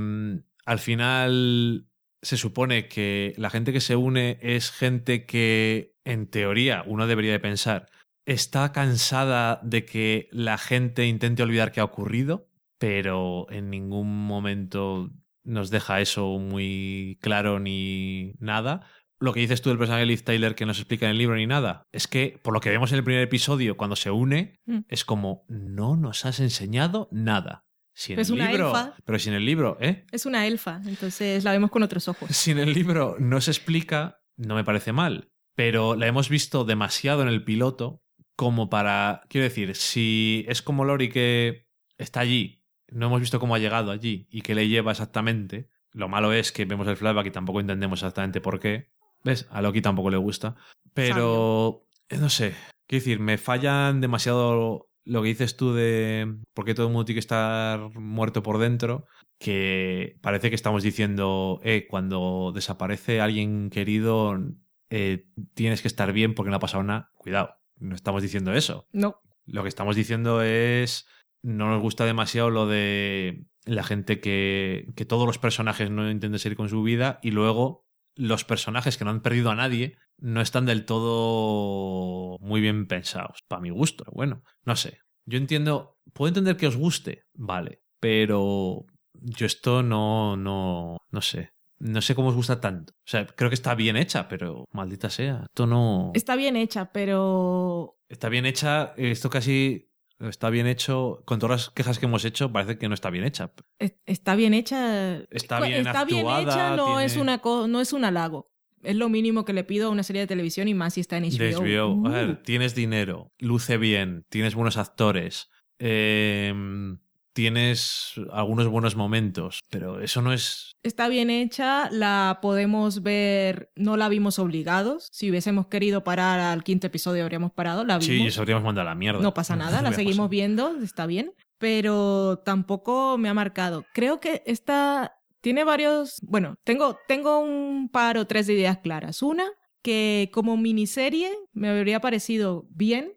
al final se supone que la gente que se une es gente que, en teoría, uno debería de pensar, está cansada de que la gente intente olvidar qué ha ocurrido, pero en ningún momento nos deja eso muy claro ni nada. Lo que dices tú del personaje de Liv Tyler que no se explica en el libro ni nada, es que por lo que vemos en el primer episodio, cuando se une, Mm. es como, no nos has enseñado nada. Si en Es el una libro, elfa. pero si en el libro, ¿eh? Es una elfa, entonces la vemos con otros ojos. Si en el libro no se explica, no me parece mal. Pero la hemos visto demasiado en el piloto como para. Quiero decir, si es como Lori que está allí, no hemos visto cómo ha llegado allí y qué le lleva exactamente. Lo malo es que vemos el flashback y tampoco entendemos exactamente por qué. ¿Ves? A Loki tampoco le gusta. Pero. eh, No sé. Quiero decir, me fallan demasiado lo que dices tú de por qué todo el mundo tiene que estar muerto por dentro que parece que estamos diciendo, eh, cuando desaparece alguien querido, eh, tienes que estar bien porque no ha pasado nada. Cuidado, no estamos diciendo eso. No. Lo que estamos diciendo es, no nos gusta demasiado lo de la gente que, que todos los personajes no intenten seguir con su vida y luego los personajes que no han perdido a nadie no están del todo muy bien pensados, para mi gusto. Bueno, no sé. Yo entiendo, puedo entender que os guste, vale, pero yo esto no, no, no sé. No sé cómo os gusta tanto. O sea, creo que está bien hecha, pero maldita sea. Esto no. Está bien hecha, pero Está bien hecha, esto casi está bien hecho. Con todas las quejas que hemos hecho, parece que no está bien hecha. es- está bien hecha. Está bien está bien actuada, hecha, no tiene- es una no es un halago. Es lo mínimo que le pido a una serie de televisión y más si está en HBO. De HBO. A Uh. ver, tienes dinero, luce bien, tienes buenos actores, eh, tienes algunos buenos momentos, pero eso no es. Está bien hecha, la podemos ver, no la vimos obligados. Si hubiésemos querido parar al quinto episodio habríamos parado, la Sí, vimos. eso habríamos mandado a la mierda. no pasa nada, la Hubiera seguimos pasado. viendo, está bien. Pero tampoco me ha marcado. Creo que esta tiene varios. Bueno, tengo, tengo un par o tres de ideas claras. Una, que como miniserie me habría parecido bien,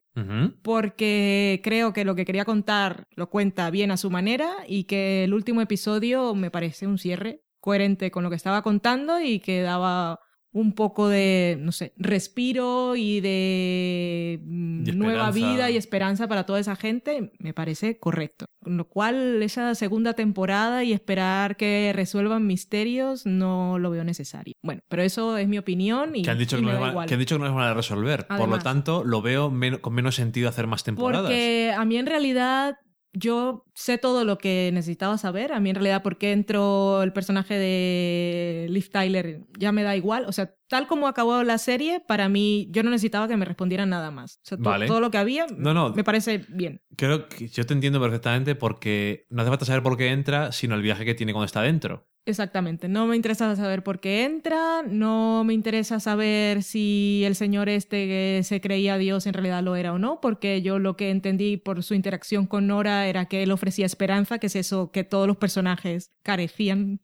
Porque creo que lo que quería contar lo cuenta bien a su manera y que el último episodio me parece un cierre coherente con lo que estaba contando y que daba un poco de, no sé, respiro y de mm, Y nueva vida y esperanza para toda esa gente, me parece correcto. Con lo cual, esa segunda temporada y esperar que resuelvan misterios no lo veo necesario. Bueno, pero eso es mi opinión y, Que han, dicho y que, no da igual. que han dicho que no les van a resolver. Por lo tanto, lo veo men- con menos sentido hacer más temporadas. Porque a mí en realidad yo sé todo lo que necesitaba saber. A mí en realidad por qué entró el personaje de Liv Tyler ya me da igual. O sea, tal como acabó la serie, para mí yo no necesitaba que me respondieran nada más. O sea, Vale. todo lo que había No, no. me parece bien. Creo que yo te entiendo perfectamente porque no hace falta saber por qué entra, sino el viaje que tiene cuando está dentro. Exactamente. No me interesa saber por qué entra, no me interesa saber si el señor este que se creía Dios en realidad lo era o no, porque yo lo que entendí por su interacción con Nora era que él ofrecía esperanza, que es eso que todos los personajes carecían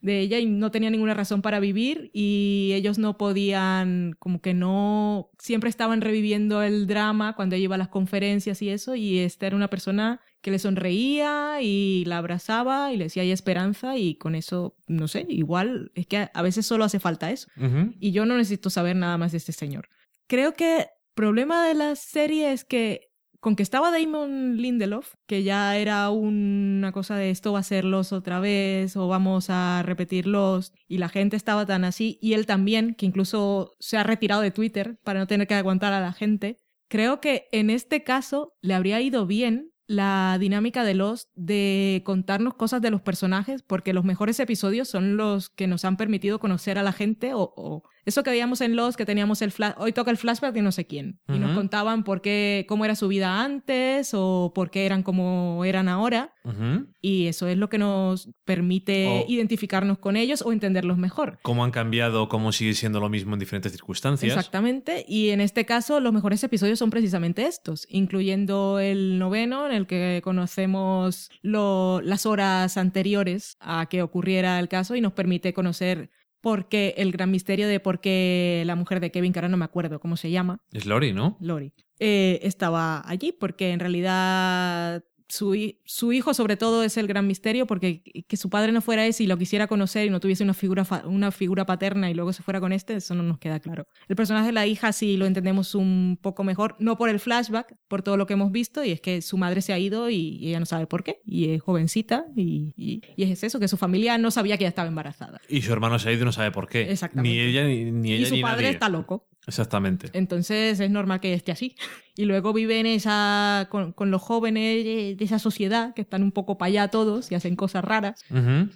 de ella y no tenía ninguna razón para vivir y ellos no podían, como que no, siempre estaban reviviendo el drama cuando ella iba a las conferencias y eso y esta era una persona que le sonreía y la abrazaba y le decía hay esperanza y con eso, no sé, igual es que a- veces solo hace falta eso y yo no necesito saber nada más de este señor. Creo que el problema de la serie es que con que estaba Damon Lindelof, que ya era una cosa de esto va a ser Lost otra vez o vamos a repetir Lost, y la gente estaba tan así, y él también, que incluso se ha retirado de Twitter para no tener que aguantar a la gente, creo que en este caso le habría ido bien la dinámica de Lost de contarnos cosas de los personajes, porque los mejores episodios son los que nos han permitido conocer a la gente o, o eso que veíamos en Lost, que teníamos el flash, hoy toca el flashback de no sé quién, y nos contaban por qué, cómo era su vida antes o por qué eran como eran ahora, y eso es lo que nos permite identificarnos con ellos o entenderlos mejor. Cómo han cambiado, cómo sigue siendo lo mismo en diferentes circunstancias. Exactamente, y en este caso los mejores episodios son precisamente estos, incluyendo el noveno en el que conocemos lo- las horas anteriores a que ocurriera el caso y nos permite conocer por qué el gran misterio de por qué la mujer de Kevin, que ahora no me acuerdo cómo se llama, Es Lori, ¿no? Lori, eh, estaba allí, porque en realidad su, su hijo sobre todo es el gran misterio, porque que su padre no fuera ese y lo quisiera conocer y no tuviese una figura, una figura paterna y luego se fuera con este, eso no nos queda claro. El personaje de la hija sí lo entendemos un poco mejor, no por el flashback, por todo lo que hemos visto, y es que su madre se ha ido y, y ella no sabe por qué, y es jovencita, y, y- y es eso, que su familia no sabía que ella estaba embarazada. Y su hermano se ha ido y no sabe por qué. Exactamente. Ni ella ni, ni ella y su ni padre nadie. está loco. Exactamente. Entonces es normal que esté así. Y luego vive en esa, con, con los jóvenes de, de esa sociedad que están un poco para allá todos y hacen cosas raras.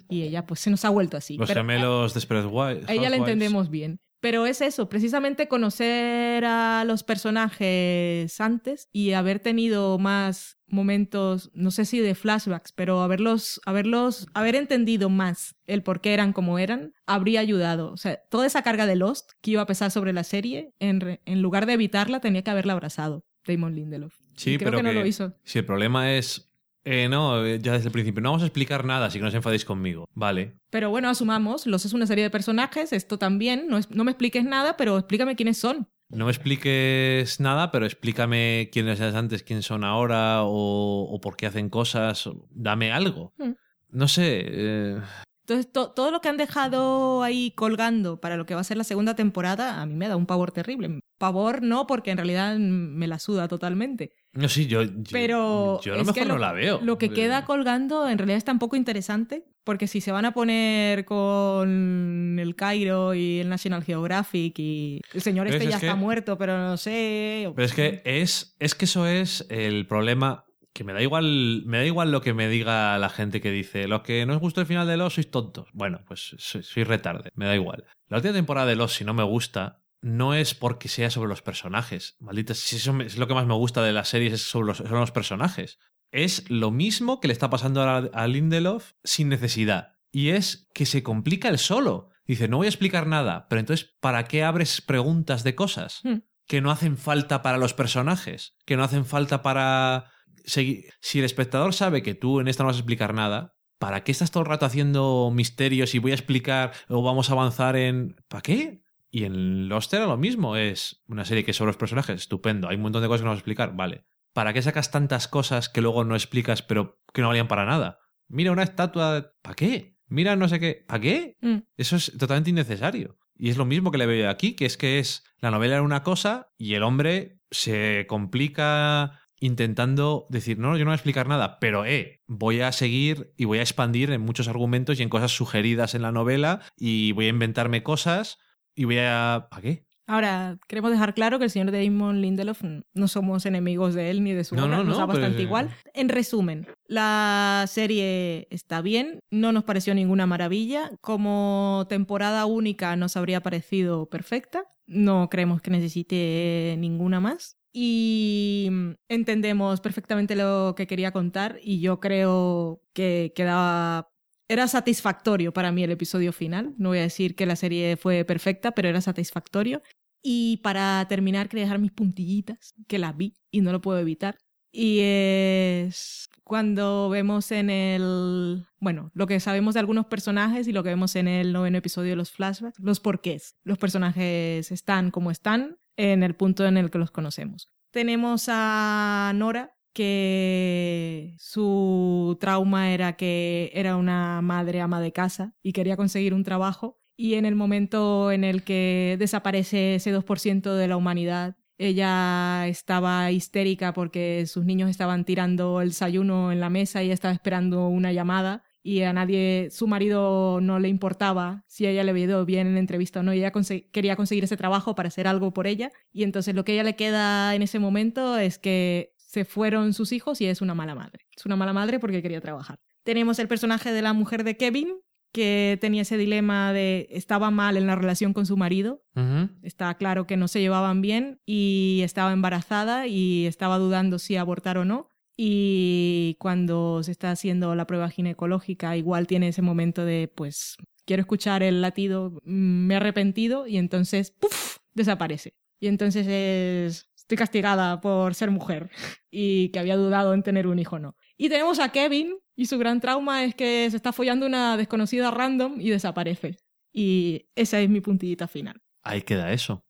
Y ella pues se nos ha vuelto así. Los Pero gemelos de Wives. a ella la entendemos bien. Pero es eso, precisamente conocer a los personajes antes y haber tenido más momentos, no sé si de flashbacks, pero haberlos, haberlos, haber entendido más el por qué eran como eran, habría ayudado. O sea, toda esa carga de Lost que iba a pesar sobre la serie, en, re- en lugar de evitarla, tenía que haberla abrazado Damon Lindelof. Sí, Y creo pero que no que- lo hizo. Si el problema es. Eh, no, eh, ya desde el principio. No vamos a explicar nada, así que no os enfadéis conmigo. Vale. Pero bueno, asumamos, Los es una serie de personajes, esto también, no, es- no me expliques nada, pero explícame quiénes son. No me expliques nada, pero explícame quiénes eran antes, quién son ahora, o, o por qué hacen cosas. Dame algo. Mm. No sé. eh, Entonces, to- todo lo que han dejado ahí colgando para lo que va a ser la segunda temporada, a mí me da un pavor terrible. Pavor no, porque en realidad me la suda totalmente. No sé, yo. yo- Pero Yo a lo es mejor que no la veo. Lo que queda colgando en realidad está un poco interesante, porque si se van a poner con el Cairo y el National Geographic y el señor ¿Ves? este ya Es que- está muerto, pero no sé. Pero es que es, es que eso es el problema. Que me da igual, me da igual lo que me diga la gente que dice, los que no os gustó el final de Los sois tontos. Bueno, pues soy, soy retarde, me da igual. La última temporada de Los, si no me gusta, no es porque sea sobre los personajes. Maldita, si eso es lo que más me gusta de las series, es sobre los, son los personajes. Es lo mismo que le está pasando a, a Lindelof sin necesidad. Y es que se complica el solo. Dice, no voy a explicar nada, pero entonces, ¿para qué abres preguntas de cosas? Hmm. que no hacen falta para los personajes, que no hacen falta para seguir. Si el espectador sabe que tú en esta no vas a explicar nada, ¿para qué estás todo el rato haciendo misterios y voy a explicar o vamos a avanzar en. ¿Para qué? Y en Lost era lo mismo, es una serie que es sobre los personajes, estupendo, hay un montón de cosas que no vas a explicar, vale. ¿Para qué sacas tantas cosas que luego no explicas pero que no valían para nada? Mira una estatua, ¿para qué? Mira no sé qué, ¿para qué? Mm. Eso es totalmente innecesario. Y es lo mismo que le veo aquí, que es que es la novela era una cosa y el hombre se complica intentando decir, no, yo no voy a explicar nada, pero eh, voy a seguir y voy a expandir en muchos argumentos y en cosas sugeridas en la novela y voy a inventarme cosas y voy a... ¿Para qué? Ahora, queremos dejar claro que el señor Damon Lindelof no somos enemigos de él ni de su No, obra, no, nos no, da bastante pero- igual. En resumen, la serie está bien, no nos pareció ninguna maravilla. Como temporada única nos habría parecido perfecta. No creemos que necesite ninguna más. Y entendemos perfectamente lo que quería contar y yo creo que quedaba era satisfactorio para mí el episodio final. No voy a decir que la serie fue perfecta, pero era satisfactorio. Y para terminar, quería dejar mis puntillitas, que las vi y no lo puedo evitar. Y es cuando vemos en el... Bueno, lo que sabemos de algunos personajes y lo que vemos en el noveno episodio de los flashbacks, los porqués. Los personajes están como están en el punto en el que los conocemos. Tenemos a Nora, que su trauma era que era una madre ama de casa y quería conseguir un trabajo y en el momento en el que desaparece ese 2% de la humanidad, ella estaba histérica porque sus niños estaban tirando el desayuno en la mesa y estaba esperando una llamada y a nadie, su marido no le importaba si ella le había ido bien en la entrevista o no, ella quería conseguir ese trabajo para hacer algo por ella y entonces lo que ella le queda en ese momento es que se fueron sus hijos y es una mala madre. Es una mala madre porque quería trabajar. Tenemos el personaje de la mujer de Kevin, que tenía ese dilema de estaba mal en la relación con su marido, Ujú. está claro que no se llevaban bien y estaba embarazada y estaba dudando si abortar o no. Y cuando se está haciendo la prueba ginecológica, igual tiene ese momento de, pues, quiero escuchar el latido, mm, me he arrepentido y entonces, ¡puf!, desaparece. Y entonces es, estoy castigada por ser mujer y que había dudado en tener un hijo o no. Y tenemos a Kevin y su gran trauma es que se está follando una desconocida random y desaparece. Y esa es mi puntillita final. Ahí queda eso.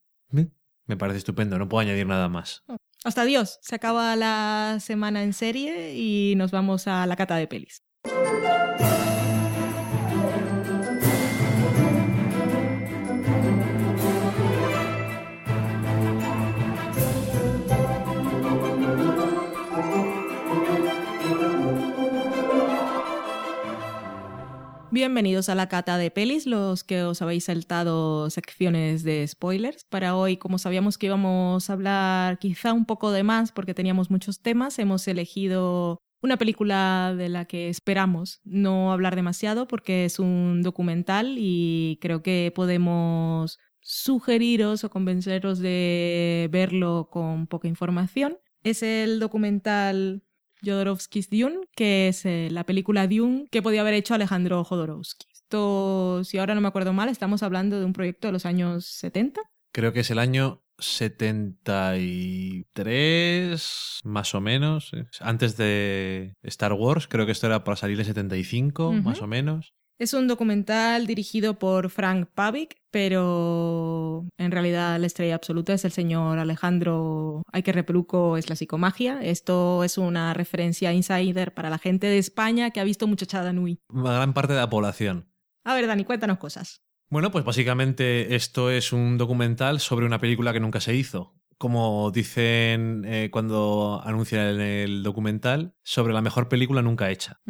Me parece estupendo, no puedo añadir nada más. Hasta adiós. Se acaba la semana en serie y nos vamos a la cata de pelis. Bienvenidos a la cata de pelis, los que os habéis saltado secciones de spoilers. Para hoy, como sabíamos que íbamos a hablar quizá un poco de más porque teníamos muchos temas, hemos elegido una película de la que esperamos no hablar demasiado porque es un documental y creo que podemos sugeriros o convenceros de verlo con poca información. Es el documental Jodorowsky's Dune, que es eh, la película Dune que podía haber hecho Alejandro Jodorowsky. Esto, si ahora no me acuerdo mal, estamos hablando de un proyecto de los años 70. Creo que es el año 73, más o menos. Antes de Star Wars, creo que esto era para salir en 75, Ujú. más o menos. Es un documental dirigido por Frank Pavik, pero en realidad la estrella absoluta es el señor Alejandro Ay que repluco es la psicomagia. Esto es una referencia insider para la gente de España que ha visto Muchachada Nui. Una gran parte de la población. A ver, Dani, cuéntanos cosas. Bueno, pues básicamente esto es un documental sobre una película que nunca se hizo. Como dicen eh, cuando anuncian el documental, sobre la mejor película nunca hecha.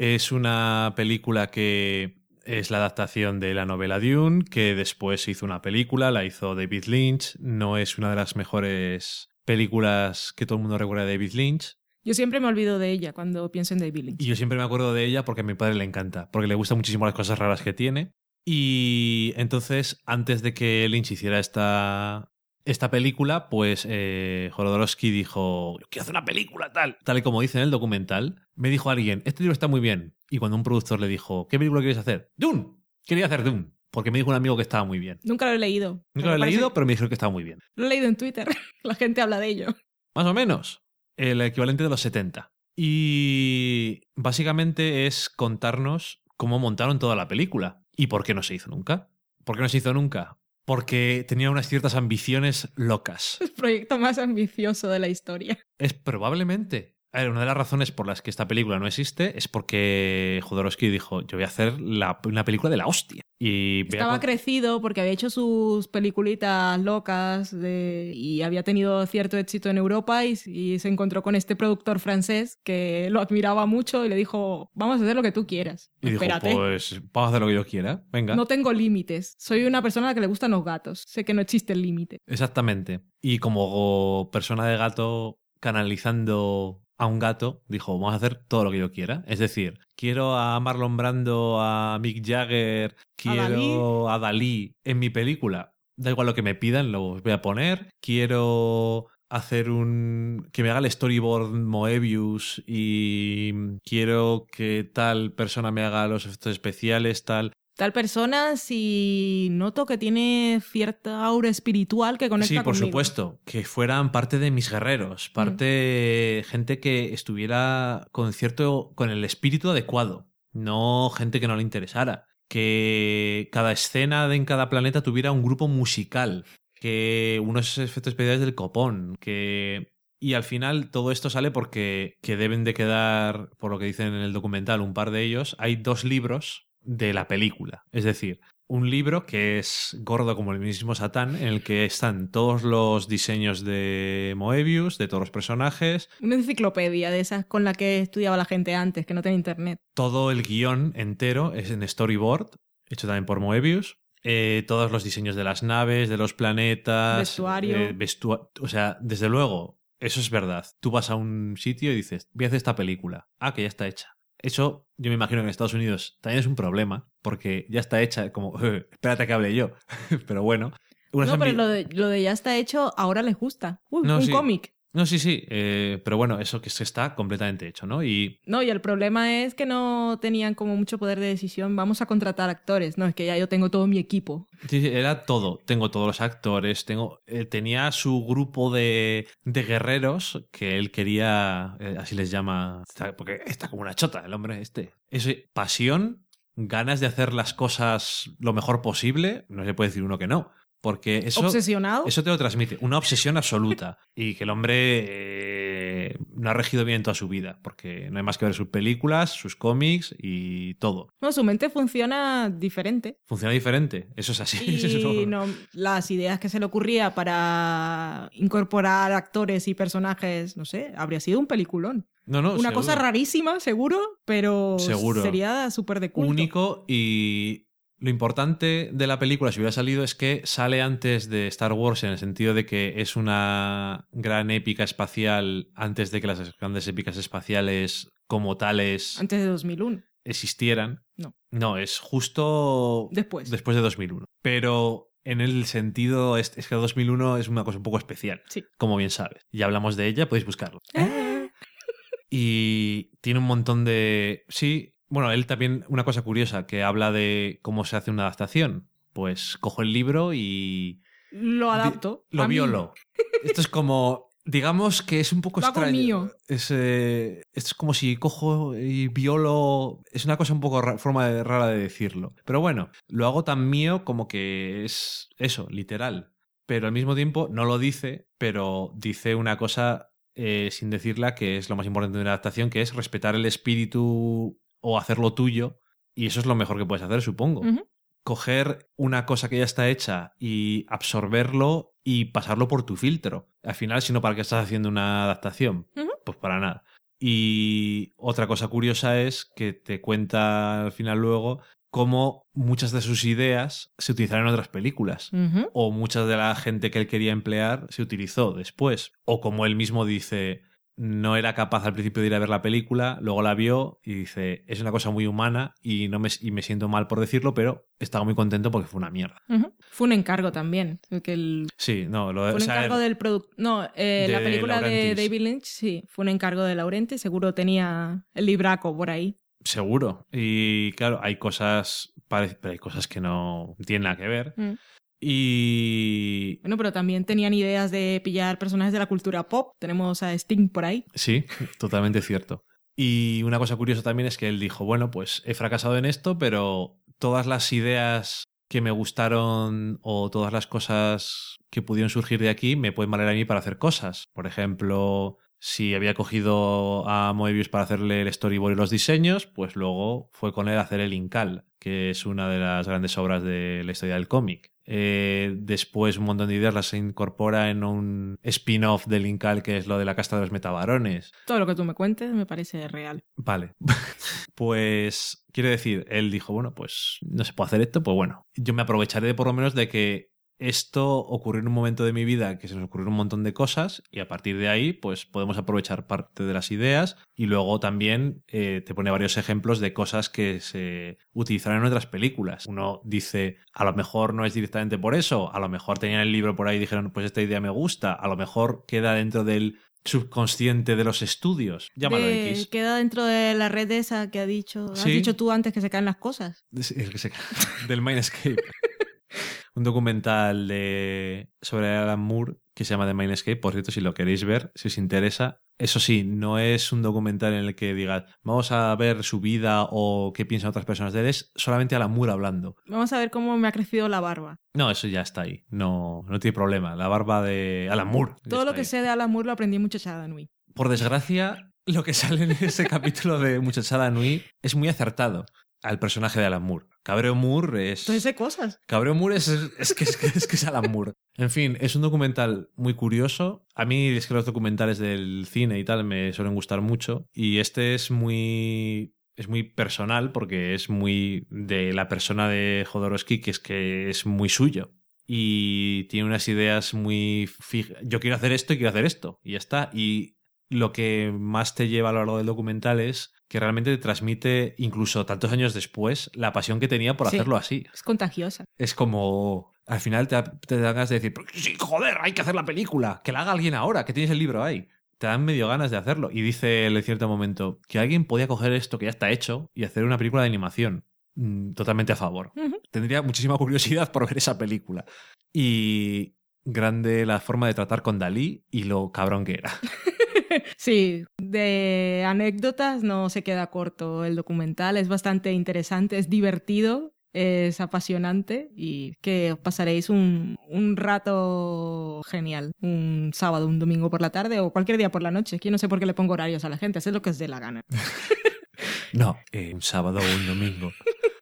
Es una película que es la adaptación de la novela Dune, que después se hizo una película, la hizo David Lynch. No es una de las mejores películas que todo el mundo recuerda de David Lynch. Yo siempre me olvido de ella cuando pienso en David Lynch. Y yo siempre me acuerdo de ella porque a mi padre le encanta, porque le gustan muchísimo las cosas raras que tiene. Y entonces, antes de que Lynch hiciera esta, esta película, pues eh, Jodorowsky dijo, "Yo quiero hacer una película tal. Tal y como dice en el documental, me dijo alguien, este libro está muy bien. Y cuando un productor le dijo, ¿qué película quieres hacer? Dune. Quería hacer Dune. Porque me dijo un amigo que estaba muy bien. Nunca lo he leído. Nunca lo he parece- leído, pero me dijeron que estaba muy bien. Lo he leído en Twitter. La gente habla de ello. Más o menos. El equivalente de los 70. Y básicamente es contarnos cómo montaron toda la película. ¿Y por qué no se hizo nunca? ¿Por qué no se hizo nunca? Porque tenía unas ciertas ambiciones locas. El proyecto más ambicioso de la historia. Es probablemente. A ver, una de las razones por las que esta película no existe es porque Jodorowsky dijo, yo voy a hacer la- una película de la hostia. Y a Estaba crecido porque había hecho sus peliculitas locas de- y había tenido cierto éxito en Europa y, y se encontró con este productor francés que lo admiraba mucho y le dijo, vamos a hacer lo que tú quieras. y dijo, Espérate. pues vamos a hacer lo que yo quiera. Venga. No tengo límites. Soy una persona a la que le gustan los gatos. Sé que no existe el límite. Exactamente. Y como persona de gato canalizando a un gato, dijo, vamos a hacer todo lo que yo quiera. Es decir, quiero a Marlon Brando, a Mick Jagger, quiero a Dalí en mi película. Da igual lo que me pidan, lo voy a poner. Quiero hacer un... que me haga el storyboard Moebius y quiero que tal persona me haga los efectos especiales, tal. Tal persona, si noto que tiene cierta aura espiritual que conecta Sí, por conmigo. supuesto. Que fueran parte de mis guerreros, parte gente que estuviera con cierto, con el espíritu adecuado, no gente que no le interesara. Que cada escena de en cada planeta tuviera un grupo musical, que unos efectos especiales del copón, que y al final todo esto sale porque que deben de quedar, por lo que dicen en el documental, un par de ellos. Hay dos libros de la película. Es decir, un libro que es gordo como el mismo Satán, en el que están todos los diseños de Moebius, de todos los personajes, Una enciclopedia de esas con la que estudiaba la gente antes, que no tenía internet. todo el guion entero es en storyboard, hecho también por Moebius. Eh, todos los diseños de las naves, de los planetas. Vestuario. eh, vestua- o sea, desde luego, eso es verdad. Tú vas a un sitio y dices, voy a hacer esta película. Ah, que ya está hecha. Eso yo me imagino que en Estados Unidos también es un problema, porque ya está hecha, como, "Eh, espérate que hable yo. pero bueno. No, pero lo de, lo de ya está hecho, ahora les gusta. Uy, No, un sí. cómic. No, sí, sí, eh, pero bueno, eso que se está completamente hecho, ¿no? Y No, y el problema es que no tenían como mucho poder de decisión. Vamos a contratar actores. No, es que ya yo tengo todo mi equipo. Sí, sí, era todo. Tengo todos los actores, tengo, eh, tenía su grupo de, de guerreros que él quería, eh, así les llama, porque está como una chota el hombre este. Eso, pasión, ganas de hacer las cosas lo mejor posible, no se puede decir uno que no, porque eso... Obsesionado. Eso te lo transmite, una obsesión absoluta. Y que el hombre eh, no ha regido bien toda su vida, porque no hay más que ver sus películas, sus cómics y todo. No, su mente funciona diferente. Funciona diferente, eso es así. Y no, las ideas que se le ocurría para incorporar actores y personajes, no sé, habría sido un peliculón. No, no, Una seguro. cosa rarísima, seguro, pero Seguro. sería súper de culto. único y lo importante de la película, si hubiera salido, es que sale antes de Star Wars en el sentido de que es una gran épica espacial antes de que las grandes épicas espaciales como tales Antes de 2001. existieran. No. No, es justo Después. después de 2001. Pero en el sentido, es, es que 2001 es una cosa un poco especial, Sí. como bien sabes. Ya hablamos de ella, podéis buscarlo. Ah. Y tiene un montón de... Sí, bueno, él también, una cosa curiosa, que habla de cómo se hace una adaptación. Pues cojo el libro y Lo adapto. lo mí. violo. Esto es como... Digamos que es un poco Lo extraño. mío. Es, eh, esto es como si cojo y violo. Es una cosa un poco ra- forma de- rara de decirlo. Pero bueno, lo hago tan mío como que es eso, literal. Pero al mismo tiempo no lo dice, pero dice una cosa eh, sin decirla que es lo más importante de una adaptación, que es respetar el espíritu o hacerlo tuyo. Y eso es lo mejor que puedes hacer, supongo coger una cosa que ya está hecha y absorberlo y pasarlo por tu filtro. Al final, si no, ¿para qué estás haciendo una adaptación? Pues para nada. Y otra cosa curiosa es que te cuenta al final luego cómo muchas de sus ideas se utilizaron en otras películas. O mucha de la gente que él quería emplear se utilizó después. O como él mismo dice, no era capaz al principio de ir a ver la película, luego la vio y dice, es una cosa muy humana y, no me, y me siento mal por decirlo, pero estaba muy contento porque fue una mierda. Fue un encargo también. que el- Sí, no, lo Fue un o sea, encargo del producto. No, eh, la de película de. David Lynch, sí, fue un encargo de Laurenti. Seguro tenía el libraco por ahí. Seguro. Y claro, hay cosas, pero hay cosas que no tienen nada que ver. Mm. Y Bueno, pero también tenían ideas de pillar personajes de la cultura pop. Tenemos a Sting por ahí. Sí, totalmente cierto. Y una cosa curiosa también es que él dijo, bueno, pues he fracasado en esto, pero todas las ideas que me gustaron o todas las cosas que pudieron surgir de aquí me pueden valer a mí para hacer cosas. Por ejemplo, si había cogido a Moebius para hacerle el storyboard y los diseños, pues luego fue con él a hacer el Incal, que es una de las grandes obras de la historia del cómic. Eh, después un montón de ideas las incorpora en un spin-off del Incal que es lo de la casta de los metabarones. Todo lo que tú me cuentes me parece real. Vale. pues quiero decir, él dijo, bueno, pues no se puede hacer esto, pues bueno, yo me aprovecharé por lo menos de que esto ocurrió en un momento de mi vida que se nos ocurrieron un montón de cosas y a partir de ahí pues podemos aprovechar parte de las ideas y luego también eh, te pone varios ejemplos de cosas que se utilizaron en otras películas. Uno dice, a lo mejor no es directamente por eso, a lo mejor tenían el libro por ahí y dijeron, pues esta idea me gusta, a lo mejor queda dentro del subconsciente de los estudios. Llámalo De- X. Queda dentro de la red esa que ha dicho. Has Sí. dicho tú antes que se caen las cosas. Es- el que se- del Mindscape. Un documental de, sobre Alan Moore que se llama The Mindscape. Por cierto, si lo queréis ver, si os interesa. Eso sí, no es un documental en el que digas, vamos a ver su vida o qué piensan otras personas de él. Es solamente Alan Moore hablando. Vamos a ver cómo me ha crecido la barba. No, eso ya está ahí. No, no tiene problema. La barba de Alan Moore. Todo lo que ahí. sé de Alan Moore lo aprendí en Muchachada Nui. Por desgracia, lo que sale en ese capítulo de Muchachada Nui es muy acertado al personaje de Alan Moore. Cabreo Moore es... Entonces sé cosas. Cabreo Moore es, es, que, es, que, es que es Alan Moore. En fin, es un documental muy curioso. A mí es que los documentales del cine y tal me suelen gustar mucho. Y este es muy. Es muy personal porque es muy de la persona de Jodorowsky, que es que es muy suyo. Y tiene unas ideas muy fijas. Yo quiero hacer esto y quiero hacer esto. Y ya está. Y lo que más te lleva a lo largo del documental es que realmente te transmite, incluso tantos años después, la pasión que tenía por Sí. hacerlo así Es contagiosa. es como. Al final te, te dan ganas de decir, "Pero sí, joder, hay que hacer la película, que la haga alguien ahora, que tienes el libro ahí. Te dan medio ganas de hacerlo. Y dice él en cierto momento que alguien podía coger esto que ya está hecho y hacer una película de animación. Mm, Totalmente a favor. Tendría muchísima curiosidad por ver esa película. Y grande la forma de tratar con Dalí y lo cabrón que era. Sí, de anécdotas no se queda corto el documental, es bastante interesante, es divertido, es apasionante y que os pasaréis un, un rato genial, un sábado, un domingo por la tarde o cualquier día por la noche. Yo no sé por qué le pongo horarios a la gente, haced lo que os dé la gana. No, eh, un sábado o un domingo.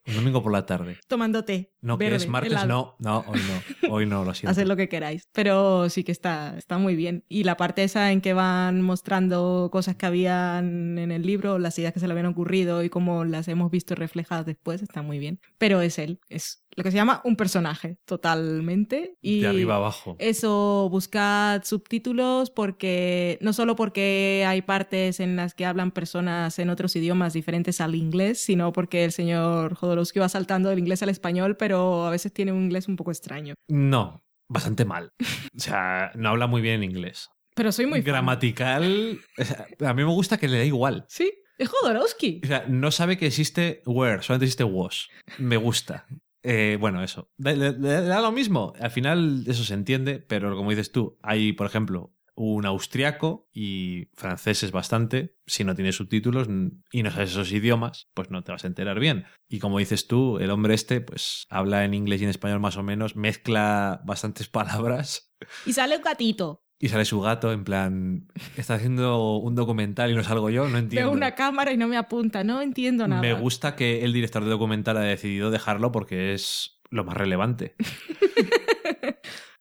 Un domingo por la tarde. Tomando té. No, que verde, es martes, helado. no, no, hoy no. Hoy no, lo siento. Haced lo que queráis. Pero sí que está, está muy bien. Y la parte esa en que van mostrando cosas que habían en el libro, las ideas que se le habían ocurrido y cómo las hemos visto reflejadas después, está muy bien. Pero es él, es lo que se llama un personaje, totalmente. Y De arriba abajo. eso, buscad subtítulos porque no solo porque hay partes en las que hablan personas en otros idiomas diferentes al inglés, sino porque el señor Jodorowsky va saltando del inglés al español, pero a veces tiene un inglés un poco extraño. No, bastante mal. O sea, no habla muy bien inglés. Pero soy muy. Gramatical. o sea, a mí me gusta que le da igual. Sí, es Jodorowsky. O sea, no sabe que existe where, solamente existe was. Me gusta. Eh, bueno, eso. Le, da lo mismo. Al final eso se entiende, pero como dices tú, hay, por ejemplo, un austriaco y franceses bastante. Si no tienes subtítulos y no sabes esos idiomas, pues no te vas a enterar bien. Y como dices tú, el hombre este, pues habla en inglés y en español más o menos, mezcla bastantes palabras Y sale un gatito. Y sale su gato en plan, está haciendo un documental y no salgo yo, no entiendo. Veo una cámara y no me apunta, no entiendo nada. Me gusta que el director de documental ha decidido dejarlo porque es lo más relevante.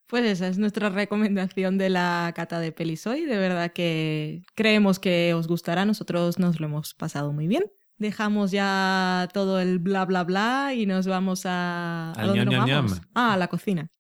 Pues esa es nuestra recomendación de la cata de pelis hoy. De verdad que creemos que os gustará. Nosotros nos lo hemos pasado muy bien. Dejamos ya todo el bla bla bla y nos vamos a. ¿A dónde ñam, nos ñam, vamos? ñam. Ah, a la cocina.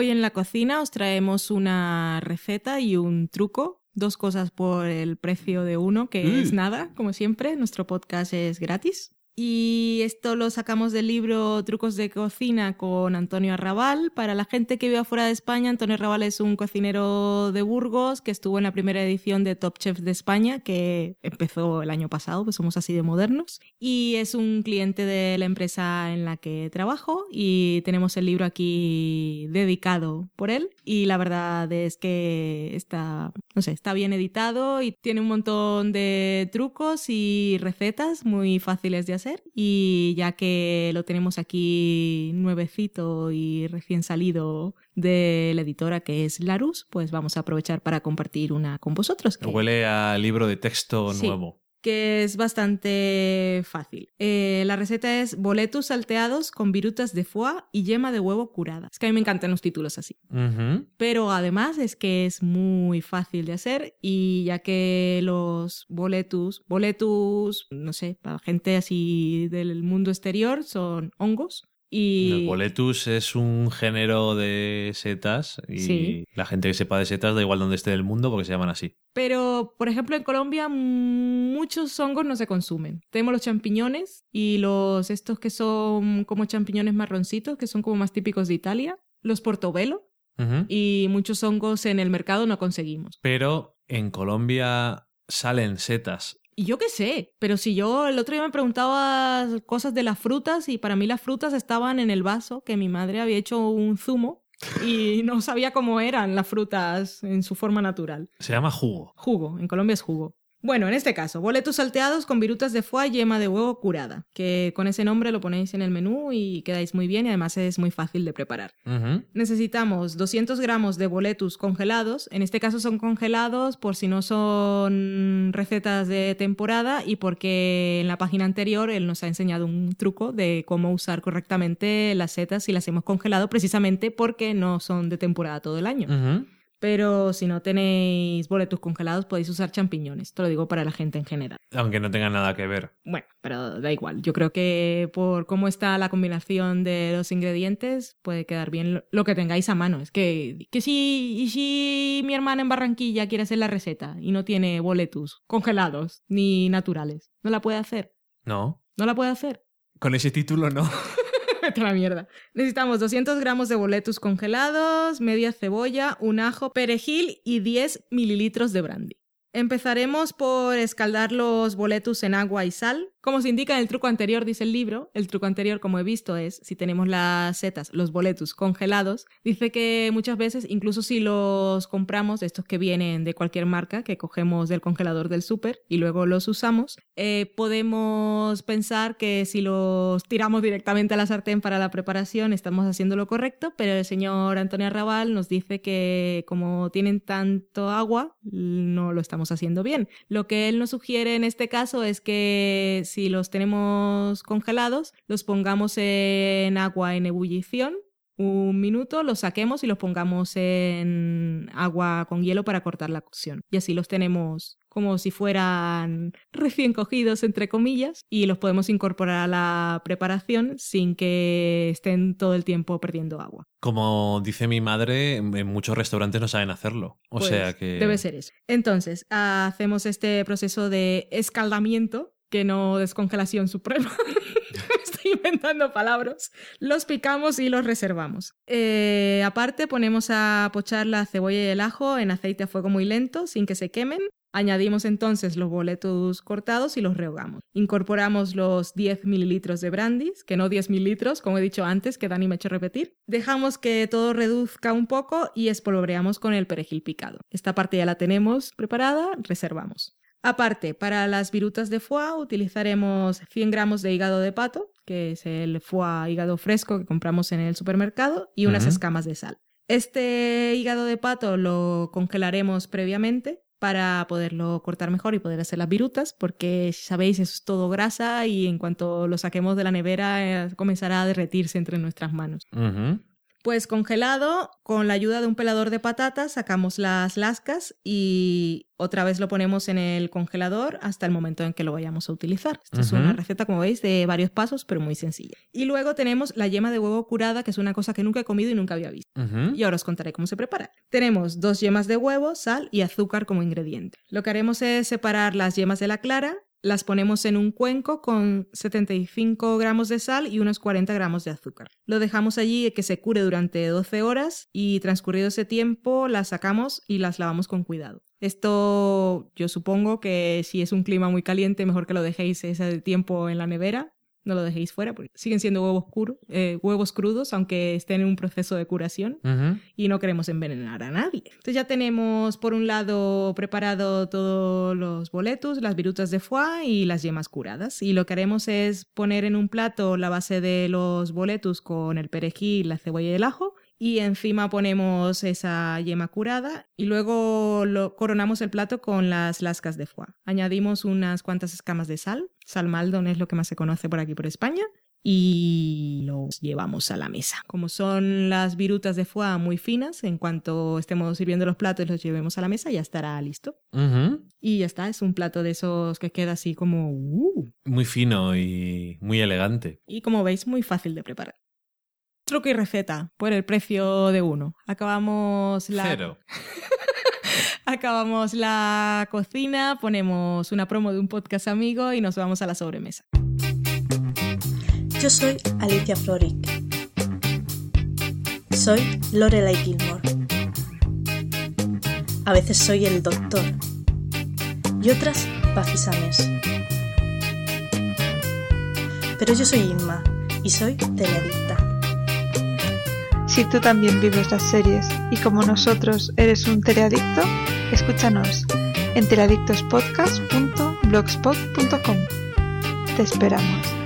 Hoy en la cocina os traemos una receta y un truco. Dos cosas por el precio de uno, que Mm. es nada, como siempre. Nuestro podcast es gratis. Y esto lo sacamos del libro Trucos de cocina con Antonio Arrabal. Para la gente que vive afuera de España, Antonio Arrabal es un cocinero de Burgos que estuvo en la primera edición de Top Chef de España, que empezó el año pasado, pues somos así de modernos. Y es un cliente de la empresa en la que trabajo y tenemos el libro aquí dedicado por él. Y la verdad es que está, no sé, está bien editado y tiene un montón de trucos y recetas muy fáciles de hacer. Y ya que lo tenemos aquí nuevecito y recién salido de la editora que es Larus, pues vamos a aprovechar para compartir una con vosotros. que- Huele a libro de texto Sí. Que es bastante fácil. Eh, la receta es boletus salteados con virutas de foie y yema de huevo curada. Es que a mí me encantan los títulos así. Pero además es que es muy fácil de hacer y ya que los boletus, boletus, no sé, para gente así del mundo exterior son hongos. Y El boletus es un género de setas y Sí. la gente que sepa de setas da igual donde esté del mundo porque se llaman así. Pero, por ejemplo, en Colombia muchos hongos no se consumen. Tenemos los champiñones y los estos que son como champiñones marroncitos, que son como más típicos de Italia, los portobelo, y muchos hongos en el mercado no conseguimos. Pero en Colombia salen setas. Y yo qué sé, pero si yo el otro día me preguntaba cosas de las frutas y para mí las frutas estaban en el vaso que mi madre había hecho un zumo y no sabía cómo eran las frutas en su forma natural. Se llama jugo. Jugo, en Colombia es jugo. Bueno, en este caso, boletos salteados con virutas de foie y yema de huevo curada, que con ese nombre lo ponéis en el menú y quedáis muy bien y además es muy fácil de preparar. Necesitamos 200 gramos de boletus congelados, en este caso son congelados por si no son recetas de temporada y porque en la página anterior él nos ha enseñado un truco de cómo usar correctamente las setas si las hemos congelado precisamente porque no son de temporada todo el año. Ujú. Pero si no tenéis boletos congelados, podéis usar champiñones. Te lo digo para la gente en general. Aunque no tenga nada que ver. Bueno, pero da igual. Yo creo que por cómo está la combinación de los ingredientes, puede quedar bien lo- que tengáis a mano. Es que, que si, y si mi hermana en Barranquilla quiere hacer la receta y no tiene boletos congelados ni naturales, ¿no la puede hacer? No. ¿No la puede hacer? Con ese título no. Vete a la mierda. Necesitamos 200 gramos de boletus congelados, media cebolla, un ajo, perejil y 10 mililitros de brandy. Empezaremos por escaldar los boletus en agua y sal. Como se indica en el truco anterior, dice el libro, el truco anterior, como he visto, es si tenemos las setas, los boletus congelados, dice que muchas veces, incluso si los compramos, estos que vienen de cualquier marca, que cogemos del congelador del súper y luego los usamos, eh, podemos pensar que si los tiramos directamente a la sartén para la preparación estamos haciendo lo correcto, pero el señor Antonio Arrabal nos dice que como tienen tanto agua, no lo estamos haciendo bien. Lo que él nos sugiere en este caso es que si los tenemos congelados, los pongamos en agua en ebullición un minuto, los saquemos y los pongamos en agua con hielo para cortar la cocción. Y así los tenemos como si fueran recién cogidos, entre comillas, y los podemos incorporar a la preparación sin que estén todo el tiempo perdiendo agua. Como dice mi madre, en muchos restaurantes no saben hacerlo. O Pues, sea que. Debe ser eso. Entonces, hacemos este proceso de escaldamiento, que no descongelación suprema. Estoy inventando palabras. Los picamos y los reservamos. Eh, aparte, ponemos a pochar la cebolla y el ajo en aceite a fuego muy lento, sin que se quemen. Añadimos entonces los boletos cortados y los rehogamos. Incorporamos los 10 mililitros de brandis, que no 10 mililitros, como he dicho antes, que Dani me ha hecho repetir. Dejamos que todo reduzca un poco y espolvoreamos con el perejil picado. Esta parte ya la tenemos preparada, reservamos. Aparte, para las virutas de foie utilizaremos 100 gramos de hígado de pato, que es el foie hígado fresco que compramos en el supermercado, y unas escamas de sal. Este hígado de pato lo congelaremos previamente para poderlo cortar mejor y poder hacer las virutas, porque sabéis, es todo grasa y en cuanto lo saquemos de la nevera eh, comenzará a derretirse entre nuestras manos. Pues congelado, con la ayuda de un pelador de patatas, sacamos las lascas y otra vez lo ponemos en el congelador hasta el momento en que lo vayamos a utilizar. Esta es una receta, como veis, de varios pasos, pero muy sencilla. Y luego tenemos la yema de huevo curada, que es una cosa que nunca he comido y nunca había visto. Y ahora os contaré cómo se prepara. Tenemos dos yemas de huevo, sal y azúcar como ingrediente. Lo que haremos es separar las yemas de la clara Las ponemos en un cuenco con 75 gramos de sal y unos 40 gramos de azúcar. Lo dejamos allí que se cure durante 12 horas y transcurrido ese tiempo las sacamos y las lavamos con cuidado. Esto yo supongo que si es un clima muy caliente mejor que lo dejéis ese tiempo en la nevera no lo dejéis fuera porque siguen siendo huevos, eh, huevos crudos, aunque estén en un proceso de curación y no queremos envenenar a nadie. Entonces ya tenemos por un lado preparado todos los boletos, las virutas de foie y las yemas curadas. Y lo que haremos es poner en un plato la base de los boletos con el perejil, la cebolla y el ajo y encima ponemos esa yema curada y luego lo coronamos el plato con las lascas de foie. Añadimos unas cuantas escamas de sal, sal maldon es lo que más se conoce por aquí por España, y los llevamos a la mesa. Como son las virutas de foie muy finas, en cuanto estemos sirviendo los platos los llevemos a la mesa, ya estará listo. Y ya está, es un plato de esos que queda así como... Uh. Muy fino y muy elegante. Y como veis, muy fácil de preparar. Truco y receta por el precio de uno. Acabamos la. Cero. Acabamos la cocina, ponemos una promo de un podcast amigo y nos vamos a la sobremesa. Yo soy Alicia Floric. Soy Lorelai Gilmore. A veces soy el doctor y otras Pafisames. Pero yo soy Inma y soy teleadicta. Si tú también vives las series y como nosotros eres un teleadicto, escúchanos en teleadictospodcast.blogspot.com. Te esperamos.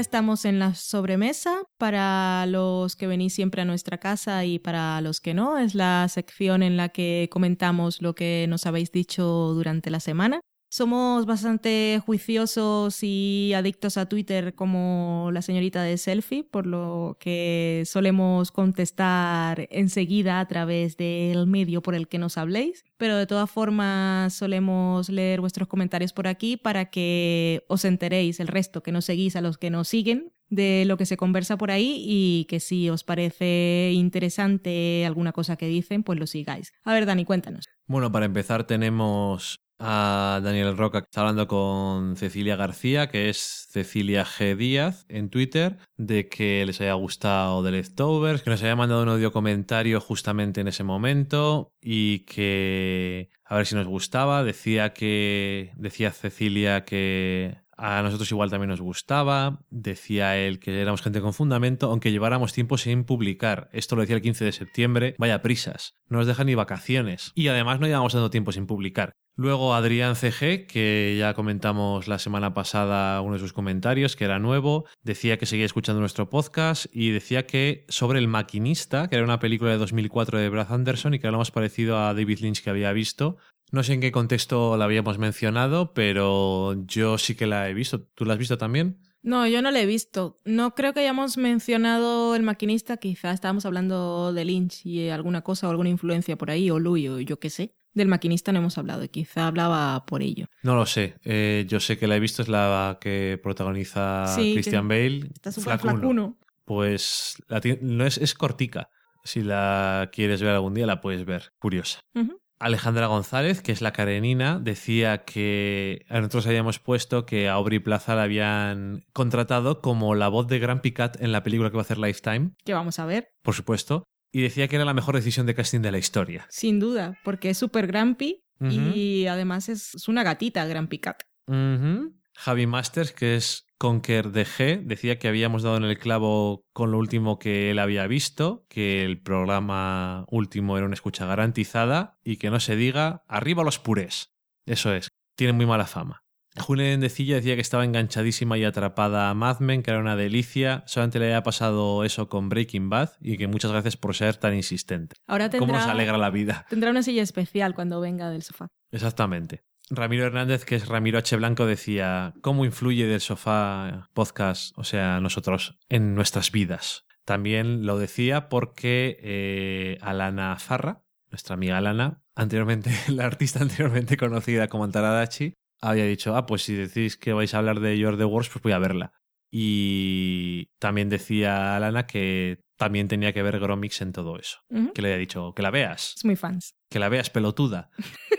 Estamos en la sobremesa. Para los que venís siempre a nuestra casa y para los que no, es la sección en la que comentamos lo que nos habéis dicho durante la semana. Somos bastante juiciosos y adictos a Twitter como la señorita de selfie, por lo que solemos contestar enseguida a través del medio por el que nos habléis. Pero de todas formas solemos leer vuestros comentarios por aquí para que os enteréis, el resto que nos seguís, a los que nos siguen, de lo que se conversa por ahí y que si os parece interesante alguna cosa que dicen, pues lo sigáis. A ver, Dani, cuéntanos. Bueno, para empezar tenemos a Daniel Roca, que está hablando con Cecilia García, que es Cecilia G. Díaz en Twitter, de que les haya gustado The Leftovers, que nos haya mandado un audio comentario justamente en ese momento y que a ver si nos gustaba. Decía que decía Cecilia que a nosotros igual también nos gustaba. Decía él que éramos gente con fundamento, aunque lleváramos tiempo sin publicar. Esto lo decía el 15 de septiembre. Vaya prisas. No nos dejan ni vacaciones. Y además no llevamos tanto tiempo sin publicar. Luego Adrián CG, que ya comentamos la semana pasada uno de sus comentarios, que era nuevo, decía que seguía escuchando nuestro podcast y decía que sobre El Maquinista, que era una película de 2004 de Brad Anderson y que era lo más parecido a David Lynch que había visto. No sé en qué contexto la habíamos mencionado, pero yo sí que la he visto. ¿Tú la has visto también? No, yo no la he visto. No creo que hayamos mencionado el maquinista, quizá estábamos hablando de Lynch y alguna cosa o alguna influencia por ahí, o Louis, o yo qué sé. Del maquinista no hemos hablado y quizá hablaba por ello. No lo sé. Eh, yo sé que la he visto, es la que protagoniza Sí, Christian que Bale. Está súper Flacuno. flacuno. Pues la no es, es cortica. Si la quieres ver algún día, la puedes ver. Curiosa. Alejandra González, que es la Karenina, decía que a nosotros habíamos puesto que a Aubrey Plaza la habían contratado como la voz de Grumpy Cat en la película que va a hacer Lifetime, Que vamos a ver, por supuesto, y decía que era la mejor decisión de casting de la historia. sin duda, porque es súper grumpy y además es, es una gatita, Grumpy Cat. Ujú. Javi Masters, que es Conker de G, decía que habíamos dado en el clavo con lo último que él había visto, que el programa último era una escucha garantizada y que no se diga arriba los purés. Eso es, tiene muy mala fama. Julia Endecilla decía que estaba enganchadísima y atrapada a Mad Men, que era una delicia. Solamente le había pasado eso con Breaking Bad y que muchas gracias por ser tan insistente. Ahora ¿Cómo nos tendrá, alegra la vida? tendrá una silla especial cuando venga del sofá. Exactamente. Ramiro Hernández, que es Ramiro H. Blanco, decía, ¿cómo influye del sofá podcast, o sea, nosotros, en nuestras vidas? También lo decía porque eh, Alana Farra, nuestra amiga Alana, anteriormente, la artista anteriormente conocida como Antaradachi, había dicho, ah, pues si decís que vais a hablar de You're the Worst, pues voy a verla. Y también decía Alana que también tenía que ver Gromix en todo eso. Que le había dicho, que la veas, Es muy fans. que la veas pelotuda.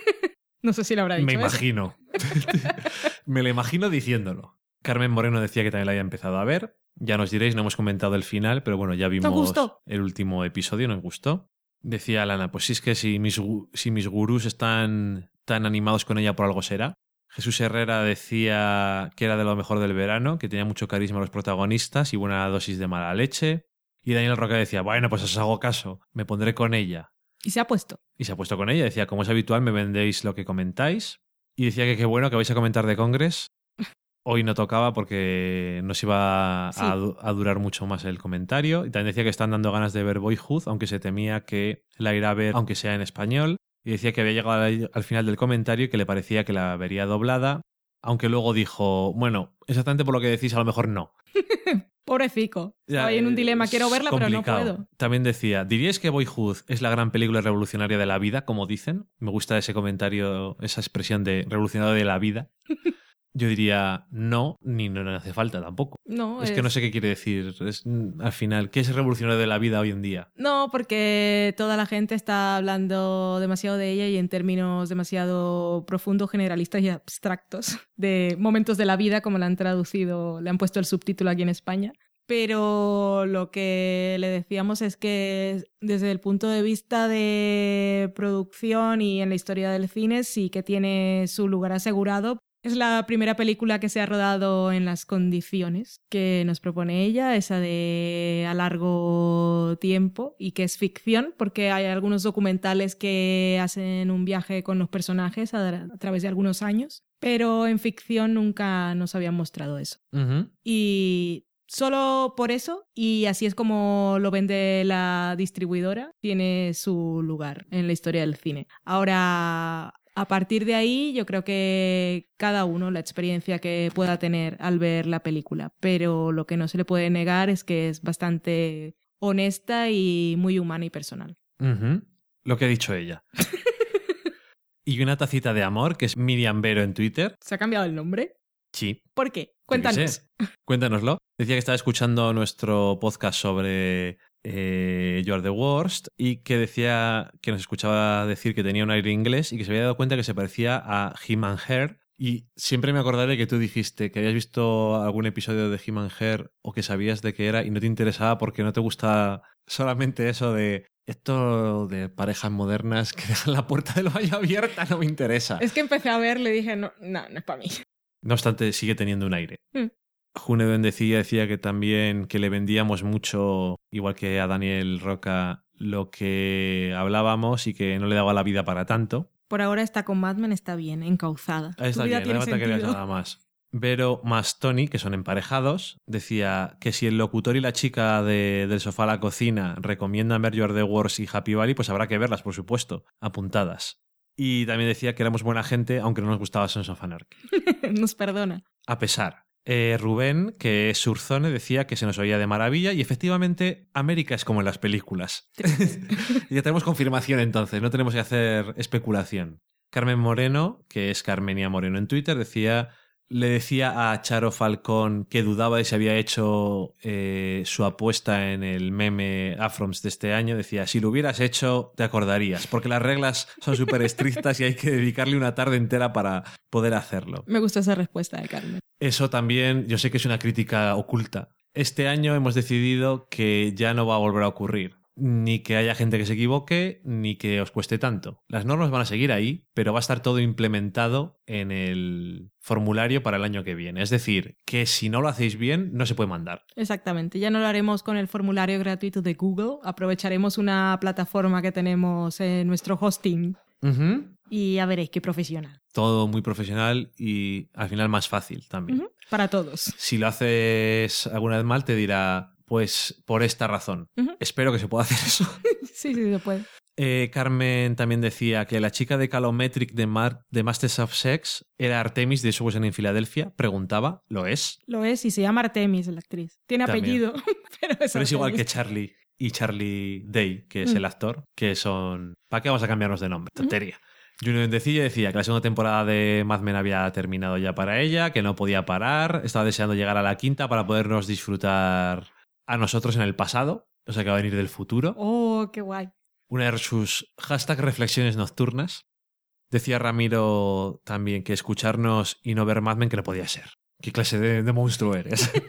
No sé si lo habrá dicho. Me eso. imagino. Me lo imagino diciéndolo. Carmen Moreno decía que también la había empezado a ver. Ya nos diréis, no hemos comentado el final, pero bueno, ya vimos el último episodio, nos gustó. Decía Alana, pues sí es que si mis, si mis gurús están tan animados con ella por algo será. Jesús Herrera decía que era de lo mejor del verano, que tenía mucho carisma los protagonistas y buena dosis de mala leche. Y Daniel Roca decía, bueno, pues os hago caso, me pondré con ella. Y se ha puesto. Y se ha puesto con ella. Decía, como es habitual, me vendéis lo que comentáis. Y decía que qué bueno que vais a comentar de Congress. Hoy no tocaba porque nos iba a, Sí. a durar mucho más el comentario. Y también decía que están dando ganas de ver Boyhood, aunque se temía que la irá a ver, aunque sea en español. Y decía que había llegado al, al final del comentario y que le parecía que la vería doblada. Aunque luego dijo, bueno, exactamente por lo que decís, a lo mejor no. Pobrecico. Ahí en un eh, dilema. Quiero verla, pero no puedo. También decía, ¿diríais que Boyhood es la gran película revolucionaria de la vida, como dicen? Me gusta ese comentario, esa expresión de revolucionaria de la vida. Yo diría no, ni no, no hace falta tampoco. No, Es que no sé qué quiere decir. Es, mm, al final, ¿qué es revolucionario de la vida hoy en día? No, porque toda la gente está hablando demasiado de ella y en términos demasiado profundos, generalistas y abstractos de momentos de la vida, como la han traducido, le han puesto el subtítulo aquí en España. Pero lo que le decíamos es que desde el punto de vista de producción y en la historia del cine sí que tiene su lugar asegurado. Es la primera película que se ha rodado en las condiciones que nos propone ella, esa de a largo tiempo y que es ficción, porque hay algunos documentales que hacen un viaje con los personajes a, a través de algunos años, pero en ficción nunca nos habían mostrado eso. Y solo por eso, y así es como lo vende la distribuidora, tiene su lugar en la historia del cine. Ahora, a partir de ahí, yo creo que cada uno, la experiencia que pueda tener al ver la película, pero lo que no se le puede negar es que es bastante honesta y muy humana y personal. Lo que ha dicho ella. y una tacita de amor, que es Miriam Vero en Twitter. ¿Se ha cambiado el nombre? Sí, ¿Por qué? Cuéntanos. Cuéntanoslo. Decía que estaba escuchando nuestro podcast sobre eh, You Are the Worst y que decía que nos escuchaba decir que tenía un aire inglés y que se había dado cuenta que se parecía a Him and Her. Y siempre me acordaré que tú dijiste que habías visto algún episodio de Him and Her o que sabías de qué era y no te interesaba porque no te gusta solamente eso de esto de parejas modernas que dejan la puerta del baño abierta, no me interesa. Es que empecé a ver, le dije, no, no, no es para mí. No obstante, sigue teniendo un aire. Mm. June Bendecilla decía que también que le vendíamos mucho, igual que a Daniel Roca, lo que hablábamos y que no le daba la vida para tanto. Por ahora está con Mad Men, está bien, encauzada. Ahí está bien, no falta que veas nada más. Vero más Tony, que son emparejados, decía que si el locutor y la chica de- del sofá a la cocina recomiendan ver You Are the Wars y Happy Valley, pues habrá que verlas, por supuesto, apuntadas. Y también decía que éramos buena gente, aunque no nos gustaba Sons of Anarchy. Nos perdona. A pesar. Eh, Rubén, que es Surzone, decía que se nos oía de maravilla y efectivamente América es como en las películas. ya tenemos confirmación entonces, no tenemos que hacer especulación. Carmen Moreno, que es Carmenia Moreno en Twitter, decía, le decía a Charo Falcón que dudaba de si había hecho eh, su apuesta en el meme Afroms de este año. Decía, si lo hubieras hecho, te acordarías, porque las reglas son súper estrictas y hay que dedicarle una tarde entera para poder hacerlo. Me gustó esa respuesta de Carmen. Eso también, yo sé que es una crítica oculta. Este año hemos decidido que ya no va a volver a ocurrir. Ni que haya gente que se equivoque, ni que os cueste tanto. Las normas van a seguir ahí, pero va a estar todo implementado en el formulario para el año que viene. Es decir, que si no lo hacéis bien, no se puede mandar. Exactamente. Ya no lo haremos con el formulario gratuito de Google. Aprovecharemos una plataforma que tenemos en nuestro hosting. Y ya veréis qué profesional. Todo muy profesional y al final más fácil también. Para todos. Si lo haces alguna vez mal, te dirá, pues por esta razón. Espero que se pueda hacer eso. Sí, sí, se puede. Eh, Carmen también decía que la chica de Calometric de, Mar- de Masters of Sex era Artemis de Subway en Filadelfia. Preguntaba, ¿lo es? Lo es y se llama Artemis la actriz. Tiene También. apellido, pero es, Pero es igual que. Charlie y Charlie Day, que es Mm. el actor, que son... ¿Para qué vamos a cambiarnos de nombre? Tontería. Juno Vendecilla decía que la segunda temporada de Mad Men había terminado ya para ella, que no podía parar, estaba deseando llegar a la quinta para podernos disfrutar a nosotros en el pasado, o sea que va a venir del futuro. Oh, qué guay. Una de sus hashtag reflexiones nocturnas. Decía Ramiro también que escucharnos y no ver Mad Men que no podía ser. ¿Qué clase de, de monstruo eres?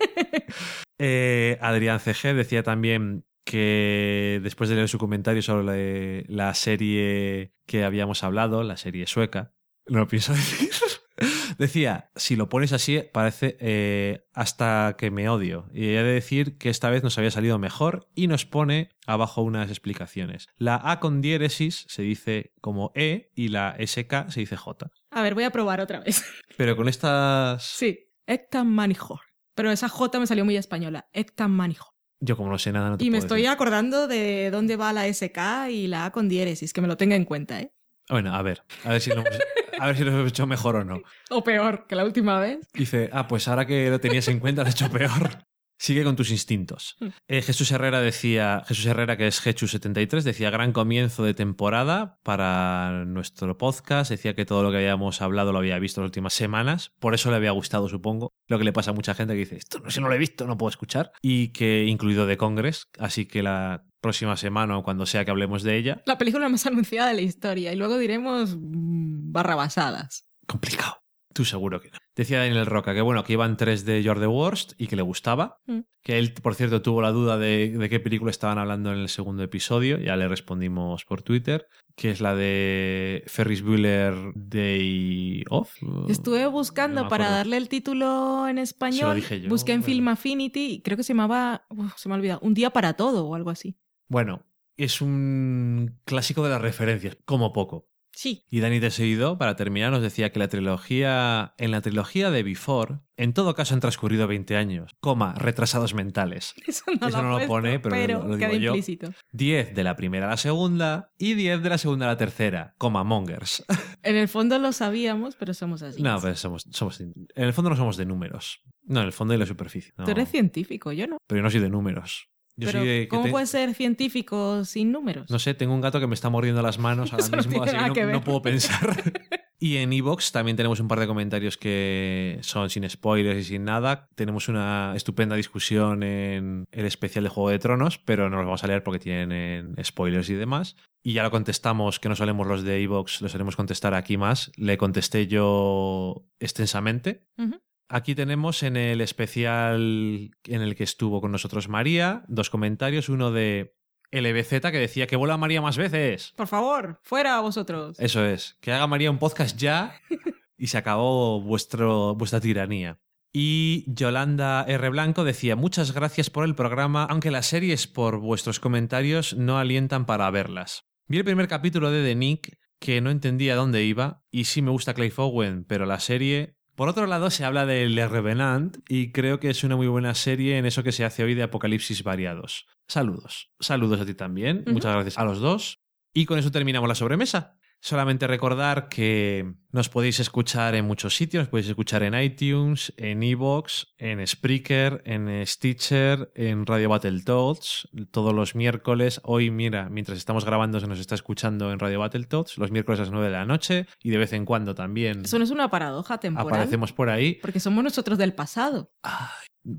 Eh, Adrián CG decía también que después de leer su comentario sobre la, la serie que habíamos hablado, la serie sueca, no lo pienso decir. Decía, si lo pones así, parece eh, hasta que me odio. Y he de decir que esta vez nos había salido mejor y nos pone abajo unas explicaciones. La A con diéresis se dice como E y la SK se dice J. A ver, voy a probar otra vez. Pero con estas... Sí, Ectan Manijo. Pero esa J me salió muy española. Ectan Manijo. Yo como no sé nada, no te Y me estoy acordando de dónde va la SK y la A con diéresis, que me lo tenga en cuenta, ¿eh? Bueno, a ver, a ver si lo hemos, a ver si lo hemos hecho mejor o no. O peor que la última vez. Dice, ah, pues ahora que lo tenías en cuenta, lo has hecho peor. Sigue con tus instintos. Mm. Eh, Jesús Herrera decía, Jesús Herrera, que es Hechu73, decía gran comienzo de temporada para nuestro podcast. Decía que todo lo que habíamos hablado lo había visto las últimas semanas. Por eso le había gustado, supongo. Lo que le pasa a mucha gente que dice, esto no, si no lo he visto, no puedo escuchar. Y que incluido de Congress. Así que la próxima semana o cuando sea que hablemos de ella, La película más anunciada de la historia. Y luego diremos mm, barrabasadas. complicado. Tú seguro que no. Decía Daniel Roca que bueno, que iban tres de You're the Worst y que le gustaba. Mm. Que él, por cierto, tuvo la duda de, de qué película estaban hablando en el segundo episodio. Ya le respondimos por Twitter. Que es la de Ferris Bueller Day Off. Estuve buscando para darle el título en español. dije yo, Busqué en bueno. Film Affinity y creo que se llamaba. uf, se me ha olvidado. Un día para todo o algo así. Bueno, es un clásico de las referencias, como poco. Sí. Y Dani de seguido, para terminar, nos decía que la trilogía, en la trilogía de Before, en todo caso han transcurrido 20 años, coma, retrasados mentales. Eso no, Eso lo, no lo pone, pero lo- lo queda digo yo. implícito. 10 de la primera a la segunda y 10 de la segunda a la tercera, coma, mongers. En el fondo lo sabíamos, pero somos así. No, pues somos, somos, en el fondo no somos de números. No, en el fondo de la superficie. no. Tú eres científico, yo no. Pero yo no soy de números. Yo pero de ¿cómo te- puedes ser científico sin números? No sé, tengo un gato que me está mordiendo las manos ahora no mismo, tiene así que no, que no puedo pensar. y en Evox también tenemos un par de comentarios que son sin spoilers y sin nada. Tenemos una estupenda discusión en el especial de Juego de Tronos, pero no los vamos a leer porque tienen spoilers y demás. Y ya lo contestamos, que no solemos los de Evox, lo solemos contestar aquí más. Le contesté yo extensamente. Ujú. Aquí tenemos en el especial en el que estuvo con nosotros María, dos comentarios. Uno de LBZ que decía que vuela María más veces. Por favor, fuera vosotros. Eso es, que haga María un podcast ya y se acabó vuestro, vuestra tiranía. Y Yolanda R. Blanco decía, muchas gracias por el programa, aunque las series por vuestros comentarios no alientan para verlas. Vi el primer capítulo de The Nick, que no entendía dónde iba, y sí me gusta Clay Owen, pero la serie... Por otro lado, se habla de Le Revenant, y creo que es una muy buena serie en eso que se hace hoy de apocalipsis variados. Saludos. Saludos a ti también. Muchas gracias a los dos. Y con eso terminamos la sobremesa. Solamente recordar que nos podéis escuchar en muchos sitios, nos podéis escuchar en iTunes, en Evox, en Spreaker, en Stitcher, en Radio Battletoads, todos los miércoles. Hoy, mira, mientras estamos grabando se nos está escuchando en Radio Battletoads, los miércoles a las 9 de la noche y de vez en cuando también Eso no es una paradoja temporal. aparecemos por ahí. Porque somos nosotros del pasado.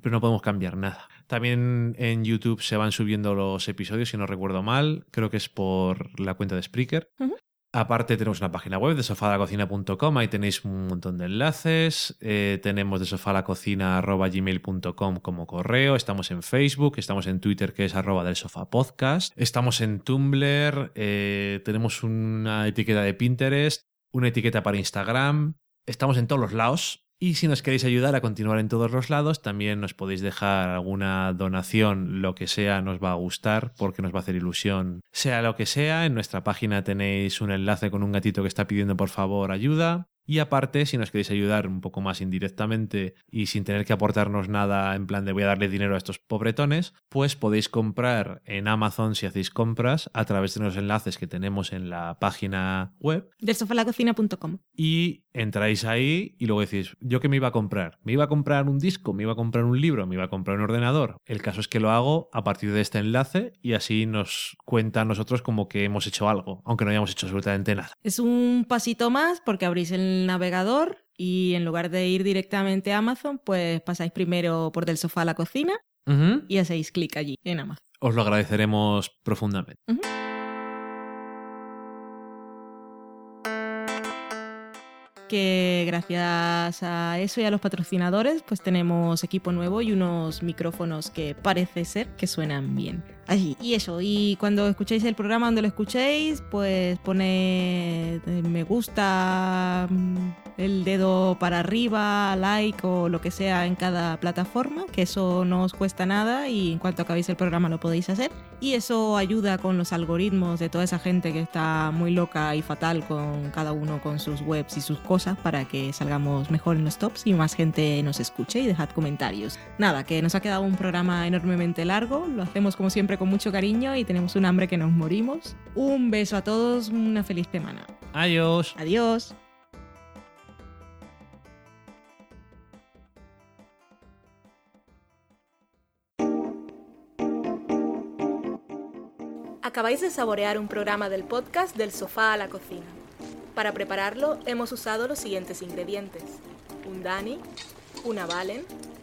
pero no podemos cambiar nada. También en YouTube se van subiendo los episodios, si no recuerdo mal. Creo que es por la cuenta de Spreaker. Ujú. Aparte tenemos una página web de sofadacocina.com, ahí tenéis un montón de enlaces. Eh, tenemos de sofadacocina.gmail.com como correo. Estamos en Facebook, estamos en Twitter que es arroba del sofá podcast. Estamos en Tumblr, eh, tenemos una etiqueta de Pinterest, una etiqueta para Instagram. Estamos en todos los lados Y si nos queréis ayudar a continuar en todos los lados, también nos podéis dejar alguna donación, lo que sea, nos va a gustar porque nos va a hacer ilusión. Sea lo que sea, en nuestra página tenéis un enlace con un gatito que está pidiendo por favor ayuda. Y aparte, si nos queréis ayudar un poco más indirectamente y sin tener que aportarnos nada en plan de voy a darle dinero a estos pobretones, pues podéis comprar en Amazon si hacéis compras a través de los enlaces que tenemos en la página web Del sofalacocina.com. y entráis ahí y luego decís, ¿yo qué me iba a comprar? ¿Me iba a comprar un disco? ¿Me iba a comprar un libro? ¿Me iba a comprar un ordenador? El caso es que lo hago a partir de este enlace y así nos cuenta a nosotros como que hemos hecho algo, aunque no hayamos hecho absolutamente nada. Es un pasito más porque abrís el navegador y en lugar de ir directamente a Amazon, pues pasáis primero por del sofá a la cocina y hacéis clic allí en Amazon. Os lo agradeceremos profundamente. que gracias a eso y a los patrocinadores pues tenemos equipo nuevo y unos micrófonos que parece ser que suenan bien. Y eso, y cuando escuchéis el programa donde lo escuchéis, pues poned eh, me gusta, mm, el dedo para arriba, like o lo que sea en cada plataforma, que eso no os cuesta nada y en cuanto acabéis el programa lo podéis hacer. Y eso ayuda con los algoritmos de toda esa gente que está muy loca y fatal con cada uno con sus webs y sus cosas para que salgamos mejor en los tops y más gente nos escuche y dejad comentarios. Nada, que nos ha quedado un programa enormemente largo, lo hacemos como siempre con mucho cariño y tenemos un hambre que nos morimos. Un beso a todos, una feliz semana. Adiós. Adiós. Acabáis de saborear un programa del podcast Del sofá a la cocina. Para prepararlo hemos usado los siguientes ingredientes. Un Dani, una Valen,